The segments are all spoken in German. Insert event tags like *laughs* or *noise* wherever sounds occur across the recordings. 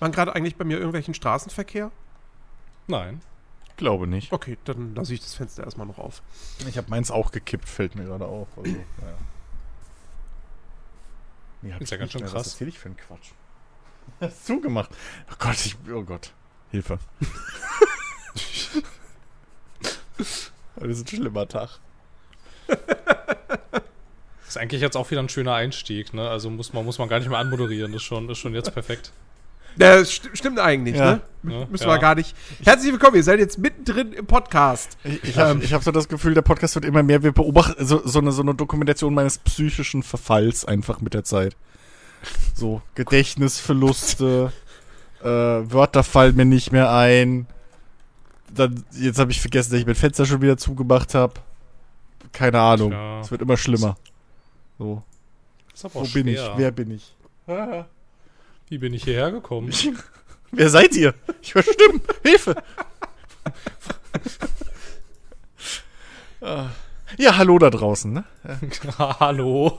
Man gerade eigentlich bei mir irgendwelchen Straßenverkehr? Nein. Glaube nicht. Okay, dann lasse ich das Fenster erstmal noch auf. Ich habe meins auch gekippt, fällt mir gerade auf. Also, *clears throat* ja. Nee, hab Ist ich ja ganz schön krass. Was erzähl ich für einen Quatsch? *laughs* Hast du gemacht? Oh Gott, ich. Oh Gott. Hilfe. *laughs* Heute ist ein schlimmer Tag. Ist eigentlich jetzt auch wieder ein schöner Einstieg, ne? Also muss man, muss man gar nicht mehr anmoderieren. Das ist schon, ist schon jetzt perfekt. Das st stimmt eigentlich, Ja. ne? Ja, Müssen ja. wir gar nicht. Herzlich willkommen, ihr seid jetzt mittendrin im Podcast. Ich, ich habe hab so das Gefühl, der Podcast wird immer mehr. Wir beobachten so, so, eine, so eine Dokumentation meines psychischen Verfalls einfach mit der Zeit. So, Gedächtnisverluste, *laughs* äh, Wörter fallen mir nicht mehr ein. Dann, jetzt habe ich vergessen, dass ich mein Fenster schon wieder zugemacht habe. Keine Ahnung. Es wird immer schlimmer. So, Ist aber wo auch bin ich? schwer. Wer bin ich? *laughs* Wie bin ich hierher gekommen? Wer seid ihr? Ich höre Stimmen. *laughs* Hilfe. Ah. ja, hallo da draußen, ne? *laughs* Hallo.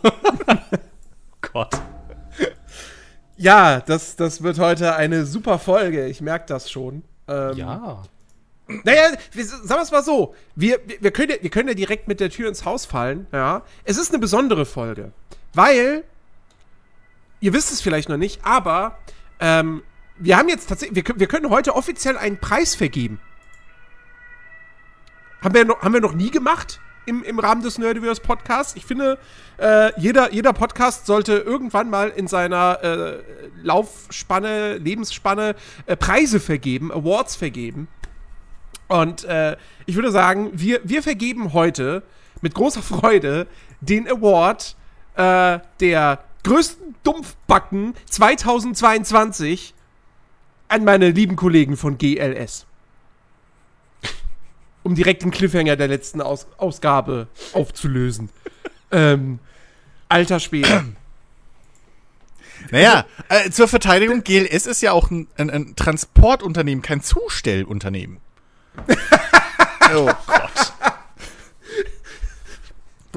*laughs* Gott. Ja, das, das wird heute eine super Folge. Ich merke das schon. Ähm, Ja. Naja, wir, sagen wir es mal so. Wir, wir, wir, können ja, wir können ja direkt mit der Tür ins Haus fallen. Ja. Es ist eine besondere Folge. Weil, ihr wisst es vielleicht noch nicht, aber ähm, wir haben jetzt tatsächlich, wir, können- wir können heute offiziell einen Preis vergeben. Haben wir noch, haben wir noch nie gemacht im, im Rahmen des Nerdiverse Podcasts. Ich finde, äh, jeder, jeder Podcast sollte irgendwann mal in seiner äh, Laufspanne, Lebensspanne äh, Preise vergeben, Awards vergeben. Und äh, ich würde sagen, wir, wir vergeben heute mit großer Freude den Award äh, der größten Dumpfbacken 2022 an meine lieben Kollegen von GLS. Um direkt den Cliffhanger der letzten Aus Ausgabe aufzulösen. *laughs* ähm, alter Schwede. Naja, äh, zur Verteidigung, GLS ist ja auch ein, ein, ein Transportunternehmen, kein Zustellunternehmen. *laughs* oh Gott.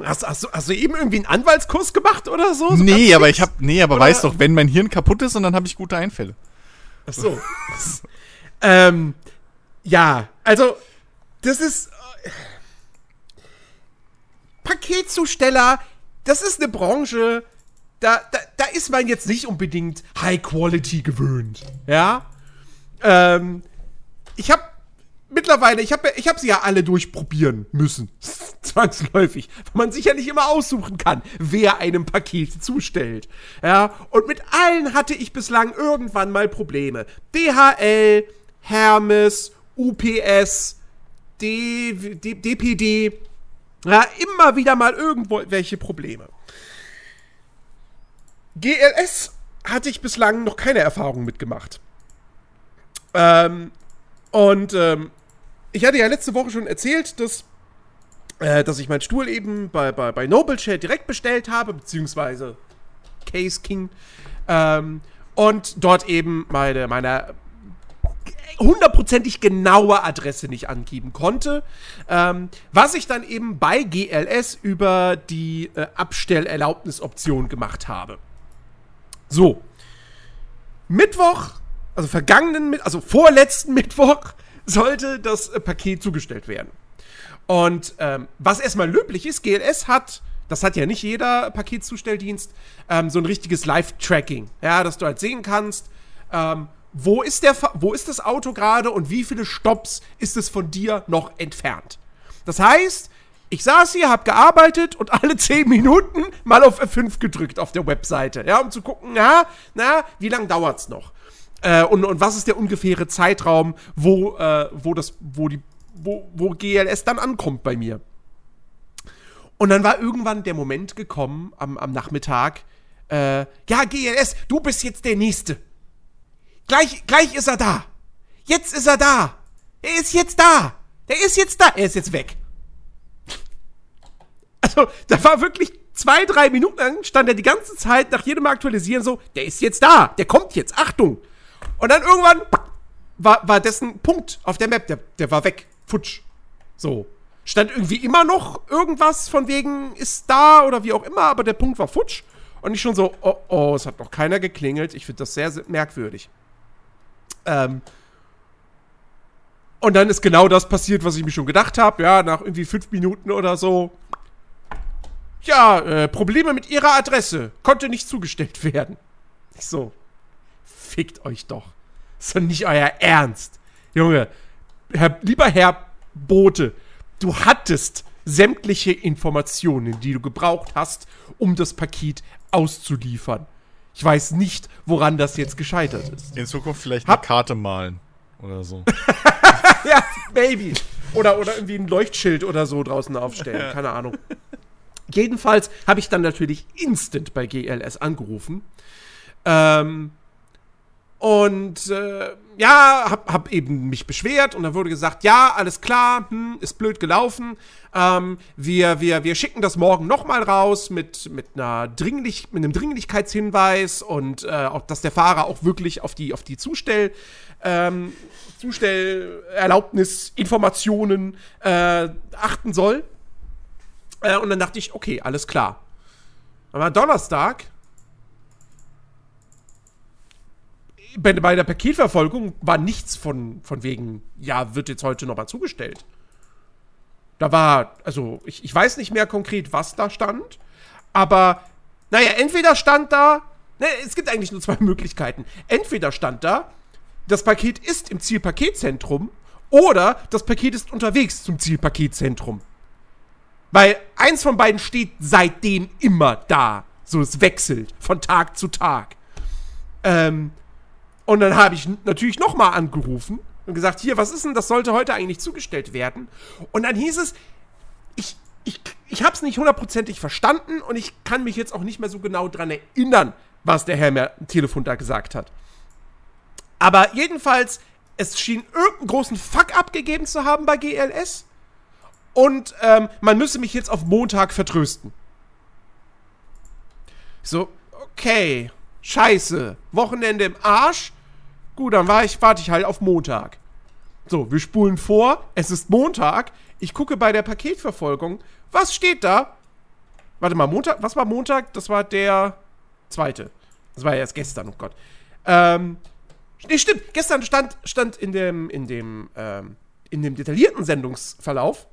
Hast, hast, du, hast du eben irgendwie einen Anwaltskurs gemacht oder so? so Nee, aber fix? ich hab, nee, aber Oder- weißt doch, wenn mein Hirn kaputt ist und dann habe ich gute Einfälle. Ach so. *laughs* ähm, ja, also, das ist. äh, Paketzusteller, das ist eine Branche, da, da, da ist man jetzt nicht unbedingt High Quality gewöhnt. Ja? Ähm, ich habe mittlerweile, ich habe ich hab sie ja alle durchprobieren müssen. *laughs* Zwangsläufig. Weil man sich ja nicht immer aussuchen kann, wer einem Paket zustellt. Ja, und mit allen hatte ich bislang irgendwann mal Probleme. DHL, Hermes, UPS, D, D, DPD. Ja, immer wieder mal irgendwo welche Probleme. GLS hatte ich bislang noch keine Erfahrung mitgemacht. Ähm, und ähm, ich hatte ja letzte Woche schon erzählt, dass, äh, dass ich meinen Stuhl eben bei, bei, bei NobleChat direkt bestellt habe, beziehungsweise Case King. Ähm, und dort eben meine, meine hundertprozentig genaue Adresse nicht angeben konnte. Ähm, was ich dann eben bei GLS über die äh, Abstellerlaubnisoption gemacht habe. So. Mittwoch, also vergangenen, also vorletzten *laughs* Mittwoch, sollte das äh, Paket zugestellt werden. Und ähm, was erstmal löblich ist, GLS hat, das hat ja nicht jeder Paketzustelldienst, ähm, so ein richtiges Live-Tracking. Ja, dass du halt sehen kannst, ähm, wo ist, der, wo ist das Auto gerade und wie viele Stops ist es von dir noch entfernt. Das heißt, ich saß hier, hab gearbeitet und alle 10 Minuten mal auf F5 gedrückt auf der Webseite, ja, um zu gucken, na, na, wie lange dauert's noch? Äh, und, und was ist der ungefähre Zeitraum, wo, äh, wo das, wo die, wo, wo GLS dann ankommt bei mir? Und dann war irgendwann der Moment gekommen am, am Nachmittag, äh, ja, GLS, du bist jetzt der Nächste. Gleich, gleich ist er da. Jetzt ist er da. Er ist jetzt da. Der ist jetzt da. Er ist jetzt weg. Also, da war wirklich zwei, drei Minuten lang, stand er die ganze Zeit nach jedem Aktualisieren so, der ist jetzt da. Der kommt jetzt. Achtung. Und dann irgendwann war, war dessen Punkt auf der Map. Der, der war weg. Futsch. So. Stand irgendwie immer noch irgendwas von wegen ist da oder wie auch immer, aber der Punkt war futsch. Und ich schon so, oh, oh, es hat noch keiner geklingelt. Ich finde das sehr, sehr merkwürdig. Ähm, und dann ist genau das passiert, was ich mir schon gedacht habe. Ja, nach irgendwie fünf Minuten oder so. Ja, äh, Probleme mit ihrer Adresse. Konnte nicht zugestellt *laughs* werden. Ich so, fickt euch doch. ist doch nicht euer Ernst. Junge, Herr, lieber Herr Bote, du hattest sämtliche Informationen, die du gebraucht hast, um das Paket auszuliefern. Ich weiß nicht, woran das jetzt gescheitert ist. In Zukunft vielleicht Hab- eine Karte malen. Oder so. *laughs* Ja, Baby. Oder, oder irgendwie ein Leuchtschild oder so draußen aufstellen. Keine Ahnung. Jedenfalls habe ich dann natürlich instant bei GLS angerufen. Ähm, und äh, ja, hab, hab eben mich beschwert und dann wurde gesagt, ja, alles klar, hm, ist blöd gelaufen. Ähm, wir, wir, wir schicken das morgen nochmal raus mit, mit, einer Dringlich, mit einem Dringlichkeitshinweis und äh, auch, dass der Fahrer auch wirklich auf die, auf die Zustell, ähm, Zustellerlaubnis, Informationen äh, achten soll. Äh, und dann dachte ich, okay, alles klar. Aber Donnerstag bei, bei der Paketverfolgung war nichts von, von wegen, ja, wird jetzt heute nochmal zugestellt. Da war, also ich, ich weiß nicht mehr konkret, was da stand, aber naja, entweder stand da, ne, es gibt eigentlich nur zwei *laughs* Möglichkeiten. Entweder stand da, das Paket ist im Zielpaketzentrum oder das Paket ist unterwegs zum Zielpaketzentrum. Weil eins von beiden steht seitdem immer da. So, es wechselt von Tag zu Tag. Ähm, und dann habe ich natürlich nochmal angerufen und gesagt, hier, was ist denn, das sollte heute eigentlich zugestellt werden. Und dann hieß es, ich, ich, ich habe es nicht hundertprozentig verstanden und ich kann mich jetzt auch nicht mehr so genau dran erinnern, was der Herr mir am Telefon da gesagt hat. Aber jedenfalls, es schien irgendeinen großen Fuck abgegeben zu haben bei GLS. Und ähm, man müsse mich jetzt auf Montag vertrösten. So, okay, scheiße, Wochenende im Arsch. Gut, dann ich, warte ich halt auf Montag. So, wir spulen vor, es ist Montag. Ich gucke bei der Paketverfolgung. Was steht da? Warte mal, Montag, was war Montag? Das war der zweite. Das war ja erst gestern, oh Gott. Ähm, nee, stimmt, gestern stand, stand in dem, in dem, ähm, in dem detaillierten Sendungsverlauf,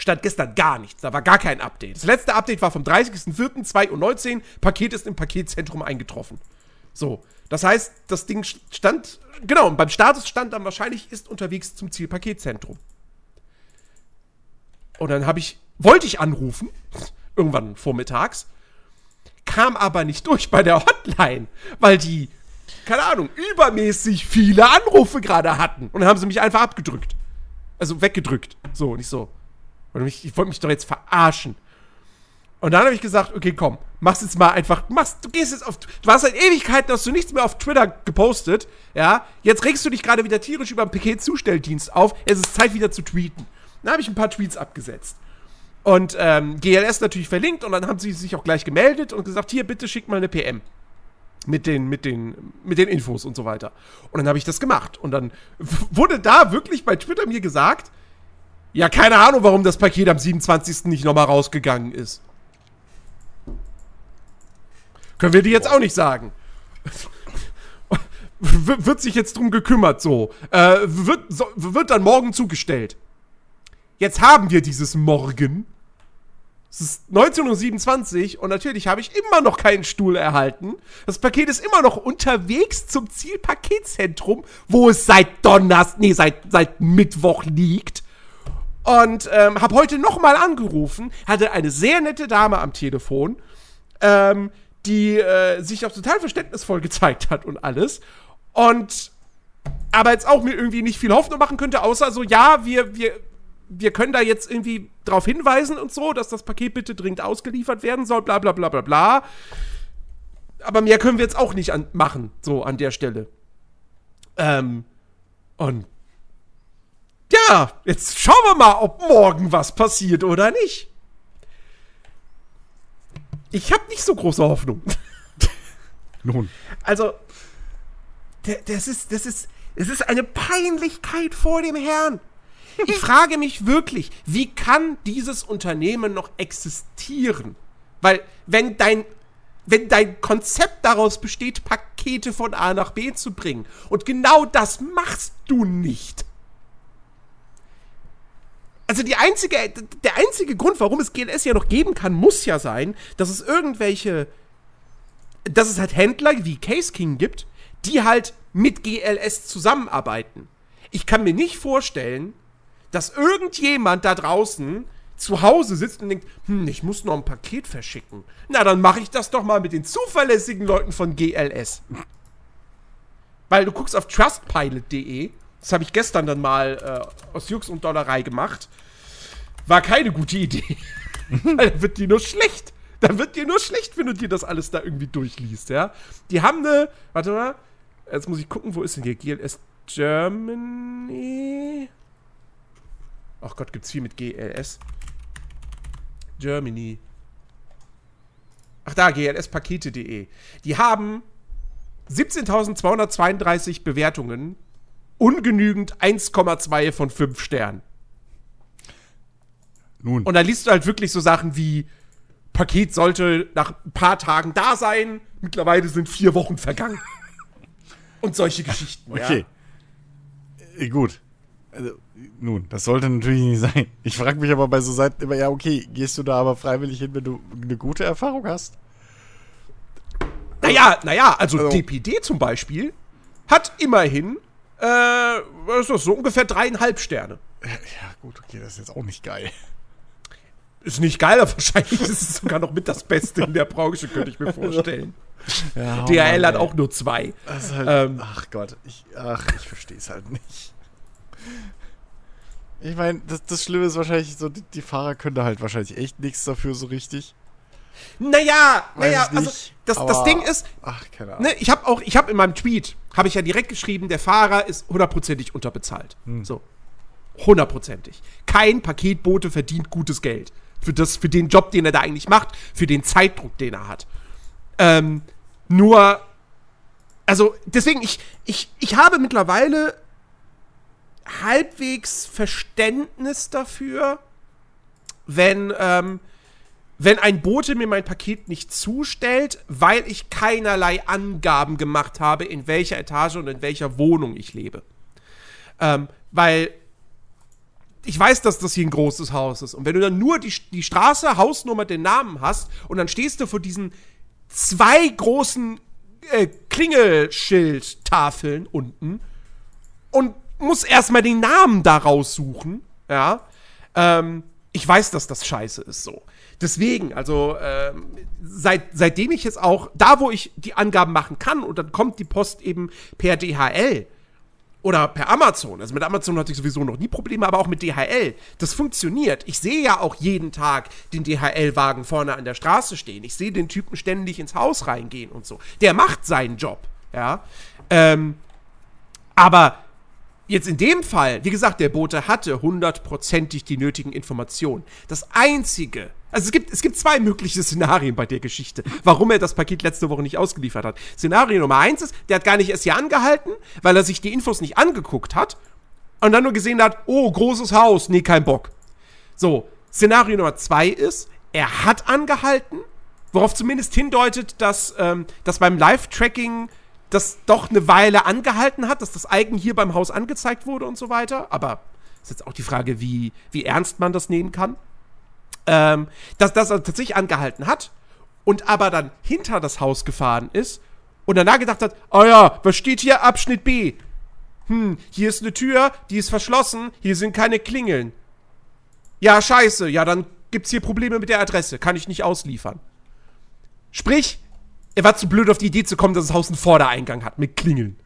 stand gestern gar nichts. Da war gar kein Update. Das letzte Update war vom 30.04.2.19 Uhr. Paket ist im Paketzentrum eingetroffen. So. Das heißt, das Ding stand, genau, und beim Status stand dann wahrscheinlich, ist unterwegs zum Zielpaketzentrum. Und dann habe ich, wollte ich anrufen, *laughs* irgendwann vormittags, kam aber nicht durch bei der Hotline, weil die, keine Ahnung, übermäßig viele Anrufe gerade hatten. Und dann haben sie mich einfach abgedrückt. Also weggedrückt. So, nicht so. Und mich, ich wollte mich doch jetzt verarschen. Und dann habe ich gesagt, okay, komm, mach's jetzt mal einfach, machst, du gehst jetzt auf, du hast seit Ewigkeiten, hast du nichts mehr auf Twitter gepostet, ja, jetzt regst du dich gerade wieder tierisch über den Paketzustelldienst auf, es ist Zeit wieder zu tweeten. Dann habe ich ein paar Tweets abgesetzt. Und ähm, GLS natürlich verlinkt und dann haben sie sich auch gleich gemeldet und gesagt, hier, bitte schick mal eine PM. Mit den, mit den, mit den Infos und so weiter. Und dann habe ich das gemacht. Und dann wurde da wirklich bei Twitter mir gesagt, ja, keine Ahnung, warum das Paket am 27. nicht nochmal rausgegangen ist. Können wir dir jetzt auch nicht sagen. *laughs* Wird sich jetzt drum gekümmert, so. Äh, wird, so. Wird dann morgen zugestellt. Jetzt haben wir dieses Morgen. Es ist 19.27 Uhr und natürlich habe ich immer noch keinen Stuhl erhalten. Das Paket ist immer noch unterwegs zum Zielpaketzentrum, wo es seit Donnerstag, nee, seit, seit Mittwoch liegt. Und ähm, habe heute nochmal angerufen, hatte eine sehr nette Dame am Telefon, ähm, die äh, sich auch total verständnisvoll *laughs* gezeigt hat und alles. Und aber jetzt auch mir irgendwie nicht viel Hoffnung machen könnte, außer so, ja, wir, wir, wir können da jetzt irgendwie darauf hinweisen und so, dass das Paket bitte dringend ausgeliefert werden soll, bla bla bla bla bla. Aber mehr können wir jetzt auch nicht an machen, so an der Stelle. Ähm, und ja, jetzt schauen wir mal, ob morgen was passiert oder nicht. Ich habe nicht so große Hoffnung. *laughs* Nun. Also, das ist, das ist, es ist eine Peinlichkeit vor dem Herrn. Ich *laughs* frage mich wirklich, wie kann dieses Unternehmen noch existieren? Weil, wenn dein, wenn dein Konzept daraus besteht, Pakete von A nach B zu bringen. Und genau das machst du nicht. Also die einzige, der einzige Grund, warum es GLS ja noch geben kann, muss ja sein, dass es irgendwelche, dass es halt Händler wie Case King gibt, die halt mit GLS zusammenarbeiten. Ich kann mir nicht vorstellen, dass irgendjemand da draußen zu Hause sitzt und denkt, hm, ich muss noch ein Paket verschicken. Na, dann mache ich das doch mal mit den zuverlässigen Leuten von GLS. Weil du guckst auf trustpilot.de, das habe ich gestern dann mal äh, aus Jux und Dollerei gemacht, war keine gute Idee. *laughs* Dann wird dir nur schlecht. Dann wird dir nur schlecht, wenn du dir das alles da irgendwie durchliest, ja. Die haben eine, warte mal, jetzt muss ich gucken, wo ist denn hier GLS Germany? Ach Gott, gibt's viel mit GLS. Germany. Ach da, glspakete.de. Die haben 17.232 Bewertungen, ungenügend 1,2 von 5 Sternen. Nun. Und da liest du halt wirklich so Sachen wie, Paket sollte nach ein paar Tagen da sein, mittlerweile sind vier Wochen vergangen. *laughs* Und solche Geschichten. Okay. Äh, gut. Also, nun, das sollte natürlich nicht sein. Ich frage mich aber bei so Seiten immer, ja, okay, gehst du da aber freiwillig hin, wenn du eine gute Erfahrung hast? Naja, naja, also, Also- DPD zum Beispiel hat immerhin, äh, was ist das, so ungefähr dreieinhalb Sterne. Ja, gut, okay, das ist jetzt auch nicht geil. Ist nicht geil, aber *laughs* wahrscheinlich ist es sogar noch mit das Beste in der Branche, könnte ich mir vorstellen. *laughs* Ja, DHL hat auch nur zwei. Halt, Ähm. ach Gott, ich, ach, ich verstehe es halt nicht. Ich meine, das, das Schlimme ist wahrscheinlich so, die, die Fahrer können da halt wahrscheinlich echt nichts dafür so richtig. Naja, naja, also nicht, das, das aber- Ding ist, Ach, keine Ahnung. ne, ich habe auch, ich habe in meinem Tweet, habe ich ja direkt geschrieben, der Fahrer ist hundertprozentig unterbezahlt. Hm. So. Hundertprozentig. Kein Paketbote verdient gutes Geld. Für, das, für den Job, den er da eigentlich macht, für den Zeitdruck, den er hat. Ähm, nur, also deswegen, ich, ich, ich habe mittlerweile halbwegs Verständnis dafür, wenn, ähm, wenn ein Bote mir mein Paket nicht zustellt, weil ich keinerlei Angaben gemacht habe, in welcher Etage und in welcher Wohnung ich lebe. Ähm, weil ich weiß, dass das hier ein großes Haus ist. Und wenn du dann nur die, die Straße, Hausnummer, den Namen hast und dann stehst du vor diesen zwei großen äh, Klingelschildtafeln unten und musst erstmal den Namen da raussuchen, ja, ähm, ich weiß, dass das scheiße ist so. Deswegen, also ähm, seit, seitdem ich jetzt auch, da wo ich die Angaben machen kann und dann kommt die Post eben per DHL oder per Amazon. Also mit Amazon hatte ich sowieso noch nie Probleme, aber auch mit DHL. Das funktioniert. Ich sehe ja auch jeden Tag den DHL-Wagen vorne an der Straße stehen. Ich sehe den Typen ständig ins Haus reingehen und so. Der macht seinen Job, ja. Ähm, aber jetzt in dem Fall, wie gesagt, der Bote hatte hundertprozentig die nötigen Informationen. Das einzige, also es gibt, es gibt zwei mögliche Szenarien bei der Geschichte, warum er das Paket letzte Woche nicht ausgeliefert hat. Szenario Nummer eins ist, der hat gar nicht erst hier angehalten, weil er sich die Infos nicht angeguckt hat und dann nur gesehen hat, oh, großes Haus, nee, kein Bock. So, Szenario Nummer zwei ist, er hat angehalten, worauf zumindest hindeutet, dass, ähm, dass beim Live-Tracking das doch eine Weile angehalten hat, dass das Eigen hier beim Haus angezeigt wurde und so weiter. Aber ist jetzt auch die Frage, wie, wie ernst man das nehmen kann. Ähm, dass das tatsächlich angehalten hat und aber dann hinter das Haus gefahren ist und danach gedacht hat, oh ja, was steht hier? Abschnitt B. Hm, hier ist eine Tür, die ist verschlossen, hier sind keine Klingeln. Ja, scheiße, ja, dann gibt's hier Probleme mit der Adresse, kann ich nicht ausliefern. Sprich, er war zu blöd auf die Idee zu kommen, dass das Haus einen Vordereingang hat mit Klingeln.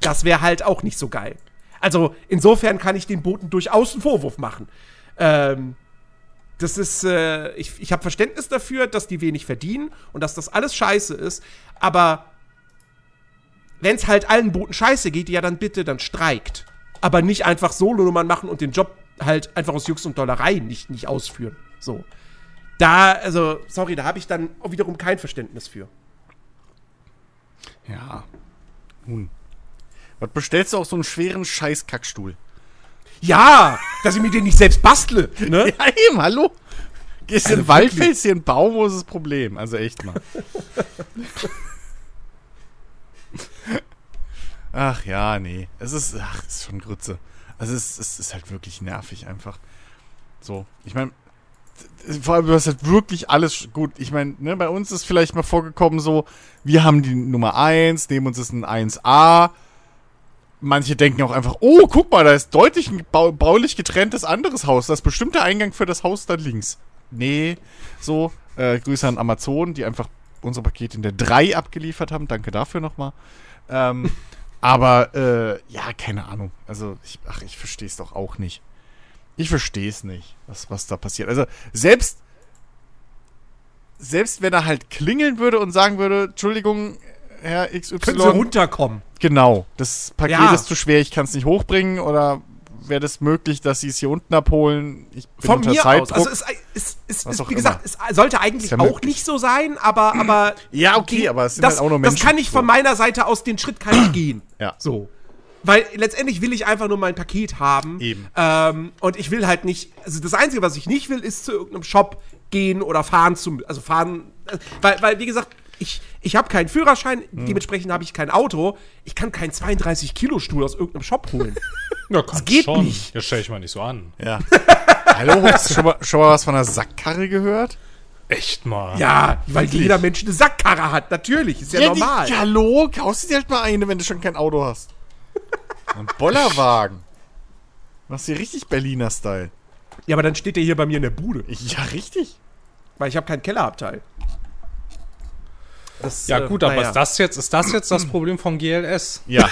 Das wäre halt auch nicht so geil. Also insofern kann ich den Boten durchaus einen Vorwurf machen. Ähm, das ist, äh, ich, ich habe Verständnis dafür, dass die wenig verdienen und dass das alles scheiße ist, aber wenn es halt allen Boten scheiße geht, ja dann bitte, dann streikt. Aber nicht einfach Solo-Nummern machen und den Job halt einfach aus Jux und Dollerei nicht, nicht ausführen. So. Da, also, sorry, da habe ich dann auch wiederum kein Verständnis für. Ja. Nun. Was bestellst du auch so einen schweren Scheiß-Kackstuhl? Ja, dass ich mir den nicht selbst bastle. Ne? *laughs* Ja, eben, hallo. Gehst also in den Wald, ein Baum, wo ist das Problem? Also echt mal. *laughs* ach ja, nee. Es ist, ach, ist schon Grütze. Also es, es ist halt wirklich nervig einfach. So, ich meine, vor allem, du hast halt wirklich alles gut. Ich meine, ne, bei uns ist vielleicht mal vorgekommen so, wir haben die Nummer 1, neben uns ist ein 1a Manche denken auch einfach, oh, guck mal, da ist deutlich ein bau baulich getrenntes anderes Haus. Das ist bestimmt der Eingang für das Haus da links. Nee, so, äh, Grüße an Amazon, die einfach unsere Pakete in der 3 abgeliefert haben. Danke dafür nochmal. Ähm, *laughs* aber, äh, ja, keine Ahnung. Also, ich, ach, ich verstehe es doch auch nicht. Ich verstehe es nicht, was, was da passiert. Also, selbst, selbst wenn er halt klingeln würde und sagen würde, Entschuldigung, Herr XY. Können Sie runterkommen? Genau, das Paket Ja. ist zu schwer, ich kann es nicht hochbringen oder wäre das möglich, dass sie es hier unten abholen? Ich bin Von unter mir Zeitdruck. aus. Also es, es, es, es wie gesagt, immer. es sollte eigentlich ja auch nicht so sein, aber, aber *clears throat* Ja, okay, die- aber es sind das, halt auch nur das Menschen. kann ich von meiner Seite aus, den Schritt kann ich gehen. *clears throat* Ja. So. Weil letztendlich will ich einfach nur mein Paket haben. Eben. Ähm, und ich will halt nicht, also das Einzige, was ich nicht will, ist zu irgendeinem Shop gehen oder fahren zum, also fahren, äh, weil, weil wie gesagt, ich, ich habe keinen Führerschein, Hm. dementsprechend habe ich kein Auto. Ich kann keinen 32-Kilo-Stuhl aus irgendeinem Shop holen. *laughs* Ja, kannst geht schon. nicht. Jetzt stell ich mal nicht so an. Ja. *laughs* Hallo, hast du schon mal, schon mal was von einer Sackkarre gehört? Echt mal. ja, weil jeder Mensch eine Sackkarre hat, natürlich, ist ja, normal. Die, hallo, kaufst du dir halt mal eine, wenn du schon kein Auto hast. *laughs* Ein Bollerwagen. Machst du hier richtig Berliner Style. Ja, aber dann steht der hier bei mir in der Bude, Ja, richtig. weil ich habe keinen Kellerabteil. Das, Ja, äh, gut, aber naja. ist das jetzt, ist das jetzt das Problem von GLS? Ja,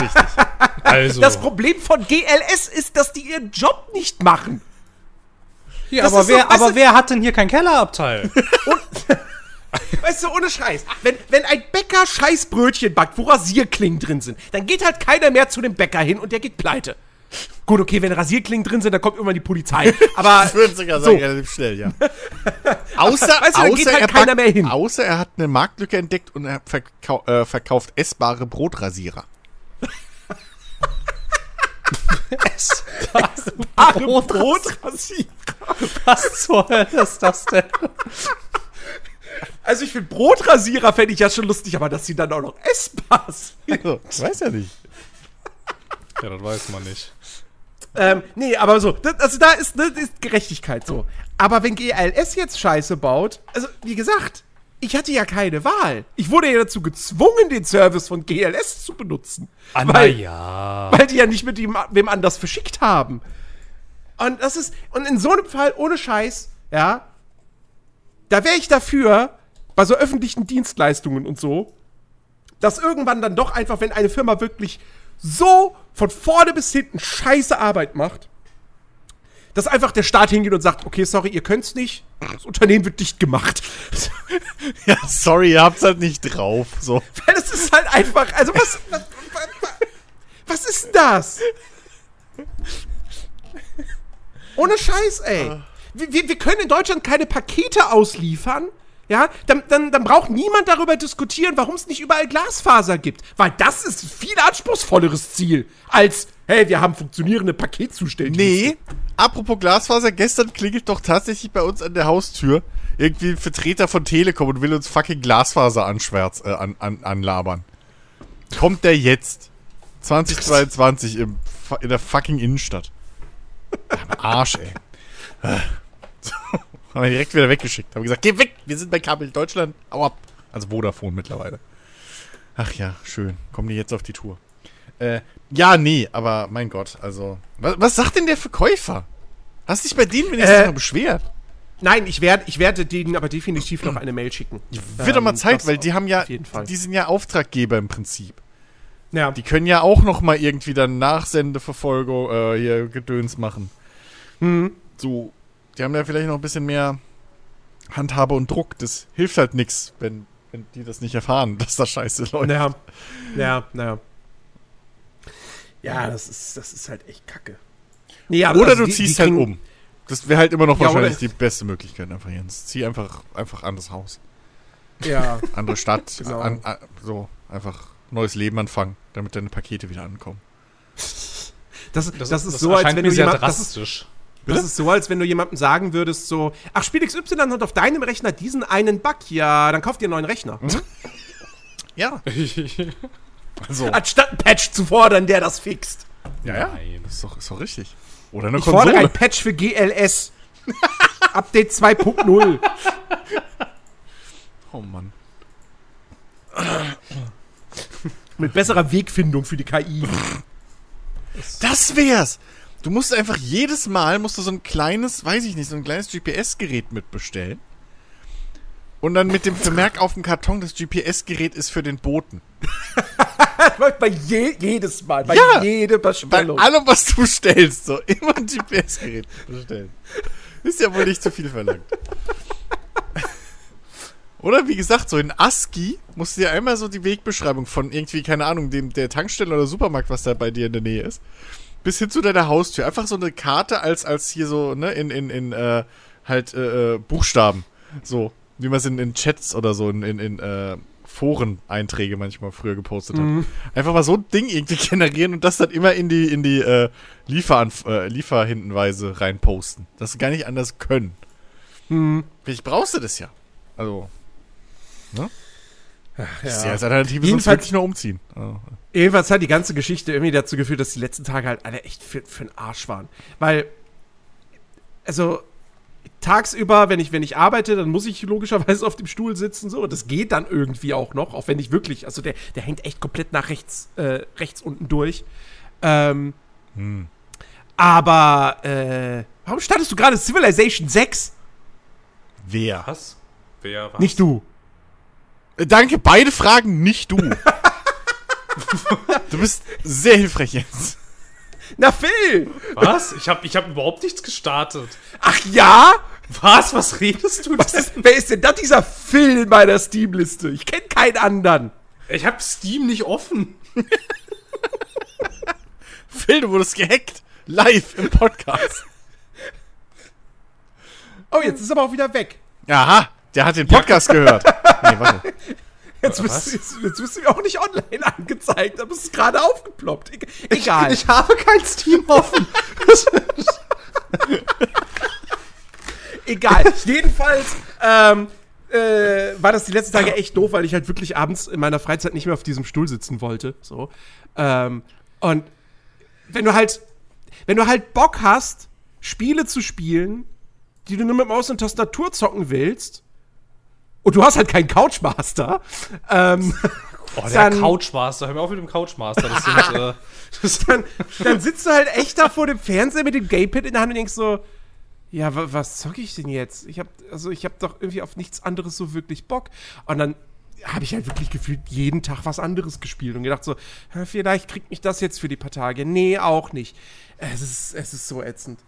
richtig. *laughs* Also. Das Problem von GLS ist, dass die ihren Job nicht machen. ja, das aber, so, wer, weißt aber du- wer hat denn hier kein Kellerabteil? *laughs* Weißt du, ohne Scheiß. Wenn, wenn ein Bäcker Scheißbrötchen backt, wo Rasierklingen drin sind, dann geht halt keiner mehr zu dem Bäcker hin und der geht pleite. Gut, okay, wenn Rasierklingen drin sind, dann kommt irgendwann die Polizei. *laughs* Aber Ich würde sogar so. sagen, relativ schnell, ja. *laughs* Außer, Weißt du, da geht halt er keiner mehr hin. Außer er hat eine Marktlücke entdeckt und er verkau äh, verkauft essbare Brotrasierer. Brot, Brotrasierer. Was zur Hölle ist das denn? Also ich finde Brotrasierer fände ich ja schon lustig, aber dass sie dann auch noch essbar sind. Also, ich weiß ja nicht. Ja, das weiß man nicht. Ähm, nee, aber so, das, also da ist, das ist Gerechtigkeit so. Aber wenn GLS jetzt Scheiße baut, also wie gesagt, ich hatte ja keine Wahl. Ich wurde ja dazu gezwungen, den Service von GLS zu benutzen. Ah, weil, ja. weil die ja nicht mit ihm, wem anders verschickt haben. Und das ist, und in so einem Fall, ohne Scheiß, ja, da wäre ich dafür, bei so öffentlichen Dienstleistungen und so, dass irgendwann dann doch einfach, wenn eine Firma wirklich so von vorne bis hinten scheiße Arbeit macht, dass einfach der Staat hingeht und sagt, okay, sorry, ihr könnt's nicht, das Unternehmen wird dicht gemacht. *laughs* Ja, sorry, ihr habt's halt nicht drauf. So. Weil es ist halt einfach, also was, was, *laughs* was, was ist denn das? Ohne Scheiß, ey. Wir, wir, wir können in Deutschland keine Pakete ausliefern. Ja, dann, dann, dann braucht niemand darüber diskutieren, warum es nicht überall Glasfaser gibt. Weil das ist ein viel anspruchsvolleres Ziel, als, hey, wir haben funktionierende Paketzustelldienste. Nee, apropos Glasfaser, gestern klingelt doch tatsächlich bei uns an der Haustür irgendwie ein Vertreter von Telekom und will uns fucking Glasfaser anschwärz, äh, an, an, anlabern. Kommt der jetzt? *laughs* 2022 im, in der fucking Innenstadt. Am Arsch, ey. *laughs* Haben wir direkt wieder weggeschickt. Haben gesagt, geh weg, wir sind bei Kabel Deutschland. Au ab. Also Vodafone mittlerweile. Ach ja, schön. Kommen die jetzt auf die Tour. Äh, ja, nee, aber mein Gott, also. Was, was sagt denn der Verkäufer? Hast du dich bei denen wenigstens Äh, mal beschwert? Nein, ich werde ich werde denen aber definitiv noch eine Mail schicken. Wird doch mal Ähm, Zeit, weil die haben ja, auf jeden Fall. die sind ja Auftraggeber im Prinzip. Ja, Die können ja auch noch mal irgendwie dann Nachsendeverfolgung äh, hier Gedöns machen. Mhm. So, die haben ja vielleicht noch ein bisschen mehr Handhabe und Druck. Das hilft halt nix, wenn, wenn die das nicht erfahren, *laughs* dass da Scheiße läuft. Ja, ja, ja. Ja, das ist, das ist halt echt kacke. Nee, aber Oder also du die- ziehst die halt um. Das wäre halt immer noch Ja, wahrscheinlich die beste Möglichkeit einfach, Jens. Zieh einfach, einfach anderes Haus. Ja, *laughs* Andere Stadt, *laughs* Genau. an, an, so einfach neues Leben anfangen, damit deine Pakete wieder ankommen. das, das, ist so, als erscheint wenn mir du sehr jemand, das, drastisch. das ist so, als wenn du jemandem sagen würdest, so, ach, Spiel XY hat auf deinem Rechner diesen einen Bug, ja, dann kauf dir einen neuen Rechner. Ja. *laughs* So. Anstatt einen Patch zu fordern, der das fixt. Ja, ja. Nein. Das ist doch, ist doch richtig. Oder eine Ich fordere Konsole. ein Patch für GLS. *laughs* Update 2.0. Oh Mann. Mit besserer Wegfindung für die KI. Das wär's. Du musst einfach jedes Mal musst du so ein kleines, weiß ich nicht, so ein kleines GPS-Gerät mitbestellen. Und dann mit dem Vermerk auf dem Karton, das GPS-Gerät ist für den Boten. *laughs* Bei je, jedes Mal, bei Ja. jeder Bei Bestellung. allem, was du bestellst, so immer ein GPS-Gerät bestellen. Ist ja wohl nicht zu viel verlangt. Oder wie gesagt, so in ASCII musst du dir einmal so die Wegbeschreibung von irgendwie, keine Ahnung, dem, der Tankstelle oder Supermarkt, was da bei dir in der Nähe ist, bis hin zu deiner Haustür. Einfach so eine Karte als, als hier so, ne, in, in, in, äh, halt, äh, äh, Buchstaben. So, wie man es in, in Chats oder so, in, in, in äh, Foren-Einträge manchmal früher gepostet hat. Einfach mal so ein Ding irgendwie *laughs* generieren und das dann immer in die, in die äh, Lieferanf äh, Lieferhintenweise reinposten. Dass sie gar nicht anders können. Vielleicht brauchst du das ja. Also, ne? Ich sehe als Alternative sonst Jedenfalls- wirklich nur umziehen. Also, Jedenfalls hat die ganze Geschichte irgendwie dazu geführt, dass die letzten Tage halt alle echt für, für den Arsch waren. Weil, also, tagsüber, wenn ich, wenn ich arbeite, dann muss ich logischerweise *laughs* auf dem Stuhl sitzen, so. Und das geht dann irgendwie auch noch, auch wenn ich wirklich, also der, der hängt echt komplett nach rechts, äh, rechts unten durch. Ähm, hm. aber, äh, warum startest du gerade Civilization 6? Wer? Was? Wer was? Nicht du. Danke, beide Fragen, nicht du. du bist sehr hilfreich jetzt. Na, Phil! Was? Ich habe ich hab überhaupt nichts gestartet. Ach ja? Was? Was redest du Was denn? ist, wer ist denn da dieser Phil in meiner Steam-Liste? Ich kenne keinen anderen. Ich habe Steam nicht offen. *laughs* Phil, du wurdest gehackt. Live im Podcast. Oh, jetzt ist er aber auch wieder weg. Aha, der hat den Podcast gehört. *laughs* Nee, warte. Jetzt bist, jetzt, jetzt bist du mir auch nicht online angezeigt, aber es ist gerade aufgeploppt. E egal. Ich habe kein Steam offen. *laughs* egal. Jedenfalls ähm, äh, war das die letzten Tage echt doof, weil ich halt wirklich abends in meiner Freizeit nicht mehr auf diesem Stuhl sitzen wollte. So. Ähm, und wenn du halt, wenn du halt Bock hast, Spiele zu spielen, die du nur mit Maus und Tastatur zocken willst, und du hast halt keinen Couchmaster, ähm, *laughs* Oh, der Dann- Couchmaster. Hör mir auf mit dem Couchmaster. Das sind, *laughs* äh, das dann, dann sitzt du halt echt da vor dem Fernseher mit dem Gamepad in der Hand und denkst so, ja, wa was zocke ich denn jetzt? Ich hab, also ich habe doch irgendwie auf nichts anderes so wirklich Bock. Und dann habe ich halt wirklich gefühlt jeden Tag was anderes gespielt und gedacht so, vielleicht kriegt mich das jetzt für die paar Tage. Nee, auch nicht. Es ist, es ist so ätzend.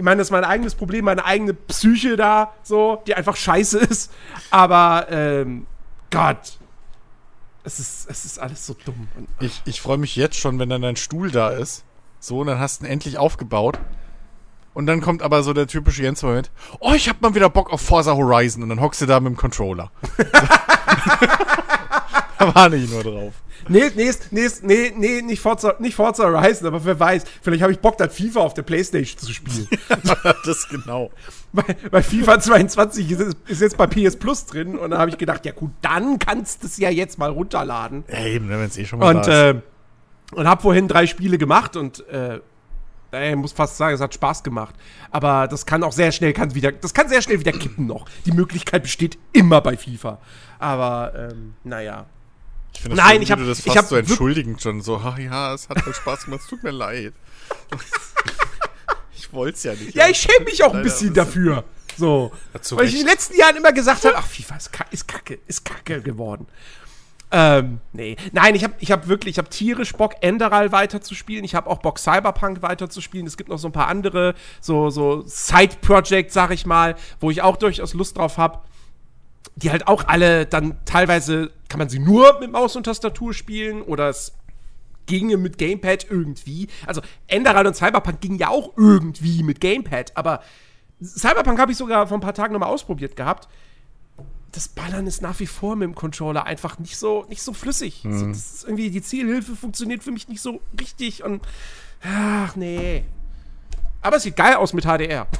Ich meine, das ist mein eigenes Problem, meine eigene Psyche da, so, die einfach scheiße ist. Aber, ähm, Gott. Es ist, es ist alles so dumm. Ich, ich freue mich jetzt schon, wenn dann dein Stuhl da ist. So, und dann hast du ihn endlich aufgebaut. Und dann kommt aber so der typische Jens-Moment. Oh, ich hab mal wieder Bock auf Forza Horizon. Und dann hockst du da mit dem Controller. *laughs* da warte ich nur drauf. Nee, nee, nee, nee, nee, nicht Forza, nicht Forza Horizon, aber wer weiß, vielleicht habe ich Bock, dann FIFA auf der Playstation zu spielen. *laughs* das genau. weil, weil FIFA 22 ist, ist jetzt bei PS Plus drin und da habe ich gedacht, ja gut, dann kannst du es ja jetzt mal runterladen. Ja, eben, ne, wenn es eh schon mal Und, da ist. äh, und habe vorhin drei Spiele gemacht und äh, ich muss fast sagen, es hat Spaß gemacht. Aber das kann auch sehr schnell, kann wieder, das kann sehr schnell wieder kippen noch. Die Möglichkeit besteht immer bei FIFA. Aber, ähm, naja. Ich find nein, schön, ich wie hab- du das ich fast hab so entschuldigend schon so, ach ja, es hat voll Spaß gemacht, es tut mir leid. *laughs* ich wollte es ja nicht. Ja, ich schäme mich auch ein bisschen dafür. So. Ja, Weil ich in den letzten Jahren immer gesagt habe, ach, FIFA ist, ka ist kacke, ist kacke geworden. Ähm, nee. Nein, ich habe ich hab wirklich, ich habe tierisch Bock, Enderal weiterzuspielen. Ich habe auch Bock, Cyberpunk weiterzuspielen. Es gibt noch so ein paar andere, so, so Side-Projects, sag ich mal, wo ich auch durchaus Lust drauf habe. Die halt auch alle dann teilweise, kann man sie nur mit Maus und Tastatur spielen oder es ginge mit Gamepad irgendwie. Also Enderal und Cyberpunk gingen ja auch irgendwie mit Gamepad, aber Cyberpunk habe ich sogar vor ein paar Tagen nochmal ausprobiert gehabt. Das Ballern ist nach wie vor mit dem Controller einfach nicht so, nicht so flüssig. So, das ist irgendwie, die Zielhilfe funktioniert für mich nicht so richtig und. Ach, nee. Aber es sieht geil aus mit HDR. *laughs*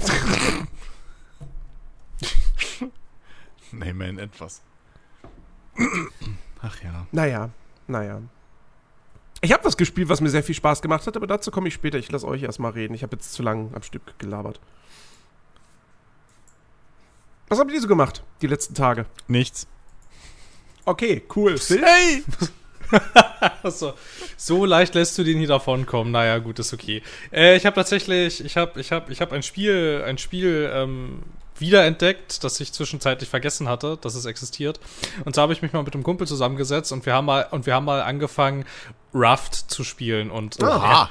Nee, man, etwas. Ach ja. naja, naja. Ich habe was gespielt, was mir sehr viel Spaß gemacht hat, aber dazu komme ich später. Ich lasse euch erstmal reden. Ich habe jetzt zu lang am Stück gelabert. Was habt ihr so gemacht, die letzten Tage? Nichts. Okay, cool. Hey! *laughs* Also, so leicht lässt du den hier davon kommen. Naja, gut, ist okay. Äh, ich habe tatsächlich, ich habe, ich habe, ich habe ein Spiel, ein Spiel ähm, wiederentdeckt, das ich zwischenzeitlich vergessen hatte, dass es existiert. Und da habe ich mich mal mit einem Kumpel zusammengesetzt und wir haben mal und wir haben mal angefangen, Raft zu spielen und Aha.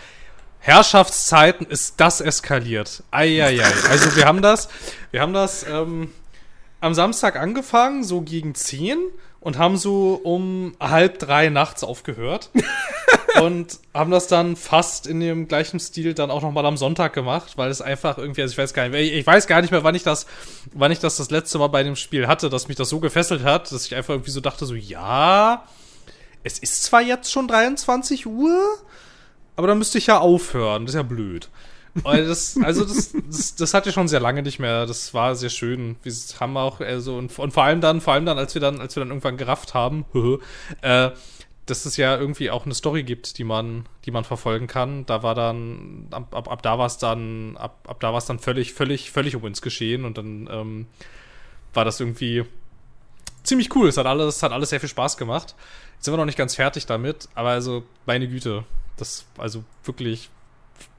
Herrschaftszeiten ist das eskaliert. Eieiei. Also wir haben das, wir haben das ähm, am Samstag angefangen, so gegen 10 und haben so um halb drei nachts aufgehört. Und haben das dann fast in dem gleichen Stil dann auch nochmal am Sonntag gemacht, weil es einfach irgendwie, also ich weiß gar nicht, ich weiß gar nicht mehr, wann ich das, wann ich das das letzte Mal bei dem Spiel hatte, dass mich das so gefesselt hat, dass ich einfach irgendwie so dachte, so, ja, es ist zwar jetzt schon 23 Uhr, aber dann müsste ich ja aufhören. Das ist ja blöd. Das, also das, das, das hatte ich schon sehr lange nicht mehr. Das war sehr schön. Wir haben auch also und, und vor allem dann, vor allem dann, als wir dann, als wir dann irgendwann gerafft haben, *laughs* äh, dass es ja irgendwie auch eine Story gibt, die man, die man verfolgen kann. Da war dann, ab, ab, ab da war es dann, ab, ab da war es dann völlig, völlig, völlig um uns geschehen und dann ähm, war das irgendwie ziemlich cool. Es hat alles, hat alles sehr viel Spaß gemacht. Jetzt sind wir noch nicht ganz fertig damit, aber also, meine Güte, das, also wirklich,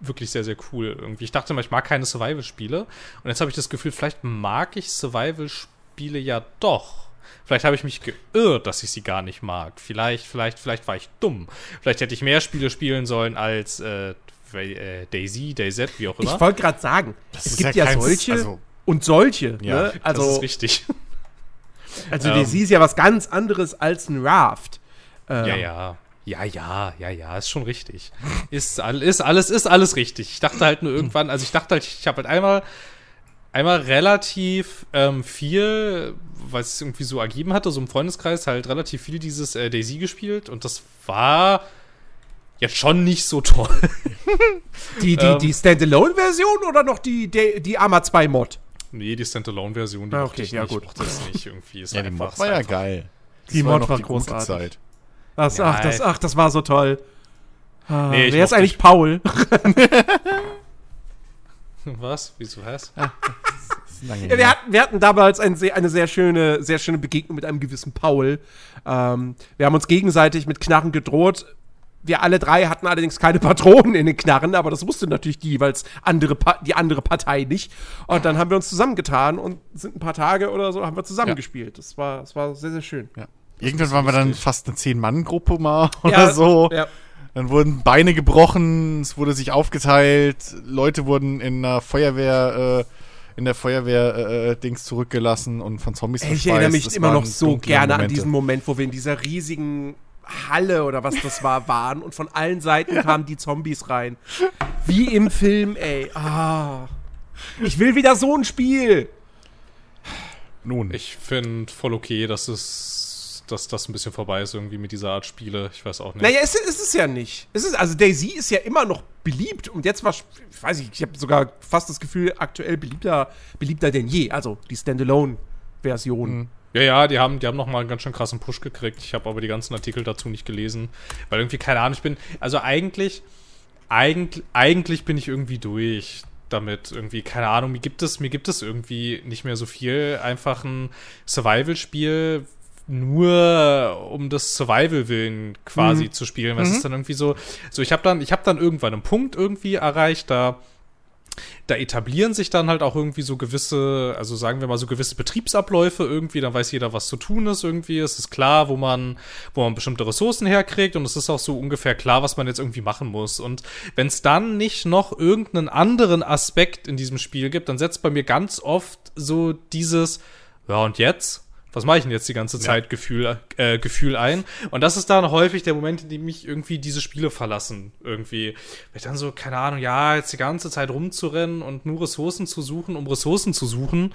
wirklich sehr, sehr cool irgendwie. Ich dachte immer, ich mag keine Survival-Spiele. Und jetzt habe ich das Gefühl, vielleicht mag ich Survival-Spiele ja doch. Vielleicht habe ich mich geirrt, dass ich sie gar nicht mag. Vielleicht, vielleicht, vielleicht war ich dumm. Vielleicht hätte ich mehr Spiele spielen sollen als äh, äh, Daisy, DayZ, wie auch immer. Ich wollte gerade sagen, Das es gibt ja ja, kein- solche also- und solche. Ja, ne? das Also, ist richtig. *laughs* also Ähm. Daisy ist ja was ganz anderes als ein Raft. Ähm, Ja, ja. Ja, ja, ja, ja, ist schon richtig. Ist, all- ist alles, ist alles richtig. Ich dachte halt nur irgendwann, also ich dachte halt, ich habe halt einmal, einmal relativ ähm, viel, weil es irgendwie so ergeben hatte, so im Freundeskreis, halt relativ viel dieses äh, Daisy gespielt und das war jetzt schon nicht so toll. *laughs* Die, die, Ähm. die Standalone-Version oder noch die, die, die Arma 2 Mod? nee, die Standalone-Version, die Ah, mochte okay, ich ja, nicht, gut. ich mochte das nicht irgendwie. Es Ja, die einfach- Mod war ja einfach- geil. Die Mod war die großartig. Zeit. Das, Ja, ach, das, ach, das war so toll. Ah, Nee, ich wer ist eigentlich nicht. Paul? *laughs* *laughs* Was? Wieso heißt? Lange Ja, wir, hatten, wir hatten damals ein eine sehr schöne, sehr schöne Begegnung mit einem gewissen Paul. Ähm, wir haben uns gegenseitig mit Knarren gedroht. Wir alle drei hatten allerdings keine Patronen in den Knarren, aber das wusste natürlich die, jeweils andere Pa- die andere Partei nicht. Und dann haben wir uns zusammengetan und sind ein paar Tage oder so haben wir zusammengespielt. Das war, das war sehr, sehr schön. Ja. Irgendwann waren wir dann fast eine Zehn-Mann-Gruppe mal oder Ja, so. Ja. Dann wurden Beine gebrochen, es wurde sich aufgeteilt, Leute wurden in der Feuerwehr, äh, in der Feuerwehr äh, äh, Dings zurückgelassen und von Zombies Ey, ich erinnere mich Das immer noch so gerne an Momente. diesen Moment, wo wir in dieser riesigen Halle oder was das war, waren und von allen Seiten *laughs* kamen die Zombies rein. Wie im Film, ey. Ah. Ich will wieder so ein Spiel. Nun, Ich finde voll okay, dass es, dass das ein bisschen vorbei ist irgendwie mit dieser Art Spiele. Ich weiß auch nicht. Naja, es ist es ja nicht. Es ist, also Daisy ist ja immer noch beliebt und jetzt war, ich weiß nicht, ich habe sogar fast das Gefühl, aktuell beliebter, beliebter denn je. Also die Standalone-Version. Ja, ja, die haben, die haben nochmal einen ganz schön krassen Push gekriegt. Ich habe aber die ganzen Artikel dazu nicht gelesen. Weil irgendwie, keine Ahnung, ich bin, also eigentlich, eigentlich, eigentlich bin ich irgendwie durch damit irgendwie, keine Ahnung, mir gibt es, mir gibt es irgendwie nicht mehr so viel. Einfach ein Survival-Spiel nur um das Survival willen quasi zu spielen. Was ist dann irgendwie so, so ich habe dann, ich habe dann irgendwann einen Punkt irgendwie erreicht, da da etablieren sich dann halt auch irgendwie so gewisse, also sagen wir mal so gewisse Betriebsabläufe irgendwie, dann weiß jeder, was zu tun ist irgendwie. Es ist klar, wo man, wo man bestimmte Ressourcen herkriegt und es ist auch so ungefähr klar, was man jetzt irgendwie machen muss. Und wenn es dann nicht noch irgendeinen anderen Aspekt in diesem Spiel gibt, dann setzt bei mir ganz oft so dieses, ja und jetzt? Was mache ich denn jetzt die ganze Zeit Gefühl, äh, Gefühl ein? Und das ist dann häufig der Moment, in dem mich irgendwie diese Spiele verlassen. Irgendwie. Weil ich dann so, keine Ahnung, ja, jetzt die ganze Zeit rumzurennen und nur Ressourcen zu suchen, um Ressourcen zu suchen,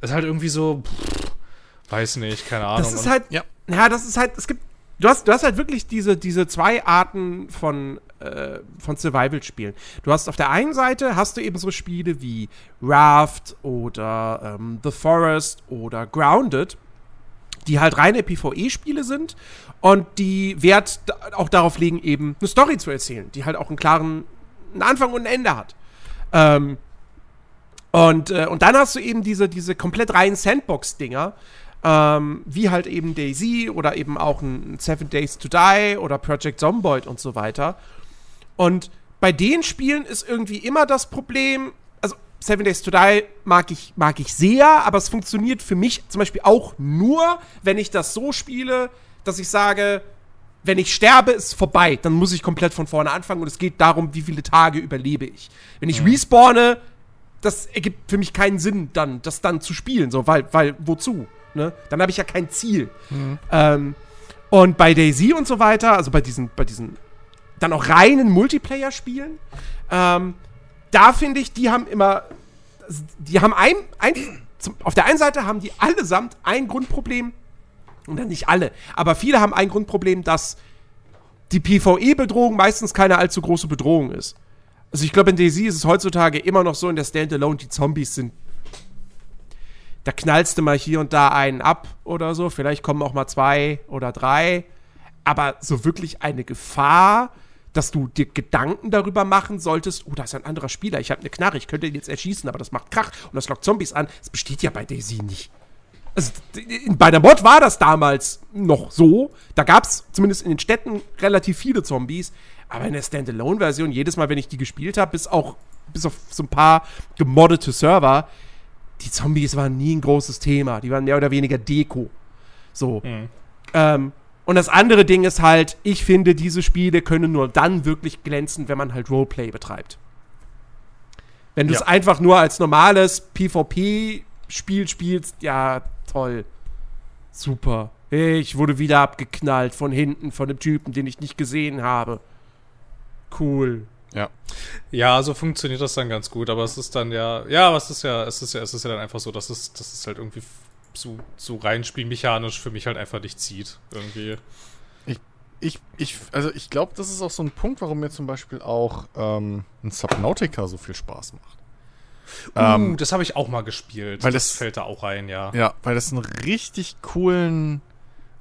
ist halt irgendwie so, pff, weiß nicht, keine Ahnung. Das ist halt, ja. ja. das ist halt, es gibt, du hast, du hast halt wirklich diese, diese zwei Arten von, äh, von Survival-Spielen. Du hast auf der einen Seite hast du eben so Spiele wie Raft oder ähm, The Forest oder Grounded, die halt reine PvE-Spiele sind und die Wert auch darauf legen, eben eine Story zu erzählen, die halt auch einen klaren einen Anfang und ein Ende hat. Ähm, und, äh, und dann hast du eben diese, diese komplett reinen Sandbox-Dinger, ähm, wie halt eben Daisy oder eben auch ein Seven Days to Die oder Project Zomboid und so weiter. Und bei den Spielen ist irgendwie immer das Problem, Seven Days to Die mag ich, mag ich sehr, aber es funktioniert für mich zum Beispiel auch nur, wenn ich das so spiele, dass ich sage, wenn ich sterbe, ist vorbei. Dann muss ich komplett von vorne anfangen und es geht darum, wie viele Tage überlebe ich. Wenn ich respawne, das ergibt für mich keinen Sinn, dann das dann zu spielen, so, weil, weil, wozu? Ne? Dann habe ich ja kein Ziel. Ähm, und bei Daisy und so weiter, also bei diesen, bei diesen dann auch reinen Multiplayer-Spielen, ähm, da finde ich, die haben immer, die haben ein, ein zum, auf der einen Seite haben die allesamt ein Grundproblem, und dann nicht alle, aber viele haben ein Grundproblem, dass die PvE-Bedrohung meistens keine allzu große Bedrohung ist. Also ich glaube, in Daisy ist es heutzutage immer noch so in der Standalone, die Zombies sind. Da knallst du mal hier und da einen ab oder so. Vielleicht kommen auch mal zwei oder drei. Aber so wirklich eine Gefahr, dass du dir Gedanken darüber machen solltest, oh, da ist ein anderer Spieler, ich habe eine Knarre, ich könnte ihn jetzt erschießen, aber das macht Krach und das lockt Zombies an. Das besteht ja bei Daisy nicht. Also, bei der Mod war das damals noch so. Da gab es zumindest in den Städten relativ viele Zombies. Aber in der Standalone-Version, jedes Mal, wenn ich die gespielt habe, bis auch bis auf so ein paar gemoddete Server, die Zombies waren nie ein großes Thema. Die waren mehr oder weniger Deko. So. Ähm, und das andere Ding ist halt, ich finde, diese Spiele können nur dann wirklich glänzen, wenn man halt Roleplay betreibt. Wenn du es Ja. einfach nur als normales PvP-Spiel spielst, ja, toll. Super. Ich wurde wieder abgeknallt von hinten von einem Typen, den ich nicht gesehen habe. Cool. Ja. Ja, so funktioniert das dann ganz gut, aber es ist dann ja, ja, aber es ist ja, es ist ja, es ist ja dann einfach so, dass es, dass es halt irgendwie so, so rein spielmechanisch für mich halt einfach nicht zieht. Irgendwie. Ich, ich, also ich glaube, das ist auch so ein Punkt, warum mir zum Beispiel auch ähm, ein Subnautica so viel Spaß macht. uh, das habe ich auch mal gespielt. Ähm, weil das, das- fällt da auch rein, ja. Ja, weil das einen richtig coolen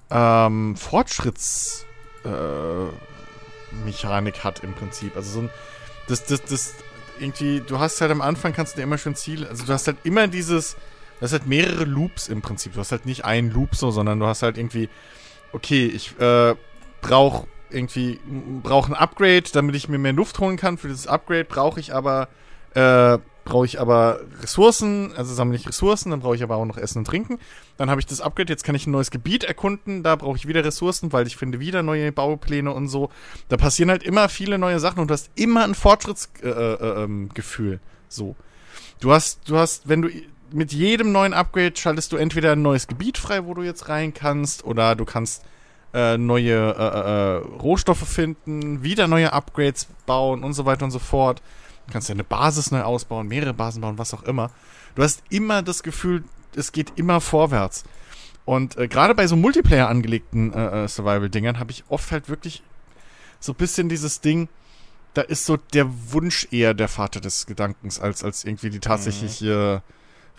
ähm, Fortschritts äh, Mechanik hat im Prinzip. Also so ein das, das, das irgendwie, du hast halt am Anfang kannst du dir immer schon Ziele, also du hast halt immer dieses, du hast halt mehrere Loops im Prinzip. Du hast halt nicht einen Loop so, sondern du hast halt irgendwie, okay, ich äh, brauche irgendwie, brauche ein Upgrade, damit ich mir mehr Luft holen kann. Für dieses Upgrade brauche ich aber, äh, brauche ich aber Ressourcen, also sammle ich Ressourcen, dann brauche ich aber auch noch Essen und Trinken. Dann habe ich das Upgrade, jetzt kann ich ein neues Gebiet erkunden, da brauche ich wieder Ressourcen, weil ich finde wieder neue Baupläne und so. Da passieren halt immer viele neue Sachen und du hast immer ein Fortschrittsgefühl. Äh, äh, ähm, so. Du hast, du hast, wenn du mit jedem neuen Upgrade schaltest du entweder ein neues Gebiet frei, wo du jetzt rein kannst, oder du kannst äh, neue äh, äh, äh, Rohstoffe finden, wieder neue Upgrades bauen und so weiter und so fort. Du kannst deine Basis neu ausbauen, mehrere Basen bauen, was auch immer. Du hast immer das Gefühl, es geht immer vorwärts. Und äh, gerade bei so Multiplayer angelegten äh, Survival-Dingern habe ich oft halt wirklich so ein bisschen dieses Ding, da ist so der Wunsch eher der Vater des Gedankens, als, als irgendwie die tatsächliche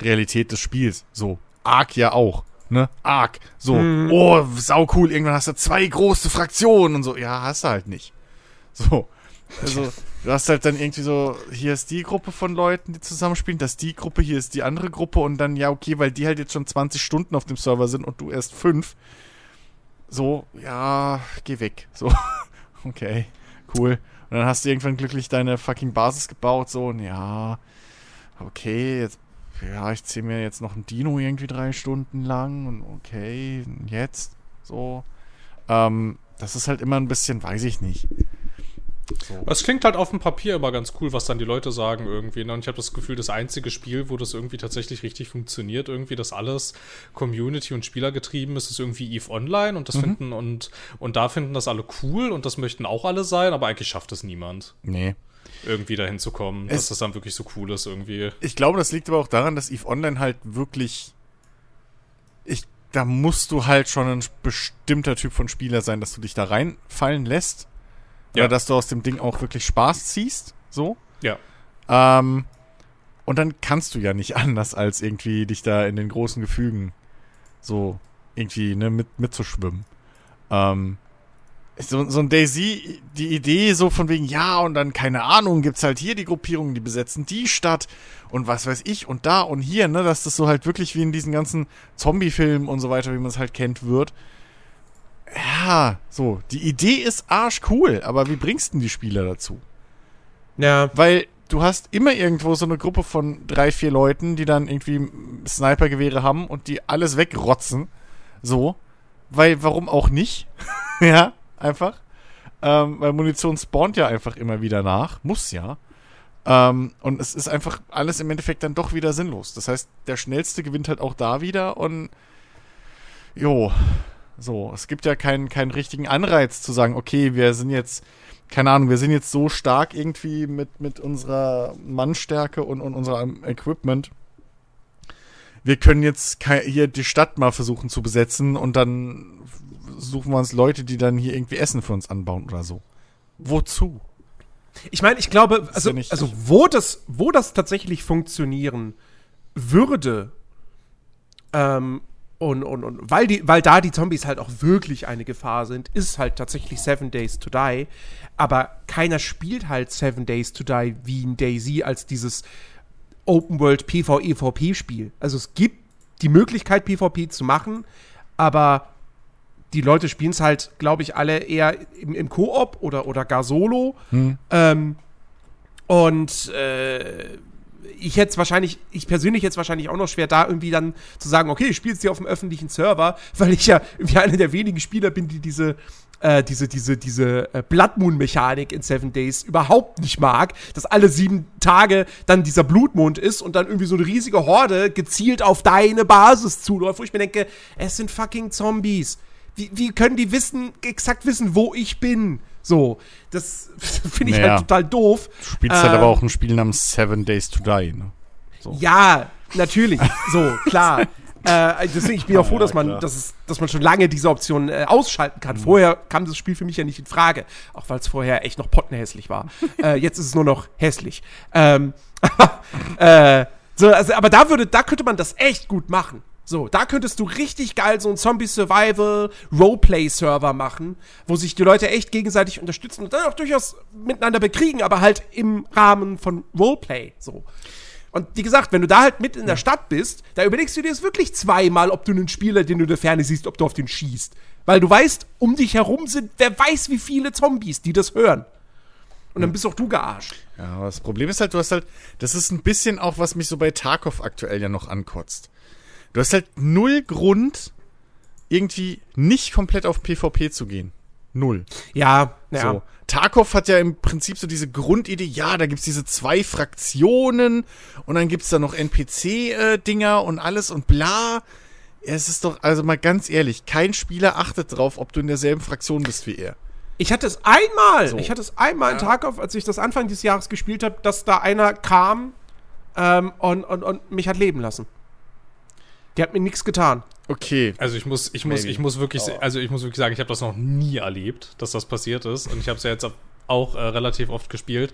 Realität des Spiels. So, Ark ja auch. Ne? Ark. So, oh, sau cool, irgendwann hast du zwei große Fraktionen und so. Ja, hast du halt nicht. So. Also, du hast halt dann irgendwie so, hier ist die Gruppe von Leuten, die zusammenspielen, das ist die Gruppe, hier ist die andere Gruppe und dann, ja, okay, weil die halt jetzt schon 20 Stunden auf dem Server sind und du erst fünf. So, ja, geh weg. So, *laughs* okay, cool. Und dann hast du irgendwann glücklich deine fucking Basis gebaut, so, und ja, okay, jetzt, ja, ich ziehe mir jetzt noch ein Dino irgendwie drei Stunden lang und okay, jetzt, so. Ähm, das ist halt immer ein bisschen, weiß ich nicht. So. Es klingt halt auf dem Papier immer ganz cool, was dann die Leute sagen irgendwie. Ne? Und ich habe das Gefühl, das einzige Spiel, wo das irgendwie tatsächlich richtig funktioniert, irgendwie, dass alles Community und Spieler getrieben ist, ist irgendwie EVE Online und das finden und, und da finden das alle cool und das möchten auch alle sein, aber eigentlich schafft es niemand, Nee. Irgendwie dahin zu kommen, Es- dass das dann wirklich so cool ist irgendwie. Ich glaube, das liegt aber auch daran, dass EVE Online halt wirklich. Ich, da musst du halt schon ein bestimmter Typ von Spieler sein, dass du dich da reinfallen lässt. Ja. Oder dass du aus dem Ding auch wirklich Spaß ziehst. So. Ja. Ähm, und dann kannst du ja nicht *laughs* anders, als irgendwie dich da in den großen Gefügen so irgendwie ne, mit, mitzuschwimmen. Ähm, so, so ein Daisy, die Idee so von wegen, ja, und dann, keine Ahnung, gibt's halt hier die Gruppierungen, die besetzen die Stadt und was weiß ich und da und hier, ne, dass das so halt wirklich wie in diesen ganzen Zombie-Filmen und so weiter, wie man es halt kennt, wird. Ja, so, die Idee ist arschcool, aber wie bringst du denn die Spieler dazu? Ja. Weil du hast immer irgendwo so eine Gruppe von drei, vier Leuten, die dann irgendwie Snipergewehre haben und die alles wegrotzen. So. Weil, warum auch nicht? *laughs* ja, einfach. Ähm, weil Munition spawnt ja einfach immer wieder nach. Muss ja. Ähm, und es ist einfach alles im Endeffekt dann doch wieder sinnlos. Das heißt, der Schnellste gewinnt halt auch da wieder und jo, so, es gibt ja keinen, keinen richtigen Anreiz zu sagen, okay, wir sind jetzt, keine Ahnung, wir sind jetzt so stark irgendwie mit, mit unserer Mannstärke und, und unserem Equipment. Wir können jetzt hier die Stadt mal versuchen zu besetzen und dann suchen wir uns Leute, die dann hier irgendwie Essen für uns anbauen oder so. Wozu? Ich meine, ich glaube, also, ja nicht- also wo, das, wo das tatsächlich funktionieren würde, ähm, und, und, und weil, die, weil da die Zombies halt auch wirklich eine Gefahr sind, ist halt tatsächlich Seven Days to Die. Aber keiner spielt halt Seven Days to Die wie in Daisy als dieses Open World PvE-VP-Spiel. Also es gibt die Möglichkeit, PvP zu machen, aber die Leute spielen es halt, glaube ich, alle eher im, im Koop oder, oder gar solo. Ähm, und äh, ich hätte wahrscheinlich, ich persönlich jetzt wahrscheinlich auch noch schwer, da irgendwie dann zu sagen, okay, ich spiele es dir auf dem öffentlichen Server, *laughs* weil ich ja irgendwie einer der wenigen Spieler bin, die diese äh, diese, diese, diese äh, Blood Moon-Mechanik in Seven Days überhaupt nicht mag, dass alle sieben Tage dann dieser Blutmond ist und dann irgendwie so eine riesige Horde gezielt auf deine Basis zuläuft, wo ich mir denke, es sind fucking Zombies. Wie, wie können die wissen, exakt wissen, wo ich bin? So, das *laughs* finde ich Naja. halt total doof. Du spielst halt Äh, aber auch ein Spiel namens Seven Days to Die, ne? Ja, natürlich. So, klar. *laughs* äh, deswegen, ich bin auch froh, Ja, dass man, dass, es, dass man schon lange diese Option äh, ausschalten kann. Vorher kam das Spiel für mich ja nicht in Frage, auch weil es vorher echt noch pottenhässlich war. *laughs* äh, jetzt ist es nur noch hässlich. Ähm, äh, so, also, aber da würde, da könnte man das echt gut machen. So, da könntest du richtig geil so einen Zombie-Survival-Roleplay-Server machen, wo sich die Leute echt gegenseitig unterstützen und dann auch durchaus miteinander bekriegen, aber halt im Rahmen von Roleplay. So. Und wie gesagt, wenn du da halt mit in der Stadt bist, da überlegst du dir es wirklich zweimal, ob du einen Spieler, den du in der Ferne siehst, ob du auf den schießt. Weil du weißt, um dich herum sind, wer weiß, wie viele Zombies, die das hören. Und dann bist auch du gearscht. Ja, aber das Problem ist halt, du hast halt, das ist ein bisschen auch, was mich so bei Tarkov aktuell ja noch ankotzt. Du hast halt null Grund, irgendwie nicht komplett auf PvP zu gehen. Null. Ja, ja. So. Tarkov hat ja im Prinzip so diese Grundidee, ja, da gibt's diese zwei Fraktionen und dann gibt's da noch NPC-Dinger und alles und bla. Es ist doch, also mal ganz ehrlich, kein Spieler achtet drauf, ob du in derselben Fraktion bist wie er. Ich hatte es einmal, So. ich hatte es einmal in Tarkov, als ich das Anfang dieses Jahres gespielt habe, dass da einer kam ähm, und, und, und mich hat leben lassen. Der hat mir nichts getan. Okay. Also ich muss, ich muss, Maybe. ich muss wirklich, Aber- also ich muss wirklich sagen, ich habe das noch nie erlebt, dass das passiert ist. Und ich habe es ja jetzt auch äh, relativ oft gespielt.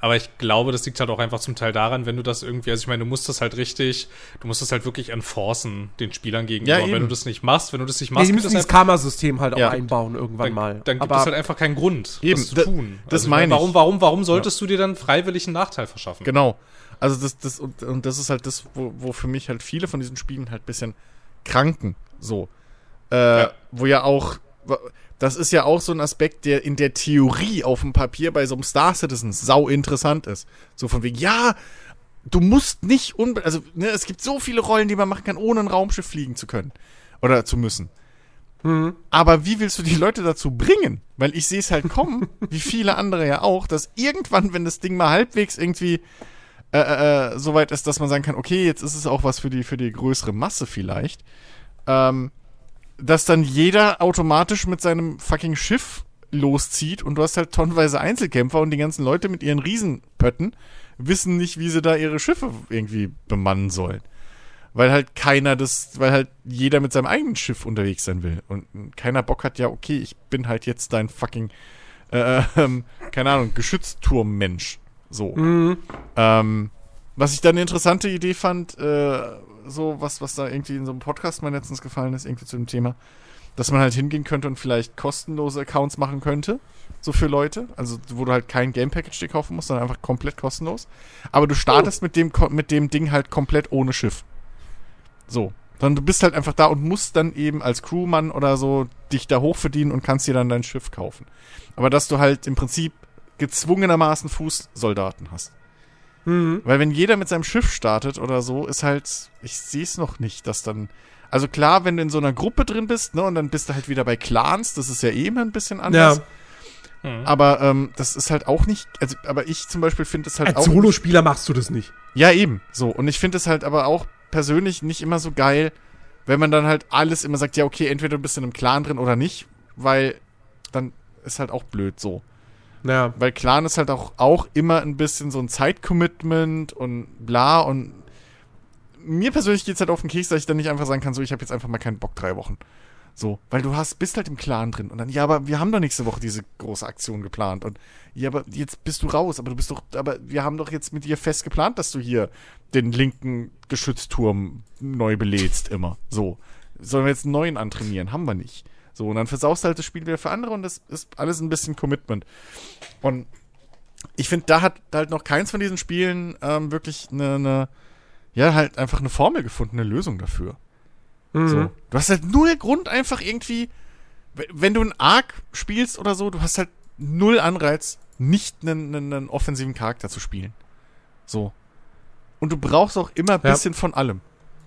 Aber ich glaube, das liegt halt auch einfach zum Teil daran, wenn du das irgendwie, also ich meine, du musst das halt richtig, du musst das halt wirklich enforcen den Spielern gegenüber. Ja, Und wenn du das nicht machst, wenn du das nicht Nee, machst, sie gibt müssen es dieses Karma-System halt Ja. auch einbauen irgendwann dann, mal. dann gibt Aber es halt einfach keinen Grund, Eben, das zu tun. das ich meine ich. Warum, warum, warum solltest du dir dann freiwillig einen Nachteil verschaffen? Genau. Also das, das, und, und das ist halt das, wo, wo für mich halt viele von diesen Spielen halt ein bisschen kranken. So. Äh, Ja. Wo ja auch, das ist ja auch so ein Aspekt, der in der Theorie auf dem Papier bei so einem Star Citizen sau interessant ist. So von wegen, ja, du musst nicht unbe also ne, es gibt so viele Rollen, die man machen kann, ohne ein Raumschiff fliegen zu können. Oder zu müssen. Aber wie willst du die Leute dazu bringen? Weil ich sehe es halt kommen, *laughs* wie viele andere ja auch, dass irgendwann, wenn das Ding mal halbwegs irgendwie äh, äh, so weit ist, dass man sagen kann, okay, jetzt ist es auch was für die, für die größere Masse vielleicht, ähm, dass dann jeder automatisch mit seinem fucking Schiff loszieht und du hast halt tonnenweise Einzelkämpfer und die ganzen Leute mit ihren Riesenpötten wissen nicht, wie sie da ihre Schiffe irgendwie bemannen sollen. Weil halt keiner das, weil halt jeder mit seinem eigenen Schiff unterwegs sein will. Und keiner Bock hat, ja, okay, ich bin halt jetzt dein fucking, äh, *laughs* ähm, keine Ahnung, Geschützturmmensch. So. Ähm, Was ich dann eine interessante Idee fand, äh, so was, was da irgendwie in so einem Podcast mal letztens gefallen ist, irgendwie zu dem Thema, dass man halt hingehen könnte und vielleicht kostenlose Accounts machen könnte, so für Leute, also wo du halt kein Game Package dir kaufen musst, sondern einfach komplett kostenlos. Aber du startest mit dem mit dem Ding halt komplett ohne Schiff. So, dann du bist halt einfach da und musst dann eben als Crewmann oder so dich da hochverdienen und kannst dir dann dein Schiff kaufen. Aber dass du halt im Prinzip gezwungenermaßen Fußsoldaten hast. Mhm. Weil wenn jeder mit seinem Schiff startet oder so, ist halt, ich sehe es noch nicht, dass dann. Also klar, wenn du in so einer Gruppe drin bist, ne, und dann bist du halt wieder bei Clans, das ist ja eh immer ein bisschen anders. Ja. Mhm. Aber ähm, das ist halt auch nicht, also, aber ich zum Beispiel finde es halt Als auch. Solospieler machst du das nicht. Ja, eben. So. Und ich finde es halt aber auch persönlich nicht immer so geil, wenn man dann halt alles immer sagt, ja, okay, entweder du bist in einem Clan drin oder nicht, weil dann ist halt auch blöd so. Ja. Weil Clan ist halt auch, auch immer ein bisschen so ein Zeitcommitment und bla und mir persönlich geht's halt auf den Keks, dass ich dann nicht einfach sagen kann, so, ich habe jetzt einfach mal keinen Bock, drei Wochen. So, weil du hast, bist halt im Clan drin und dann, ja, aber wir haben doch nächste Woche diese große Aktion geplant und ja, aber jetzt bist du raus, aber du bist doch, aber wir haben doch jetzt mit dir fest geplant, dass du hier den linken Geschützturm neu belädst immer. So. Sollen wir jetzt einen neuen antrainieren? Haben wir nicht. So, und dann versaust du halt das Spiel wieder für andere und das ist alles ein bisschen Commitment. Und ich finde, da hat halt noch keins von diesen Spielen ähm, wirklich eine, eine, ja, halt einfach eine Formel gefunden, eine Lösung dafür. Mhm. So. Du hast halt null Grund einfach irgendwie, wenn du ein Arc spielst oder so, du hast halt null Anreiz, nicht einen, einen, einen offensiven Charakter zu spielen. So. Und du brauchst auch immer ein Ja. bisschen von allem.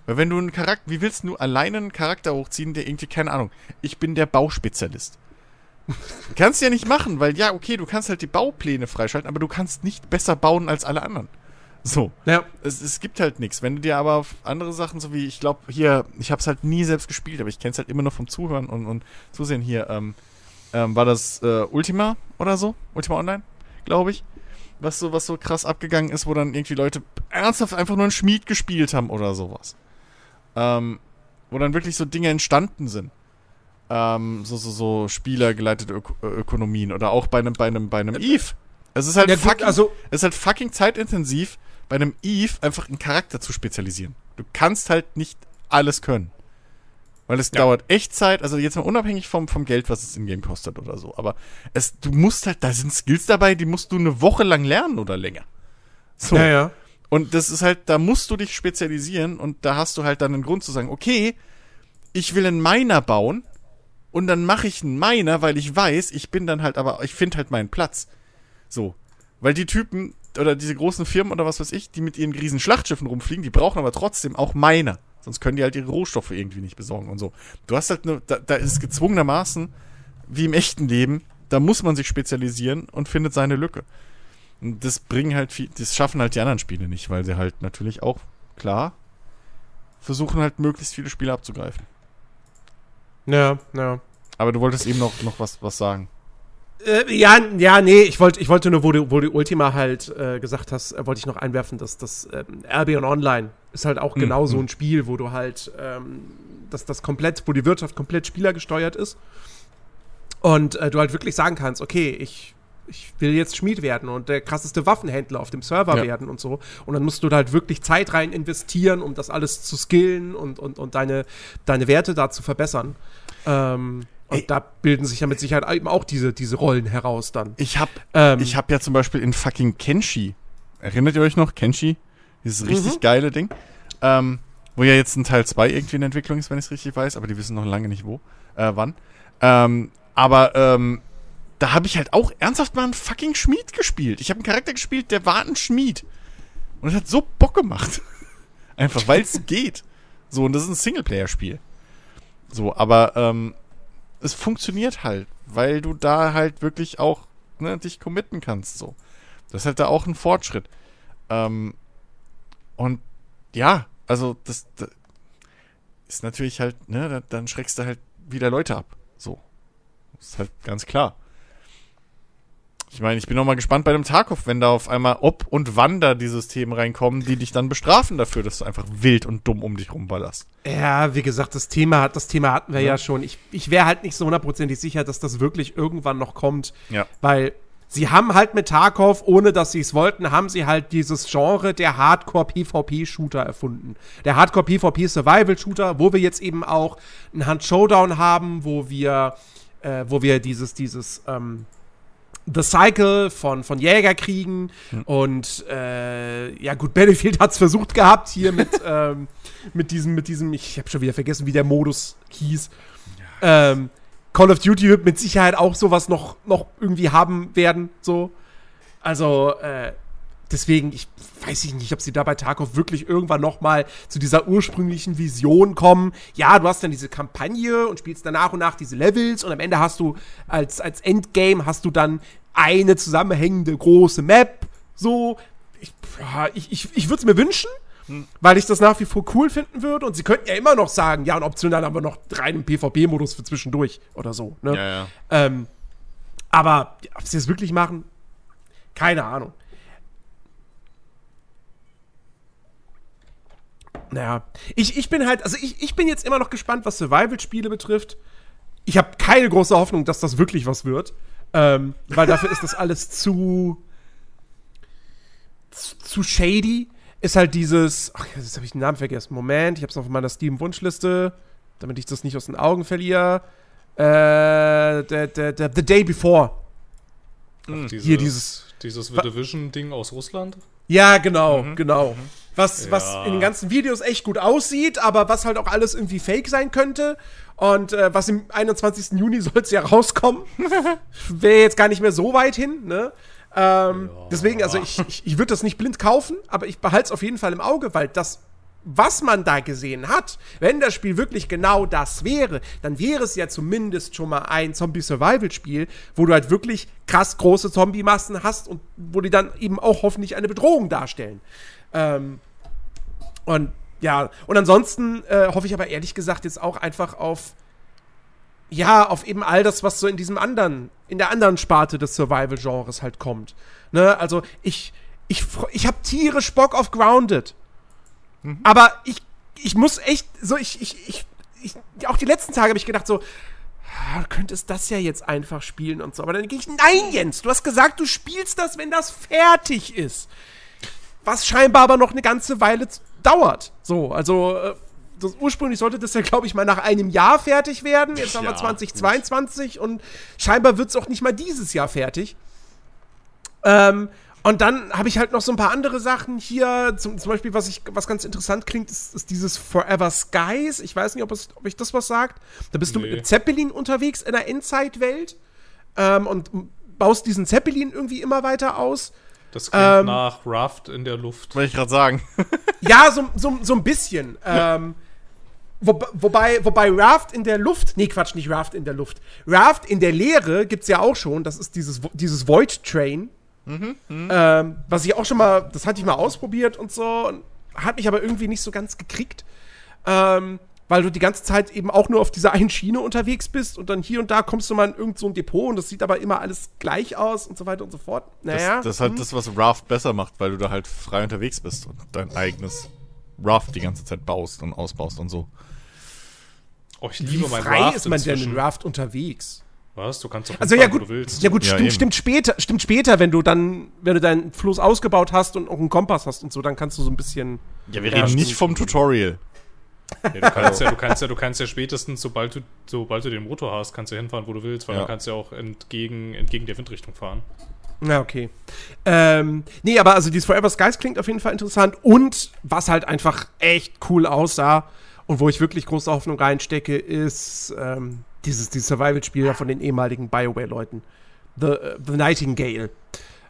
Weil wenn du einen Charakter, wie willst du alleine einen Charakter hochziehen, der irgendwie, keine Ahnung, ich bin der Bauspezialist. *laughs* kannst du ja nicht machen, weil ja, okay, du kannst halt die Baupläne freischalten, aber du kannst nicht besser bauen als alle anderen. So Ja. es, es gibt halt nichts. Wenn du dir aber auf andere Sachen, so wie, ich glaube, hier, ich habe es halt nie selbst gespielt, aber ich kenne es halt immer nur vom Zuhören und, und Zusehen hier, ähm, ähm, war das äh, Ultima oder so? Ultima Online, glaube ich. Was so, was so krass abgegangen ist, wo dann irgendwie Leute ernsthaft einfach nur einen Schmied gespielt haben oder sowas. Ähm, wo dann wirklich so Dinge entstanden sind. Ähm, so, so, so spielergeleitete Ök Ökonomien oder auch bei einem, bei einem, bei einem Eve. Es ist halt Ja, fucking, also- es ist halt fucking zeitintensiv, bei einem Eve einfach einen Charakter zu spezialisieren. Du kannst halt nicht alles können. Weil es dauert echt Zeit, also jetzt mal unabhängig vom, vom Geld, was es in Game kostet oder so. Aber es, du musst halt, da sind Skills dabei, die musst du eine Woche lang lernen oder länger. So. Ja, ja. Und das ist halt, da musst du dich spezialisieren und da hast du halt dann einen Grund zu sagen, okay, ich will einen Miner bauen und dann mache ich einen Miner, weil ich weiß, ich bin dann halt aber, ich finde halt meinen Platz. So. Weil die Typen oder diese großen Firmen oder was weiß ich, die mit ihren riesen Schlachtschiffen rumfliegen, die brauchen aber trotzdem auch Miner. Sonst können die halt ihre Rohstoffe irgendwie nicht besorgen und so. Du hast halt eine, da, da ist gezwungenermaßen, wie im echten Leben, da muss man sich spezialisieren und findet seine Lücke. Und das bringen halt viel, das schaffen halt die anderen Spiele nicht, weil sie halt natürlich auch, klar, versuchen halt möglichst viele Spiele abzugreifen. Ja, ja. Aber du wolltest eben noch, noch was, was sagen. Äh, ja, ja, nee, ich wollte ich wollte nur, wo du, wo du Ultima halt äh, gesagt hast, äh, wollte ich noch einwerfen, dass das ähm, Albion Online ist halt auch Hm, genau so hm. ein Spiel, wo du halt, ähm, dass das komplett, wo die Wirtschaft komplett spielergesteuert ist. Und äh, du halt wirklich sagen kannst, okay, ich, ich will jetzt Schmied werden und der krasseste Waffenhändler auf dem Server Ja. werden und so. Und dann musst du da halt wirklich Zeit rein investieren, um das alles zu skillen und, und, und deine, deine Werte da zu verbessern. Ähm, und Ey. da bilden sich ja mit Sicherheit eben auch diese, diese Rollen heraus dann. Ich hab, Ähm, ich hab ja zum Beispiel in fucking Kenshi, erinnert ihr euch noch? Kenshi? Dieses richtig Mhm. geile Ding. Ähm, wo ja jetzt ein Teil 2 irgendwie in Entwicklung ist, wenn ich es richtig weiß, aber die wissen noch lange nicht wo, äh, wann. Ähm, aber ähm, da habe ich halt auch ernsthaft mal einen fucking Schmied gespielt. Ich habe einen Charakter gespielt, der war ein Schmied. Und es hat so Bock gemacht. *laughs* Einfach, weil es *laughs* geht. So, und das ist ein Singleplayer-Spiel. So, aber ähm, es funktioniert halt, weil du da halt wirklich auch ne, dich committen kannst. So. Das ist halt da auch ein Fortschritt. Ähm, und ja, also das, das ist natürlich halt, ne, da, dann schreckst du halt wieder Leute ab. So. Das ist halt ganz klar. Ich meine, ich bin noch mal gespannt bei dem Tarkov, wenn da auf einmal ob und wann da die Systeme reinkommen, die dich dann bestrafen dafür, dass du einfach wild und dumm um dich rumballerst. Ja, wie gesagt, das Thema, das Thema hatten wir ja, Ja. schon. Ich, ich wäre halt nicht so hundertprozentig sicher, dass das wirklich irgendwann noch kommt, Ja. weil sie haben halt mit Tarkov, ohne dass sie es wollten, haben sie halt dieses Genre der Hardcore-PvP-Shooter erfunden. Der Hardcore-PvP-Survival-Shooter, wo wir jetzt eben auch einen Hand-Showdown haben, wo wir, äh, wo wir dieses, dieses, ähm, The Cycle von, von Jäger kriegen. Und äh, ja, gut, Battlefield hat es versucht gehabt hier mit, *laughs* ähm, mit diesem, mit diesem, ich habe schon wieder vergessen, wie der Modus hieß. Ähm, Call of Duty wird mit Sicherheit auch sowas noch, noch irgendwie haben werden. So. Also, äh, deswegen, ich weiß ich nicht, ob sie da bei Tarkov wirklich irgendwann noch mal zu dieser ursprünglichen Vision kommen. Ja, du hast dann diese Kampagne und spielst dann nach und nach diese Levels und am Ende hast du als, als Endgame hast du dann eine zusammenhängende große Map. So, ich, ich, ich, ich würde es mir wünschen, weil ich das nach wie vor cool finden würde. Und sie könnten ja immer noch sagen, ja, und optional haben wir noch reinen PvP-Modus für zwischendurch oder so. Ne? Ja, ja. Ähm, aber ob sie es wirklich machen, keine Ahnung. Naja, ich, ich bin halt, also ich, ich bin jetzt immer noch gespannt, was Survival-Spiele betrifft. Ich habe keine große Hoffnung, dass das wirklich was wird. Ähm, weil dafür ist das alles zu, zu, zu shady. Ist halt dieses, ach, jetzt habe ich den Namen vergessen. Moment, ich habe es auf meiner Steam-Wunschliste, damit ich das nicht aus den Augen verliere. Äh, der, der, der, The Day Before. Ach, diese, Hier dieses. dieses The Division-Ding aus Russland. Ja, genau, genau. Was, was Ja. in den ganzen Videos echt gut aussieht, aber was halt auch alles irgendwie fake sein könnte. Und äh, was im 21. Juni *laughs* soll es ja rauskommen. *laughs* Wäre jetzt gar nicht mehr so weit hin, ne? Ähm, Deswegen, also ich, ich, ich würde das nicht blind kaufen, aber ich behalte es auf jeden Fall im Auge, weil das, was man da gesehen hat, wenn das Spiel wirklich genau das wäre, dann wäre es ja zumindest schon mal ein Zombie-Survival-Spiel, wo du halt wirklich krass große Zombie-Massen hast und wo die dann eben auch hoffentlich eine Bedrohung darstellen. Ähm, und ja, und ansonsten äh, hoffe ich aber ehrlich gesagt jetzt auch einfach auf, ja, auf eben all das, was so in diesem anderen, in der anderen Sparte des Survival-Genres halt kommt. Ne, also ich, ich, ich habe tierisch Bock auf Grounded. Aber ich, ich muss echt, so, ich, ich, ich, ich auch die letzten Tage habe ich gedacht so, ah, du könntest das ja jetzt einfach spielen und so. Aber dann gehe ich, nein, Jens, du hast gesagt, du spielst das, wenn das fertig ist. Was scheinbar aber noch eine ganze Weile dauert. So, also äh, das, ursprünglich sollte das ja, glaube ich, mal nach einem Jahr fertig werden. Jetzt haben wir Ja, 2022 und scheinbar wird es auch nicht mal dieses Jahr fertig. Ähm, und dann habe ich halt noch so ein paar andere Sachen hier. Zum, zum Beispiel, was, ich, was ganz interessant klingt, ist, ist dieses Forever Skies. Ich weiß nicht, ob, es, ob ich das was sagt. Da bist du mit Nee. einem Zeppelin unterwegs in der Endzeitwelt ähm, und baust diesen Zeppelin irgendwie immer weiter aus. Das klingt Ähm, nach Raft in der Luft. Wollte ich gerade sagen. *laughs* Ja, so, so, so ein bisschen. Ähm, wo, wobei, wobei Raft in der Luft, nee, Quatsch, nicht Raft in der Luft. Raft in der Leere gibt's ja auch schon. Das ist dieses, dieses Void Train. Ähm, was ich auch schon mal, das hatte ich mal ausprobiert und so. Und hat mich aber irgendwie nicht so ganz gekriegt. Ähm, weil du die ganze Zeit eben auch nur auf dieser einen Schiene unterwegs bist und dann hier und da kommst du mal in irgend so ein Depot und das sieht aber immer alles gleich aus und so weiter und so fort. Das, Naja. das ist halt das, was Raft besser macht, weil du da halt frei unterwegs bist und dein eigenes Raft die ganze Zeit baust und ausbaust und so. Oh, ich Wie liebe mein frei Raft ist man denn inzwischen. in Raft unterwegs? Was? Du kannst doch Also ja gut, wo du willst. ja gut, Ja, stimmt, eben. stimmt später, stimmt später, wenn du dann, wenn du deinen Fluss ausgebaut hast und auch einen Kompass hast und so, dann kannst du so ein bisschen. Ja, wir reden nicht vom Tutorial. Ja, du kannst ja, du kannst ja, du kannst ja spätestens, sobald du, sobald du den Motor hast, kannst du hinfahren, wo du willst, weil Ja. dann kannst ja auch entgegen, entgegen der Windrichtung fahren. Na, okay. Ähm, nee, aber also dieses Forever Skies klingt auf jeden Fall interessant und was halt einfach echt cool aussah und wo ich wirklich große Hoffnung reinstecke, ist ähm, dieses, dieses Survival-Spiel von den ehemaligen BioWare-Leuten. The, äh, The Nightingale.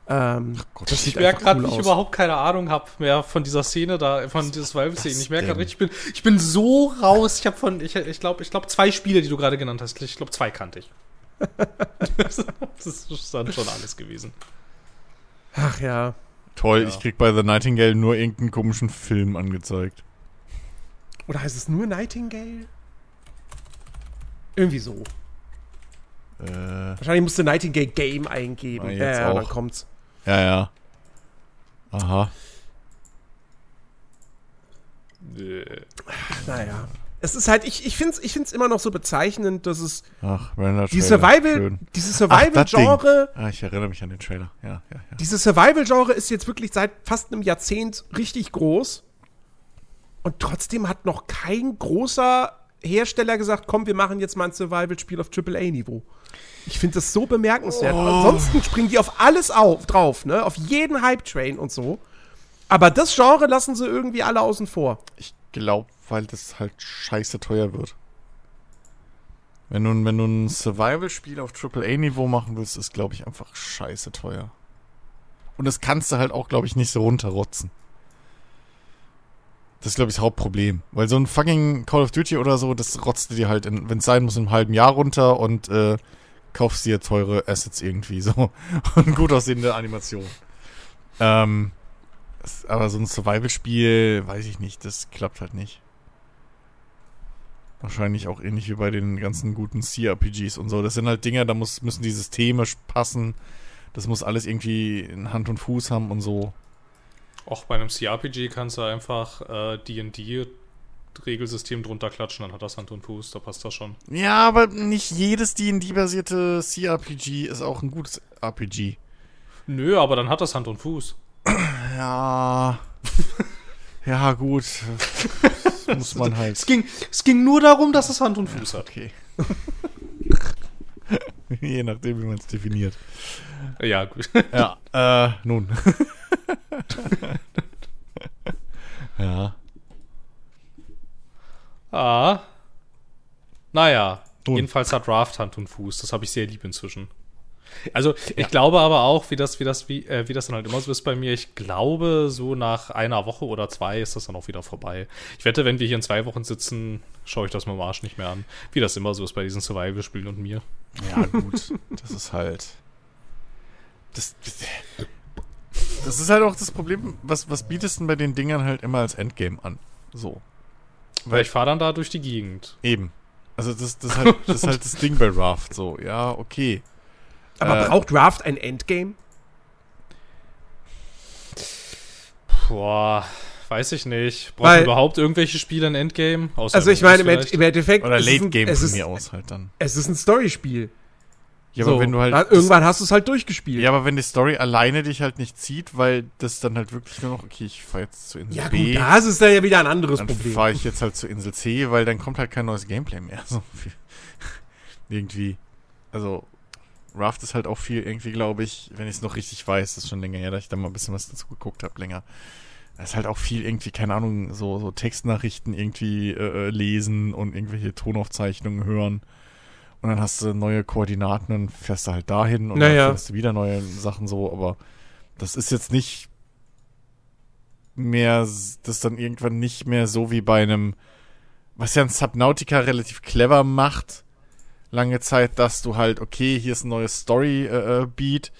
Ähm, das Ich merke gerade, cool wie ich aus. überhaupt keine Ahnung habe mehr von dieser Szene da, von dieser Survival-Szene. Ich merke gerade richtig, ich bin, ich bin so raus. Ich habe von, ich, ich glaube, ich glaube zwei Spiele, die du gerade genannt hast. Ich glaube, zwei kannte ich. *laughs* das ist dann schon alles gewesen. Ach ja. Toll, Ja. ich krieg bei The Nightingale nur irgendeinen komischen Film angezeigt. Oder heißt es nur Nightingale? Irgendwie so. Äh, Wahrscheinlich musste Nightingale Game eingeben. Ah, ja, jetzt dann auch. kommt's. Ja, ja. Aha. Äh, Naja. es ist halt, ich, ich finde es ich find's immer noch so bezeichnend, dass es Ach, die Survival, dieses Survival-Genre, Ah, ich erinnere mich an den Trailer. Ja, ja, ja. dieses Survival-Genre ist jetzt wirklich seit fast einem Jahrzehnt richtig groß. Und trotzdem hat noch kein großer Hersteller gesagt, komm, wir machen jetzt mal ein Survival-Spiel auf AAA-Niveau. Ich finde das so bemerkenswert. Ansonsten springen die auf alles auf, drauf, ne? Auf jeden Hype-Train und so. Aber das Genre lassen sie irgendwie alle außen vor. Ich glaube, weil das halt scheiße teuer wird. Wenn du, wenn du ein Survival-Spiel auf AAA-Niveau machen willst, ist, glaube ich, einfach scheiße teuer. Und das kannst du halt auch, glaube ich, nicht so runterrotzen. Das ist, glaube ich, das Hauptproblem. Weil so ein fucking Call of Duty oder so, das rotzt dir halt, wenn es sein muss, in einem halben Jahr runter und äh, kaufst dir teure Assets irgendwie so. *laughs* Und gut aussehende Animation. Ähm, aber so ein Survival-Spiel, weiß ich nicht, das klappt halt nicht. Wahrscheinlich auch ähnlich wie bei den ganzen guten CRPGs und so. Das sind halt Dinger, da muss, müssen die Systeme passen. Das muss alles irgendwie in Hand und Fuß haben und so. Auch bei einem CRPG kannst du einfach äh, D&D Regelsystem drunter klatschen, dann hat das Hand und Fuß, da passt das schon. Ja, aber nicht jedes D&D-basierte CRPG ist auch ein gutes RPG. Nö, aber dann hat das Hand und Fuß. *clears throat* Ja. *laughs* ja, gut. Das muss man halt. Es ging, es ging nur darum, dass es Hand und Fuß hat. Okay. *laughs* Je nachdem, wie man es definiert. Ja, gut. Ja, äh, nun. *laughs* ja. Ah. Naja. Nun. Jedenfalls hat Raft Hand und Fuß. Das habe ich sehr lieb inzwischen. Also, ich glaube aber auch, wie das, wie das, wie, äh, wie das dann halt immer so ist bei mir, ich glaube, so nach einer Woche oder zwei ist das dann auch wieder vorbei. Ich wette, wenn wir hier in zwei Wochen sitzen, schaue ich das mit dem Arsch nicht mehr an. Wie das immer so ist bei diesen Survival-Spielen und mir. Ja, gut. Das ist halt. Das, das ist halt auch das Problem, was, was bietest du denn bei den Dingern halt immer als Endgame an? So. Weil ich fahre dann da durch die Gegend. Eben. Also das, das, ist halt, *laughs* das ist halt das Ding bei Raft. So, ja, okay. Aber Äh, braucht Raft ein Endgame? Boah, weiß ich nicht. Weil- Brauchen überhaupt irgendwelche Spiele ein Endgame? Außer Also ich meine, im, Endeffekt, Oder es ist Late ein- Game es von ist, mir aus halt dann. es ist ein Storyspiel. Ja, So, aber wenn du halt. irgendwann hast du es halt durchgespielt. ja, aber wenn die Story alleine dich halt nicht zieht, weil das dann halt wirklich nur noch, okay, ich fahre jetzt zu Insel Ja, B. gut, das ist dann ja wieder ein anderes dann Problem. fahre ich jetzt halt zu Insel C, weil dann kommt halt kein neues Gameplay mehr. *laughs* So viel. irgendwie. Also, Raft ist halt auch viel irgendwie, glaube ich, wenn ich es noch richtig weiß, das ist schon länger her, dass ich da mal ein bisschen was dazu geguckt habe, länger. Da ist halt auch viel irgendwie, keine Ahnung, so, so Textnachrichten irgendwie äh, äh, lesen und irgendwelche Tonaufzeichnungen hören. Und dann hast du neue Koordinaten und fährst du halt dahin und Naja. dann findest du wieder neue Sachen so, aber das ist jetzt nicht mehr, das ist dann irgendwann nicht mehr so wie bei einem, was ja ein Subnautica relativ clever macht, lange Zeit, dass du halt, okay, hier ist ein neues Story-Beat,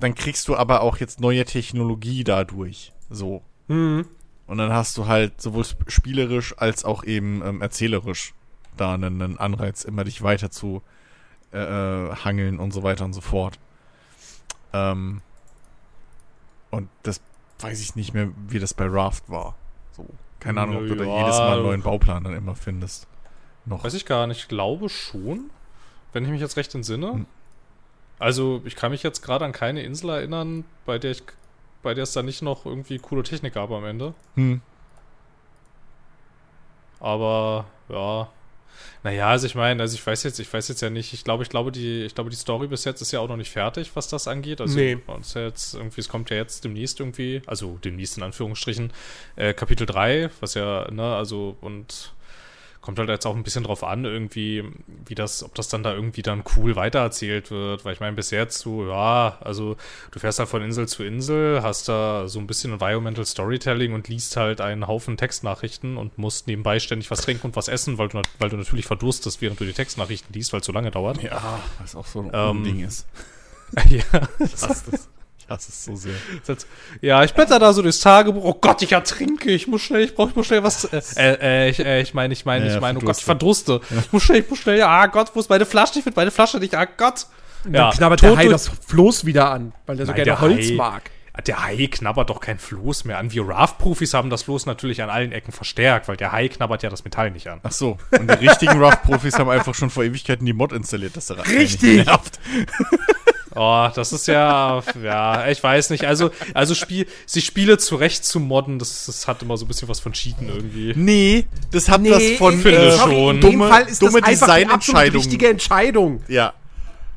dann kriegst du aber auch jetzt neue Technologie dadurch, so. Mhm. Und dann hast du halt sowohl sp- spielerisch als auch eben ähm, erzählerisch da einen, einen Anreiz, immer dich weiter zu äh, äh, hangeln und so weiter und so fort. Ähm, und das weiß ich nicht mehr, wie das bei Raft war. So. Keine Ahnung, ob du da Ja. jedes Mal einen neuen Bauplan dann immer findest. Noch. Weiß ich gar nicht. Ich glaube schon, wenn ich mich jetzt recht entsinne. Hm. Also, ich kann mich jetzt gerade an keine Insel erinnern, bei der ich bei der es da nicht noch irgendwie coole Technik gab am Ende. Hm. Aber ja. Naja, also ich meine, also ich weiß jetzt, ich weiß jetzt ja nicht, ich glaube, ich glaube, die, ich glaube, die Story bis jetzt ist ja auch noch nicht fertig, was das angeht. Also Nee. uns ja jetzt irgendwie, es kommt ja jetzt demnächst irgendwie, also demnächst in Anführungsstrichen, äh, Kapitel 3, was ja, ne, also und kommt halt jetzt auch ein bisschen drauf an, irgendwie, wie das, ob das dann da irgendwie dann cool weitererzählt wird. Weil ich meine, bis jetzt so, ja, also du fährst halt von Insel zu Insel, hast da so ein bisschen Environmental Storytelling und liest halt einen Haufen Textnachrichten und musst nebenbei ständig was trinken und was essen, weil du, weil du natürlich verdurstest, während du die Textnachrichten liest, weil es so lange dauert. Ja, was auch so ein Ähm, Ding ist. *laughs* ja. Ich hasse das. Ich hasse es so sehr. *laughs* Ja, ich blätter da so durchs Tagebuch. Oh Gott, ich ertrinke. Ich muss schnell, ich brauche ich muss schnell was. Äh, äh, ich äh, ich meine, ich meine, Ja, ich meine, oh Gott, ich verdurste. Ich muss schnell, ich muss schnell. Ah Gott, wo ist meine Flasche? Ich finde meine Flasche nicht. Ah Gott. Dann knabbert der Hai das Floß wieder an, weil der so Nein, gerne der Holz Hai- mag. Der Hai knabbert doch kein Floß mehr an. Wir Raft-Profis haben das Floß natürlich an allen Ecken verstärkt, weil der Hai knabbert ja das Metall nicht an. Ach so. Und die richtigen Rough-Profis haben einfach schon vor Ewigkeiten die Mod installiert, dass der Richtig. nervt. *laughs* Oh, das ist ja, ja, ich weiß nicht. Also, also Spiel, sich Spiele zurecht zu modden, das, das hat immer so ein bisschen was von Cheaten irgendwie. Nee, das hat was von finde äh, schon. In dem dumme, Fall ist das dumme einfach die absolut Designentscheidungen. richtige Entscheidung. Ja,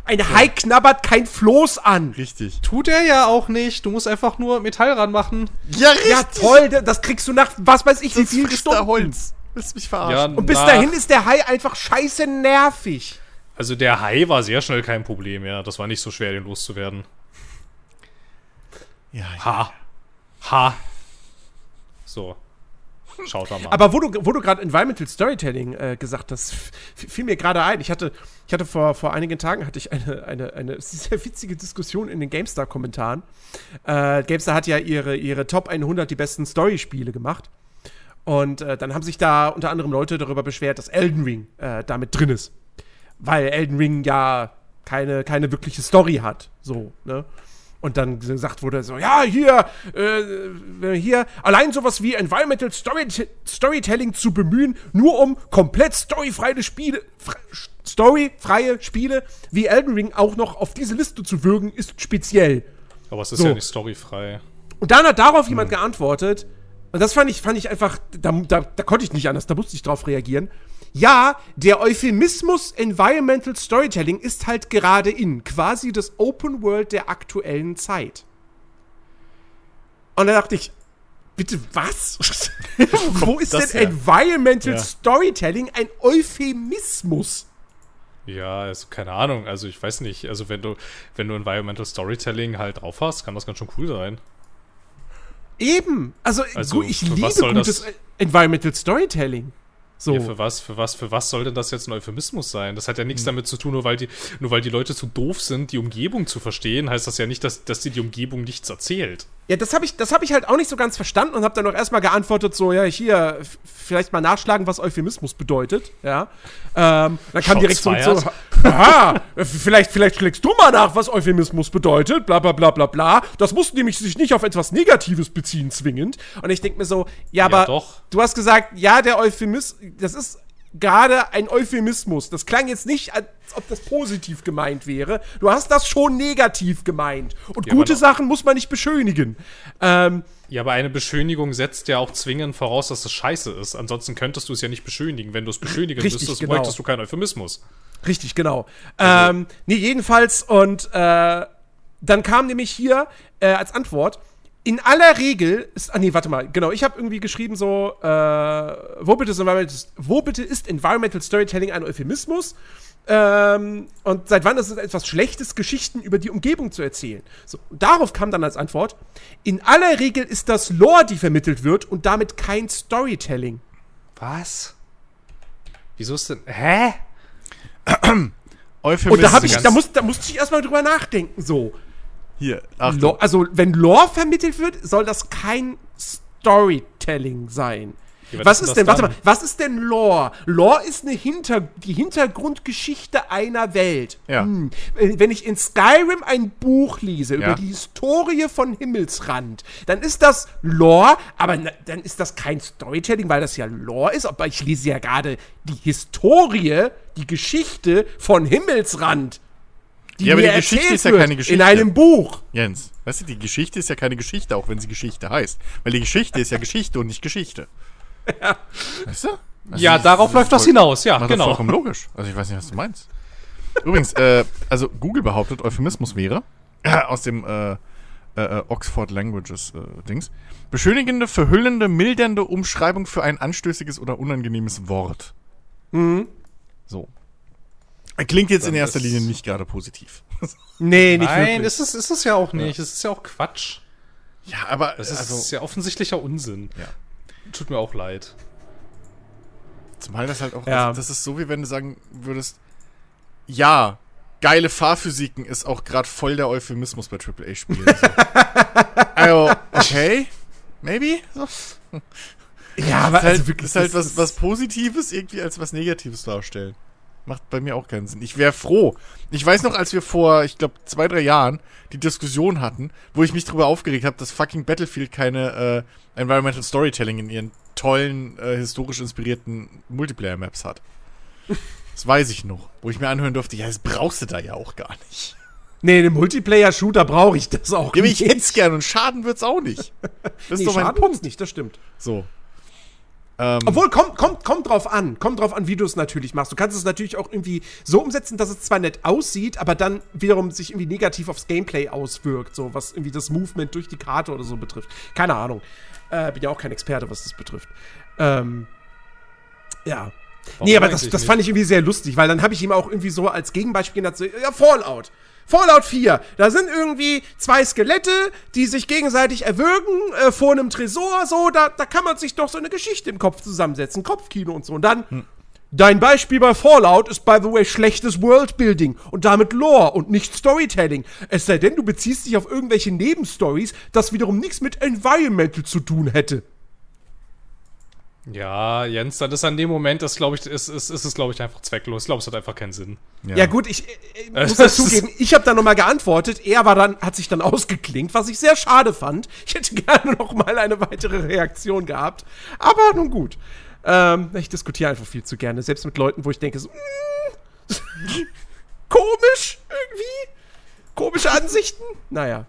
Ein Hai knabbert kein Floß an. richtig. Tut er ja auch nicht. Du musst einfach nur Metall ranmachen. Ja, richtig. Ja, toll, das kriegst du nach was weiß ich wie Das vielen da Stunden. Holz. Willst mich verarschen? Und bis dahin ist der Hai einfach scheiße nervig. Also der Hai war sehr schnell kein Problem, ja. Das war nicht so schwer, den loszuwerden. ja, ja. Ha. Ha. So. Schaut da mal. Aber wo du, wo du gerade Environmental Storytelling äh, gesagt hast, fiel mir gerade ein. Ich hatte, ich hatte vor, vor einigen Tagen hatte ich eine, eine, eine *laughs* sehr witzige Diskussion in den GameStar-Kommentaren. Äh, GameStar hat ja ihre, ihre Top 100 die besten Story-Spiele gemacht. Und äh, dann haben sich da unter anderem Leute darüber beschwert, dass Elden Ring äh, damit drin ist. Weil Elden Ring ja keine, keine wirkliche Story hat. So, ne? Und dann gesagt wurde so, ja, hier, äh, hier, allein sowas wie Environmental Story Storytelling zu bemühen, nur um komplett storyfreie Spiele, fre storyfreie Spiele wie Elden Ring auch noch auf diese Liste zu würgen, ist speziell. Aber es ist so. ja nicht storyfrei. Und dann hat darauf jemand geantwortet, und das fand ich, fand ich einfach, da, da, da konnte ich nicht anders, da musste ich drauf reagieren. Ja, der Euphemismus Environmental Storytelling ist halt gerade in, quasi das Open World der aktuellen Zeit. Und da dachte ich, bitte was? *laughs* Wo ist denn her? Environmental Ja. Storytelling ein Euphemismus? Ja, also keine Ahnung. Also ich weiß nicht. Also wenn du, wenn du Environmental Storytelling halt drauf hast, kann das ganz schön cool sein. Eben. Also, Also, gut, ich liebe gutes das- Environmental Storytelling. So. Ja, für was, für was, für was soll denn das jetzt ein Euphemismus sein? Das hat ja nichts Hm. damit zu tun, nur weil die, nur weil die Leute zu doof sind, die Umgebung zu verstehen, heißt das ja nicht, dass, dass dir die Umgebung nichts erzählt. Ja, das habe ich, das hab ich halt auch nicht so ganz verstanden und habe dann auch erstmal geantwortet, so, ja, hier, vielleicht mal nachschlagen, was Euphemismus bedeutet, ja. Ähm, dann kam direkt so, aha, äh, vielleicht, vielleicht schlägst du mal nach, was Euphemismus bedeutet, bla bla bla bla bla. Das muss nämlich sich nicht auf etwas Negatives beziehen, zwingend. Und ich denke mir so, ja, aber doch. du hast gesagt, ja, der Euphemismus, das ist gerade ein Euphemismus. Das klang jetzt nicht, als ob das positiv gemeint wäre. Du hast das schon negativ gemeint. Und Ja, gute. Sachen muss man nicht beschönigen. Ähm, Ja, aber eine Beschönigung setzt ja auch zwingend voraus, dass es scheiße ist. Ansonsten könntest du es ja nicht beschönigen. Wenn du es beschönigen Richtig, müsstest, genau. bräuchtest du keinen Euphemismus. Richtig, genau. Ähm, nee, jedenfalls, und äh, dann kam nämlich hier äh, als Antwort, in aller Regel ist, ah nee, warte mal, genau, ich habe irgendwie geschrieben so, äh, wo, bitte ist Environmental, wo bitte ist Environmental Storytelling ein Euphemismus? Ähm, und seit wann ist es etwas Schlechtes, Geschichten über die Umgebung zu erzählen? So, darauf kam dann als Antwort, in aller Regel ist das Lore, die vermittelt wird und damit kein Storytelling. Was? Wieso ist denn. Hä? *clears throat* Euphemismus. Und da, hab ich, da, muss, da musste ich erstmal drüber nachdenken, so. Hier, Achtung. Lore, also, wenn Lore vermittelt wird, soll das kein Storytelling sein. Ja, was ist denn, warte mal, was ist denn Lore? Lore ist eine Hinter, die Hintergrundgeschichte einer Welt. Ja. Hm. Wenn wenn ich in Skyrim ein Buch lese Ja. über die Historie von Himmelsrand, dann ist das Lore, aber na, dann ist das kein Storytelling, weil das ja Lore ist. Aber ich lese ja gerade die Historie, die Geschichte von Himmelsrand. Ja, aber die Geschichte ist ja wird keine Geschichte. In einem Buch. Jens, weißt du, die Geschichte ist ja keine Geschichte, auch wenn sie Geschichte heißt. Weil die Geschichte ist ja Geschichte und nicht Geschichte. Weißt du? Also Ja, ich- darauf läuft das voll- hinaus, ja, macht doch genau. vollkommen logisch. Also ich weiß nicht, was du meinst. Übrigens, äh, also Google behauptet, Euphemismus wäre, aus dem äh, äh, äh, Oxford Languages äh, Dings, beschönigende, verhüllende, mildernde Umschreibung für ein anstößiges oder unangenehmes Wort. So. Klingt jetzt in erster Linie nicht gerade positiv. *laughs* Nee, nicht Nein, wirklich. ist es, ist es ja auch nicht. Es ist ja auch Quatsch. ja, aber Das ist, also, ist ja offensichtlicher Unsinn. Ja. Tut mir auch leid. Zumal das halt auch, Ja. also das ist so, wie wenn du sagen würdest, ja, geile Fahrphysiken ist auch gerade voll der Euphemismus bei AAA-Spielen. So. *laughs* also, okay, maybe? So. Ja, aber Ist halt, also wirklich, ist halt was, was Positives irgendwie als was Negatives darstellen. Macht bei mir auch keinen Sinn. Ich wäre froh. Ich weiß noch, als wir vor, ich glaube, zwei, drei Jahren die Diskussion hatten, wo ich mich darüber aufgeregt habe, dass fucking Battlefield keine äh, Environmental Storytelling in ihren tollen, äh, historisch inspirierten Multiplayer-Maps hat. Das weiß ich noch. Wo ich mir anhören durfte, ja, das brauchst du da ja auch gar nicht. Nee, in einem Multiplayer-Shooter brauche ich das auch Ja, aber ich hätte es gern und schaden wird's auch nicht. *laughs* Das Nee, ist doch mein Schaden Punkt. nicht, das stimmt. So. Ähm, Obwohl, kommt, kommt, kommt drauf an. Kommt drauf an, wie du es natürlich machst. Du kannst es natürlich auch irgendwie so umsetzen, dass es zwar nett aussieht, aber dann wiederum sich irgendwie negativ aufs Gameplay auswirkt. So, was irgendwie das Movement durch die Karte oder so betrifft. Keine Ahnung. Äh, bin ja auch kein Experte, was das betrifft. Ähm, ja. Warum nee, aber das, das fand ich irgendwie sehr lustig, weil dann habe ich ihm auch irgendwie so als Gegenbeispiel genannt, so, ja, Fallout. Fallout 4, da sind irgendwie zwei Skelette, die sich gegenseitig erwürgen äh, vor einem Tresor, so, da, da kann man sich doch so eine Geschichte im Kopf zusammensetzen, Kopfkino und so. Und dann, dein Beispiel bei Fallout ist, by the way, schlechtes Worldbuilding und damit Lore und nicht Storytelling. Es sei denn, du beziehst dich auf irgendwelche Nebenstories, das wiederum nichts mit Environmental zu tun hätte. Ja, Jens, dann ist an dem Moment, das glaube ich, ist, ist, ist es, glaube ich, einfach zwecklos. Ich glaube, es hat einfach keinen Sinn. Ja, gut, ich, äh, Das muss *laughs* dazu ist- geben, ich habe da nochmal geantwortet. Er war dann, hat sich dann ausgeklinkt, was ich sehr schade fand. Ich hätte *laughs* gerne noch mal eine weitere Reaktion gehabt. Aber nun gut. Ähm, ich diskutiere einfach viel zu gerne, selbst mit Leuten, wo ich denke, so, mm, *laughs* komisch irgendwie. Komische Ansichten. Naja.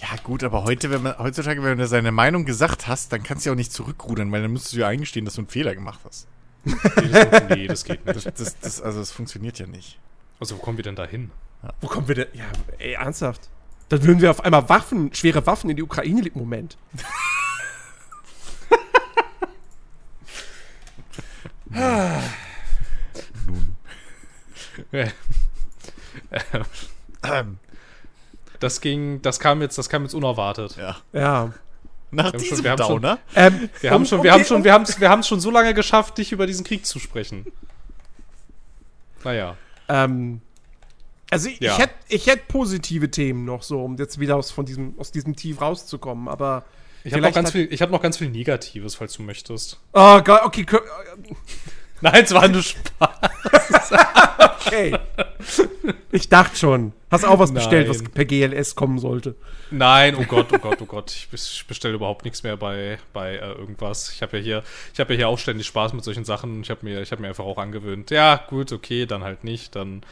Ja, gut, aber heute, wenn man, heutzutage, wenn du seine Meinung gesagt hast, dann kannst du ja auch nicht zurückrudern, weil dann müsstest du ja eingestehen, dass du einen Fehler gemacht hast. Nee, das, geht nicht. Das, das, das, also, das funktioniert ja nicht. Also, wo kommen wir denn da hin? Wo kommen wir denn? Ja, ey, ernsthaft. Dann würden wir auf einmal Waffen, schwere Waffen in die Ukraine liegen. Moment. *laughs* *laughs* Ähm, Das ging, das kam jetzt, das kam jetzt unerwartet. ja. Ja. Nach schon- diesem wir haben schon- Downer. Ähm, Wir haben um- schon, um wir haben schon, wir haben wir haben schon so lange geschafft, dich über diesen Krieg zu sprechen. Naja. Ähm, also ich, Ja. ich hätte ich hätt positive Themen noch so, um jetzt wieder aus, von diesem, aus diesem Tief rauszukommen, aber. Ich habe noch ganz hat- viel, ich habe noch ganz viel Negatives, falls du möchtest. Oh Gott, okay, Nein, es war nur Spaß. *laughs* okay. ich dachte schon. Hast auch was bestellt, was Nein. per GLS kommen sollte. Nein, oh Gott, oh Gott, oh Gott. Ich bes- bestelle überhaupt nichts mehr bei, bei äh, irgendwas. Ich habe ja hier, ich habe ja hier auch ständig Spaß mit solchen Sachen. Ich habe mir, ich habe mir einfach auch angewöhnt. Ja, gut, okay, dann halt nicht. Dann,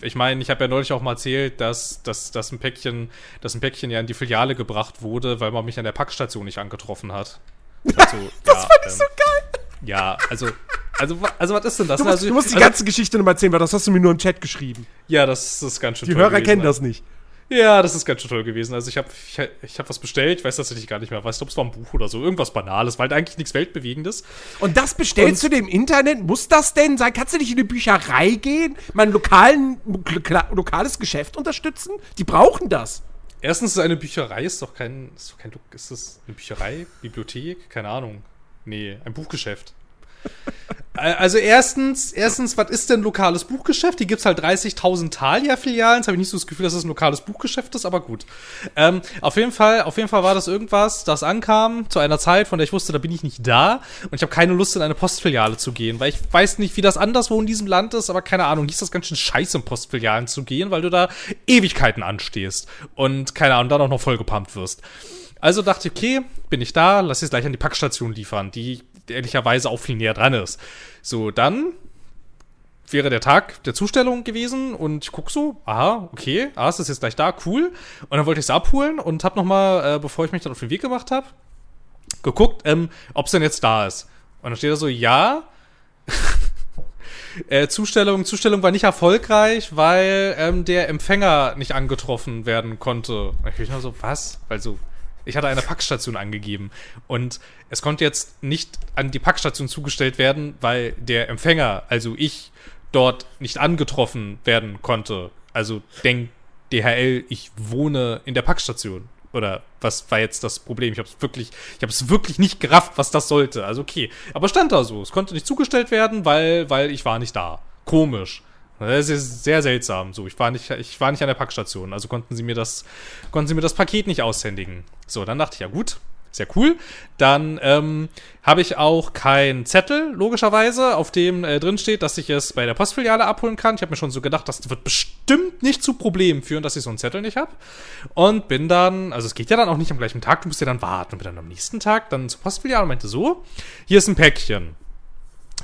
ich meine, ich habe ja neulich auch mal erzählt, dass, dass, dass ein Päckchen, dass ein Päckchen ja in die Filiale gebracht wurde, weil man mich an der Packstation nicht angetroffen hat. Also, das fand ich so geil. Ja, also, also, also was ist denn das? Du musst, also, du musst die also, ganze Geschichte nochmal erzählen, weil das hast du mir nur im Chat geschrieben. ja, das ist ganz schön Die toll Hörer gewesen. kennen das nicht. Ja, das ist ganz schön toll gewesen. Also ich habe ich, ich hab was bestellt, ich weiß tatsächlich gar nicht mehr, weiß nicht, ob es war ein Buch oder so, irgendwas Banales, weil eigentlich nichts Weltbewegendes. Und das bestellst du dem Internet? Muss das denn sein? Kannst du nicht in eine Bücherei gehen, mein lokalen, loka- lokales Geschäft unterstützen? Die brauchen das. Erstens ist eine Bücherei, ist doch kein, ist doch kein, ist das eine Bücherei, Bibliothek, keine Ahnung. Nee, ein Buchgeschäft. *laughs* Also erstens, erstens, was ist denn lokales Buchgeschäft? Hier gibt's halt 30.000 Thalia-Filialen. Jetzt habe ich nicht so das Gefühl, dass das ein lokales Buchgeschäft ist, aber gut. Ähm, auf jeden Fall, auf jeden Fall war das irgendwas, das ankam zu einer Zeit, von der ich wusste, da bin ich nicht da und ich habe keine Lust, in eine Postfiliale zu gehen, weil ich weiß nicht, wie das anderswo in diesem Land ist, aber keine Ahnung, hieß das ganz schön scheiße, in Postfilialen zu gehen, weil du da Ewigkeiten anstehst und keine Ahnung, dann auch noch vollgepumpt wirst. Also dachte ich, okay, bin ich da, lass jetzt gleich an die Packstation liefern, die ehrlicherweise auch viel näher dran ist. So, dann wäre der Tag der Zustellung gewesen und ich guck so, aha, okay, ah, es ist jetzt gleich da, cool. Und dann wollte ich es abholen und hab noch mal, äh, bevor ich mich dann auf den Weg gemacht habe, geguckt, ähm, ob es denn jetzt da ist. Und dann steht da so, ja. *laughs* äh, Zustellung, Zustellung war nicht erfolgreich, weil ähm, der Empfänger nicht angetroffen werden konnte. Und ich nur so, was? Weil so, ich hatte eine Packstation angegeben und es konnte jetzt nicht an die Packstation zugestellt werden, weil der Empfänger, also ich, dort nicht angetroffen werden konnte. Also denkt DHL, ich wohne in der Packstation. Oder was war jetzt das Problem? Ich habe es wirklich, ich habe es wirklich nicht gerafft, was das sollte. Also okay, aber stand da so. Es konnte nicht zugestellt werden, weil, weil ich war nicht da. Komisch. Das ist sehr seltsam. So, ich war nicht, ich war nicht an der Packstation. Also konnten sie mir das, konnten sie mir das Paket nicht aushändigen. So, dann dachte ich ja gut, sehr cool. Dann ähm, habe ich auch keinen Zettel, logischerweise, auf dem äh, drin steht, dass ich es bei der Postfiliale abholen kann. Ich habe mir schon so gedacht, das wird bestimmt nicht zu Problemen führen, dass ich so einen Zettel nicht habe. Und bin dann, also es geht ja dann auch nicht am gleichen Tag, du musst ja dann warten. Und bin dann am nächsten Tag dann zur Postfiliale und meinte so, hier ist ein Päckchen.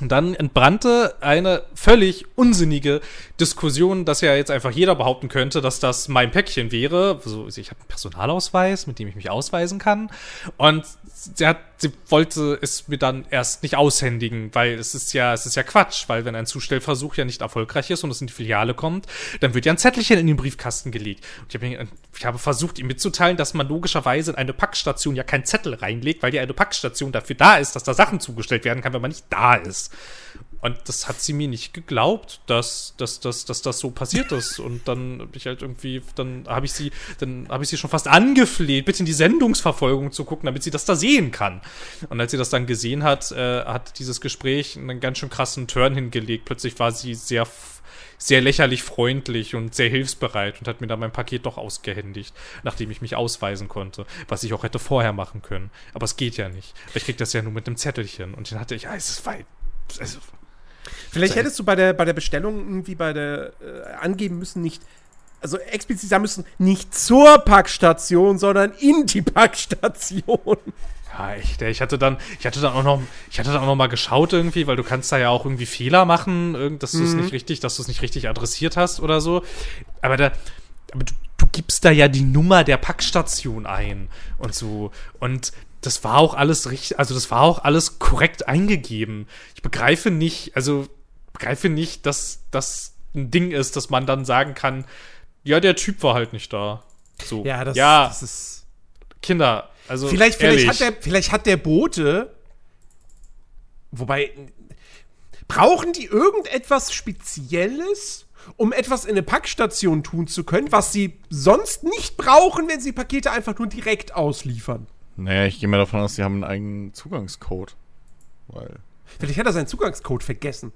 Und dann entbrannte eine völlig unsinnige Diskussion, dass ja jetzt einfach jeder behaupten könnte, dass das mein Päckchen wäre. So, ich habe einen Personalausweis, mit dem ich mich ausweisen kann. Und sie hat, sie wollte es mir dann erst nicht aushändigen, weil es ist ja, es ist ja Quatsch, weil wenn ein Zustellversuch ja nicht erfolgreich ist und es in die Filiale kommt, dann wird ja ein Zettelchen in den Briefkasten gelegt. Und ich habe, ich habe versucht, ihm mitzuteilen, dass man logischerweise in eine Packstation ja keinen Zettel reinlegt, weil ja eine Packstation dafür da ist, dass da Sachen zugestellt werden kann, wenn man nicht da ist. Und das hat sie mir nicht geglaubt, dass, dass, dass, dass das so passiert ist. *laughs* Und dann habe ich halt irgendwie, dann habe ich sie, dann habe ich sie schon fast angefleht, bitte in die Sendungsverfolgung zu gucken, damit sie das da sehen kann. Und als sie das dann gesehen hat, äh, hat dieses Gespräch einen ganz schön krassen Turn hingelegt. Plötzlich war sie sehr sehr lächerlich freundlich und sehr hilfsbereit und hat mir dann mein Paket doch ausgehändigt, nachdem ich mich ausweisen konnte, was ich auch hätte vorher machen können. Aber es geht ja nicht. Ich krieg das ja nur mit einem Zettelchen und den hatte ich, ah, es ist weit. Also, Vielleicht hättest du bei der, bei der Bestellung irgendwie bei der äh, angeben müssen, nicht, also explizit sagen müssen, nicht zur Packstation, sondern in die Packstation. Ja, ich, ich hatte dann, ich hatte dann auch noch, ich hatte dann auch noch mal geschaut irgendwie, weil du kannst da ja auch irgendwie Fehler machen, dass du es mhm. nicht richtig, dass du es nicht richtig adressiert hast oder so. Aber da, aber du, du gibst da ja die Nummer der Packstation ein und so. Und das war auch alles richtig, also das war auch alles korrekt eingegeben. Ich begreife nicht, also begreife nicht, dass das ein Ding ist, dass man dann sagen kann, ja, der Typ war halt nicht da. So. Ja, das, ja, das ist. Kinder, also. Vielleicht, vielleicht, hat der, vielleicht hat der Bote. Wobei. Brauchen die irgendetwas Spezielles, um etwas in eine Packstation tun zu können, was sie sonst nicht brauchen, wenn sie Pakete einfach nur direkt ausliefern? Naja, ich gehe mal davon aus, sie haben einen eigenen Zugangscode. Weil. Vielleicht hat er seinen Zugangscode vergessen.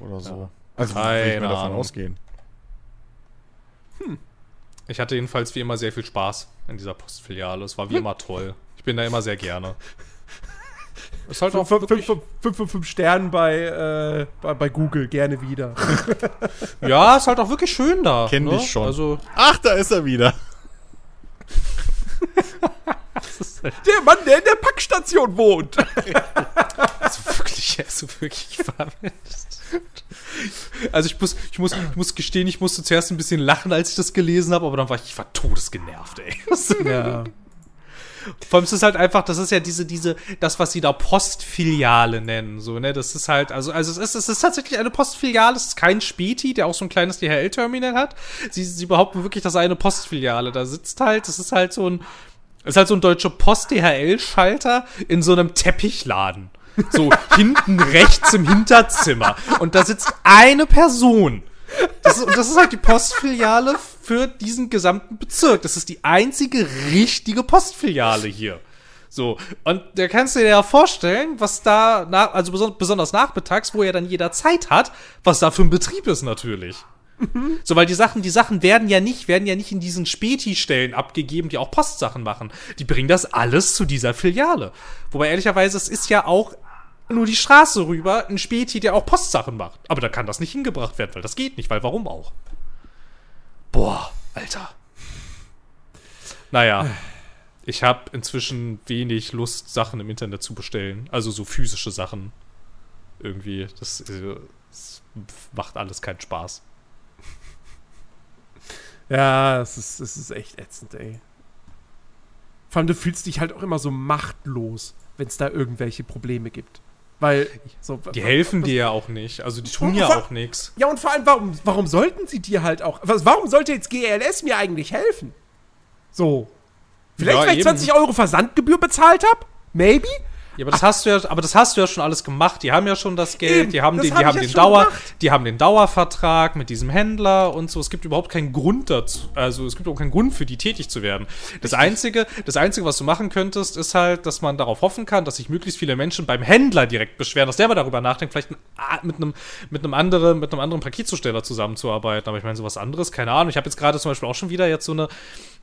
Oder so. Ja. Also würde ich mir davon ausgehen. Hm. Ich hatte jedenfalls wie immer sehr viel Spaß in dieser Postfiliale. Es war wie immer toll. Ich bin da immer sehr gerne. *laughs* Ist halt auch 5 von 5 Sternen bei, äh, bei, bei, Google, gerne wieder. *laughs* ja, ist halt auch wirklich schön da. Kenn ne? ich schon. Also Ach, da ist er wieder. *laughs* der Mann, der in der Packstation wohnt. *laughs* also wirklich, also wirklich Also ich muss, ich muss, ich muss gestehen, ich musste zuerst ein bisschen lachen, als ich das gelesen habe, aber dann war ich, ich war todesgenervt, ey. *laughs* Ja. Vor allem ist es halt einfach, das ist ja diese, diese, das, was sie da Postfiliale nennen, so, ne, das ist halt, also, also es ist, es ist tatsächlich eine Postfiliale, es ist kein Späti, der auch so ein kleines DHL-Terminal hat. Sie, sie behaupten wirklich, das sei eine Postfiliale. Da sitzt halt, das ist halt so ein, ist halt so ein deutsche Post-DHL-Schalter in so einem Teppichladen. So *laughs* hinten rechts im Hinterzimmer. Und da sitzt eine Person. Das ist, und das ist halt die Postfiliale für diesen gesamten Bezirk. Das ist die einzige richtige Postfiliale hier. So, und da kannst du dir ja vorstellen, was da, nach, also besonders nachmittags, wo er dann jeder Zeit hat, was da für ein Betrieb ist natürlich. *laughs* So, weil die Sachen, die Sachen werden ja nicht, werden ja nicht in diesen Späti-Stellen abgegeben, die auch Postsachen machen. Die bringen das alles zu dieser Filiale. Wobei ehrlicherweise, es ist ja auch nur die Straße rüber ein Späti, der auch Postsachen macht. Aber da kann das nicht hingebracht werden, weil das geht nicht, weil warum auch? Boah, Alter. Naja. Ich habe inzwischen wenig Lust, Sachen im Internet zu bestellen. Also so physische Sachen. Irgendwie. Das, äh, das macht alles keinen Spaß. Ja, es ist, es ist echt ätzend, ey. Vor allem, du fühlst dich halt auch immer so machtlos, wenn es da irgendwelche Probleme gibt. Weil, so, Die helfen dir ja auch nicht. Also, die tun ja auch nichts. Ja, und vor allem, warum, warum sollten sie dir halt auch. Warum sollte jetzt GLS mir eigentlich helfen? So. Vielleicht, ja, weil ich 20 Euro Versandgebühr bezahlt habe? Maybe? Ja, aber das hast du ja, aber das hast du ja schon alles gemacht. Die haben ja schon das Geld, Eben, die haben den, die haben den Dauer, gemacht. die haben den Dauervertrag mit diesem Händler und so. Es gibt überhaupt keinen Grund dazu, also es gibt auch keinen Grund für die tätig zu werden. Das einzige, das einzige, was du machen könntest, ist halt, dass man darauf hoffen kann, dass sich möglichst viele Menschen beim Händler direkt beschweren, dass der mal darüber nachdenkt, vielleicht mit einem, mit einem anderen, mit einem anderen Paketzusteller zusammenzuarbeiten. Aber ich meine, sowas anderes, keine Ahnung. Ich habe jetzt gerade zum Beispiel auch schon wieder jetzt so eine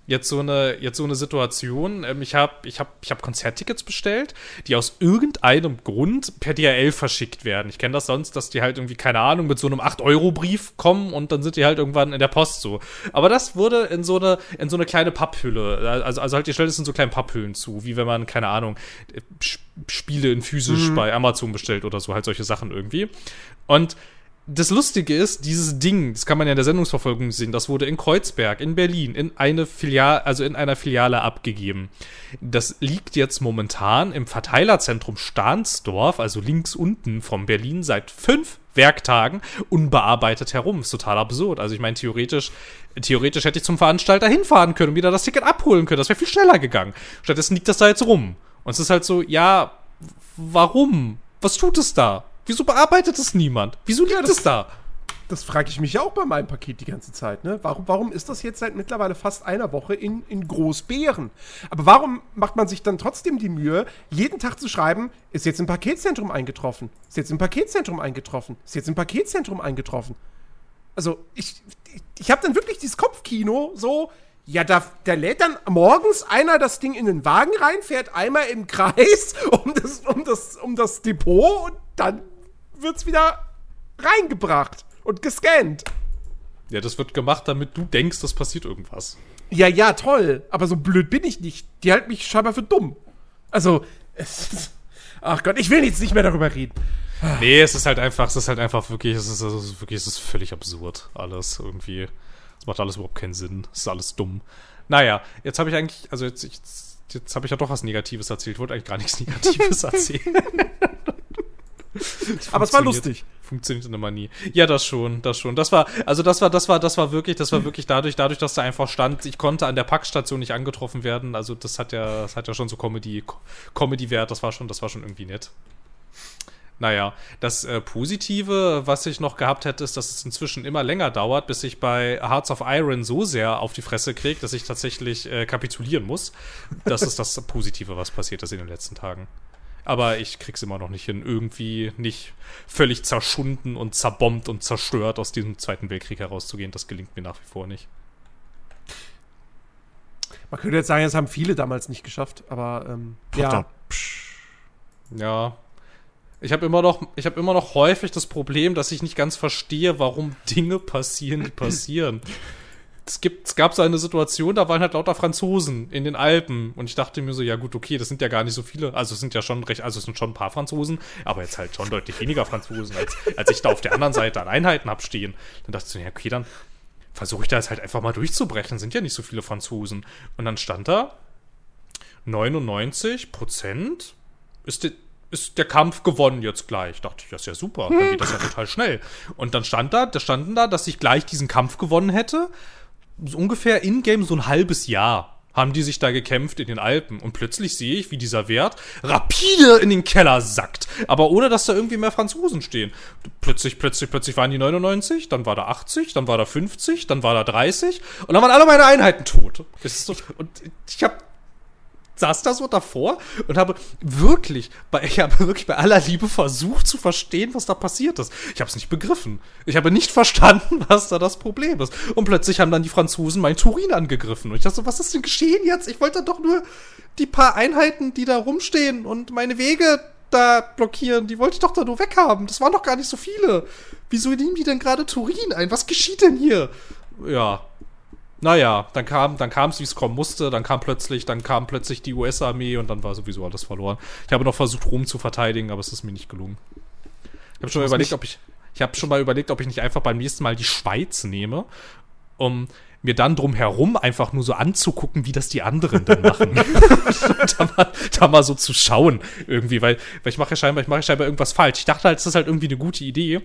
jetzt so eine, jetzt so eine Situation. Ähm, ich habe ich hab, ich hab Konzerttickets bestellt, die aus irgendeinem Grund per DHL verschickt werden. Ich kenne das sonst, dass die halt irgendwie, keine Ahnung, mit so einem 8-Euro-Brief kommen und dann sind die halt irgendwann in der Post so. Aber das wurde in so eine, in so eine kleine Papphülle. Also, also halt, ihr stellt es in so kleinen Papphüllen zu, wie wenn man, keine Ahnung, Spiele in physisch mhm. bei Amazon bestellt oder so, halt solche Sachen irgendwie. Und das Lustige ist, dieses Ding, das kann man ja in der Sendungsverfolgung sehen, das wurde in Kreuzberg, in Berlin, in eine Filiale, also in einer Filiale abgegeben. Das liegt jetzt momentan im Verteilerzentrum Stahnsdorf, also links unten von Berlin, seit fünf Werktagen unbearbeitet herum. Ist total absurd. Also ich meine, theoretisch, theoretisch hätte ich zum Veranstalter hinfahren können und wieder das Ticket abholen können. Das wäre viel schneller gegangen. Stattdessen liegt das da jetzt rum. Und es ist halt so, ja, warum? Was tut es da? Wieso bearbeitet es niemand? Wieso liegt ja, das, es da? Das frage ich mich ja auch bei meinem Paket die ganze Zeit. Ne? Warum, warum ist das jetzt seit mittlerweile fast einer Woche in, in Großbären? Aber warum macht man sich dann trotzdem die Mühe, jeden Tag zu schreiben, ist jetzt im Paketzentrum eingetroffen? Ist jetzt im Paketzentrum eingetroffen? Ist jetzt im Paketzentrum eingetroffen? Also, ich, ich, ich habe dann wirklich dieses Kopfkino so, ja, da, da lädt dann morgens einer das Ding in den Wagen rein, fährt einmal im Kreis *laughs* um das, um das, um das Depot und dann wird's wieder reingebracht und gescannt. Ja, das wird gemacht, damit du denkst, das passiert irgendwas. Ja, ja, toll. Aber so blöd bin ich nicht. Die halten mich scheinbar für dumm. Also, es ist, ach Gott, ich will jetzt nicht mehr darüber reden. Nee, es ist halt einfach, es ist halt einfach wirklich, es ist, es ist wirklich, es ist völlig absurd. Alles irgendwie. Es macht alles überhaupt keinen Sinn. Es ist alles dumm. Naja, jetzt habe ich eigentlich, also jetzt, jetzt, jetzt habe ich ja doch was Negatives erzählt. Ich wollte eigentlich gar nichts Negatives *laughs* erzählen. Aber es war lustig. Funktioniert immer nie. Ja, das schon, das schon. Das war, also das war, das war, das war wirklich, das war wirklich dadurch, dadurch, dass da einfach stand, ich konnte an der Packstation nicht angetroffen werden. Also das hat ja, das hat ja schon so Comedy, Comedy-Wert. Das war schon, das war schon irgendwie nett. Naja, das äh, Positive, was ich noch gehabt hätte, ist, dass es inzwischen immer länger dauert, bis ich bei Hearts of Iron so sehr auf die Fresse kriege, dass ich tatsächlich äh, kapitulieren muss. Das ist das Positive, was passiert ist in den letzten Tagen. Aber ich krieg's immer noch nicht hin, irgendwie nicht völlig zerschunden und zerbombt und zerstört aus diesem Zweiten Weltkrieg herauszugehen. Das gelingt mir nach wie vor nicht. Man könnte jetzt sagen, das haben viele damals nicht geschafft, aber ähm, ja. Ja. Ich habe immer noch, ich habe immer noch häufig das Problem, dass ich nicht ganz verstehe, warum Dinge passieren, die passieren *laughs* es, gibt, es gab so eine Situation, da waren halt lauter Franzosen in den Alpen und ich dachte mir so, ja gut, okay, das sind ja gar nicht so viele, also es sind ja schon recht, also es sind schon ein paar Franzosen, aber jetzt halt schon deutlich weniger Franzosen, als, als ich da auf der anderen Seite an Einheiten hab stehen. Dann dachte ich so, ja okay, dann versuche ich da jetzt halt einfach mal durchzubrechen, sind ja nicht so viele Franzosen. Und dann stand da, 99 Prozent ist, die, ist der Kampf gewonnen jetzt gleich. Dachte ich, das ist ja super, dann geht das ja *laughs* total schnell. Und dann stand da, da standen da, dass ich gleich diesen Kampf gewonnen hätte so ungefähr in-game so ein halbes Jahr haben die sich da gekämpft in den Alpen. Und plötzlich sehe ich, wie dieser Wert rapide in den Keller sackt. Aber ohne, dass da irgendwie mehr Franzosen stehen. Plötzlich, plötzlich, plötzlich waren die 99, dann war da 80, dann war da 50, dann war da 30 und dann waren alle meine Einheiten tot. So, und ich habe saß da so davor und habe wirklich, bei, ich habe wirklich bei aller Liebe versucht zu verstehen, was da passiert ist. Ich habe es nicht begriffen. Ich habe nicht *laughs* verstanden, was da das Problem ist. Und plötzlich haben dann die Franzosen mein Turin angegriffen. Und ich dachte so, was ist denn geschehen jetzt? Ich wollte doch nur die paar Einheiten, die da rumstehen und meine Wege da blockieren, die wollte ich doch da nur weghaben. Das waren doch gar nicht so viele. Wieso nehmen die denn gerade Turin ein? Was geschieht denn hier? Ja, naja, dann kam, dann kam es, wie es kommen musste, dann kam plötzlich, dann kam plötzlich die US-Armee und dann war sowieso alles verloren. Ich habe noch versucht, Rom zu verteidigen, aber es ist mir nicht gelungen. Ich habe schon mal überlegt, ob ich, ich habe schon mal überlegt, ob ich nicht einfach beim nächsten Mal die Schweiz nehme, um mir dann drumherum einfach nur so anzugucken, wie das die anderen dann machen. *laughs* *laughs* da, mal, da mal so zu schauen irgendwie, weil, weil ich mache ja scheinbar, ich mache ja scheinbar irgendwas falsch. Ich dachte halt, das ist halt irgendwie eine gute Idee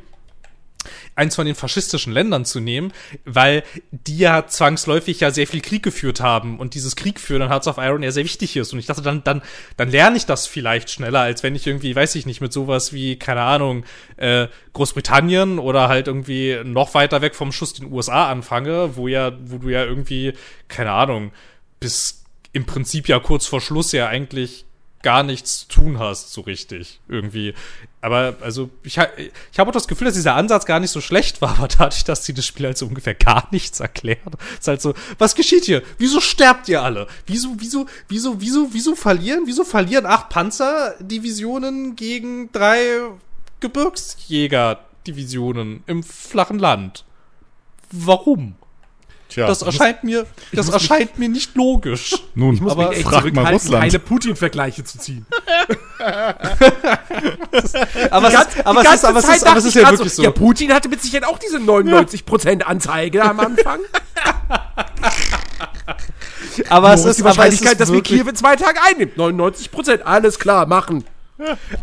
eins von den faschistischen Ländern zu nehmen, weil die ja zwangsläufig ja sehr viel Krieg geführt haben und dieses Krieg führen an Hearts of Iron ja sehr wichtig ist. Und ich dachte, dann, dann, dann lerne ich das vielleicht schneller, als wenn ich irgendwie, weiß ich nicht, mit sowas wie, keine Ahnung, äh, Großbritannien oder halt irgendwie noch weiter weg vom Schuss den USA anfange, wo ja, wo du ja irgendwie, keine Ahnung, bis im Prinzip ja kurz vor Schluss ja eigentlich gar nichts zu tun hast, so richtig, irgendwie. Aber, also, ich, ich habe auch das Gefühl, dass dieser Ansatz gar nicht so schlecht war, *laughs* aber dadurch, dass sie das Spiel halt so ungefähr gar nichts erklärt, ist halt so, was geschieht hier? Wieso sterbt ihr alle? Wieso, wieso, wieso, wieso, wieso verlieren? Wieso verlieren acht Panzerdivisionen gegen drei Gebirgsjägerdivisionen im flachen Land? Warum? Tja, Das erscheint mir, das erscheint mir nicht logisch. nun, muss Aber mich echt frag mal zurückhalten, Russland. keine Putin-Vergleiche zu ziehen. *laughs* Aber es ist, aber es ist, aber es ist, aber es ist ich ja grad wirklich so. Ja, Putin hatte mit Sicherheit auch diese 99% Anzeige am Anfang. *laughs* Aber es ist, die Wahrscheinlichkeit, ist dass wir Kiew in zwei Tagen einnimmt. 99%, alles klar, machen.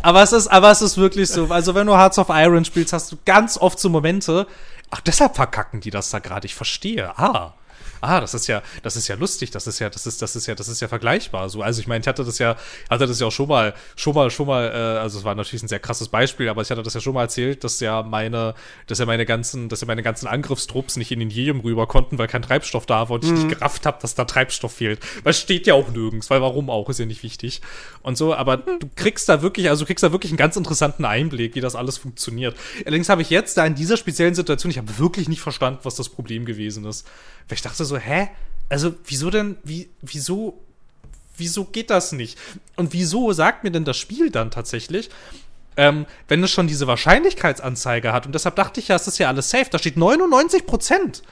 aber es ist, aber es ist wirklich so. Also wenn du Hearts of Iron spielst, hast du ganz oft so Momente. Ach, deshalb verkacken die das da gerade. Ich verstehe. Ah. Ah, das ist ja, das ist ja lustig, das ist ja, das ist, das ist ja, das ist ja vergleichbar. So, also ich meine, ich hatte das ja, hatte das ja auch schon mal, schon mal, schon mal, äh, also es war natürlich ein sehr krasses Beispiel, aber ich hatte das ja schon mal erzählt, dass ja meine, dass ja meine ganzen, dass ja meine ganzen Angriffstrupps nicht in den Jeum rüber konnten, weil kein Treibstoff da war und ich nicht gerafft habe, dass da Treibstoff fehlt. Weil steht ja auch nirgends, weil warum auch, ist ja nicht wichtig. Und so, aber du kriegst da wirklich, also du kriegst da wirklich einen ganz interessanten Einblick, wie das alles funktioniert. Allerdings habe ich jetzt da in dieser speziellen Situation, ich habe wirklich nicht verstanden, was das Problem gewesen ist. Weil ich dachte so, hä? Also, wieso denn, wie, wieso, wieso geht das nicht? Und wieso sagt mir denn das Spiel dann tatsächlich, ähm, wenn es schon diese Wahrscheinlichkeitsanzeige hat, und deshalb dachte ich ja, es ist ja alles safe, da steht 99 Prozent.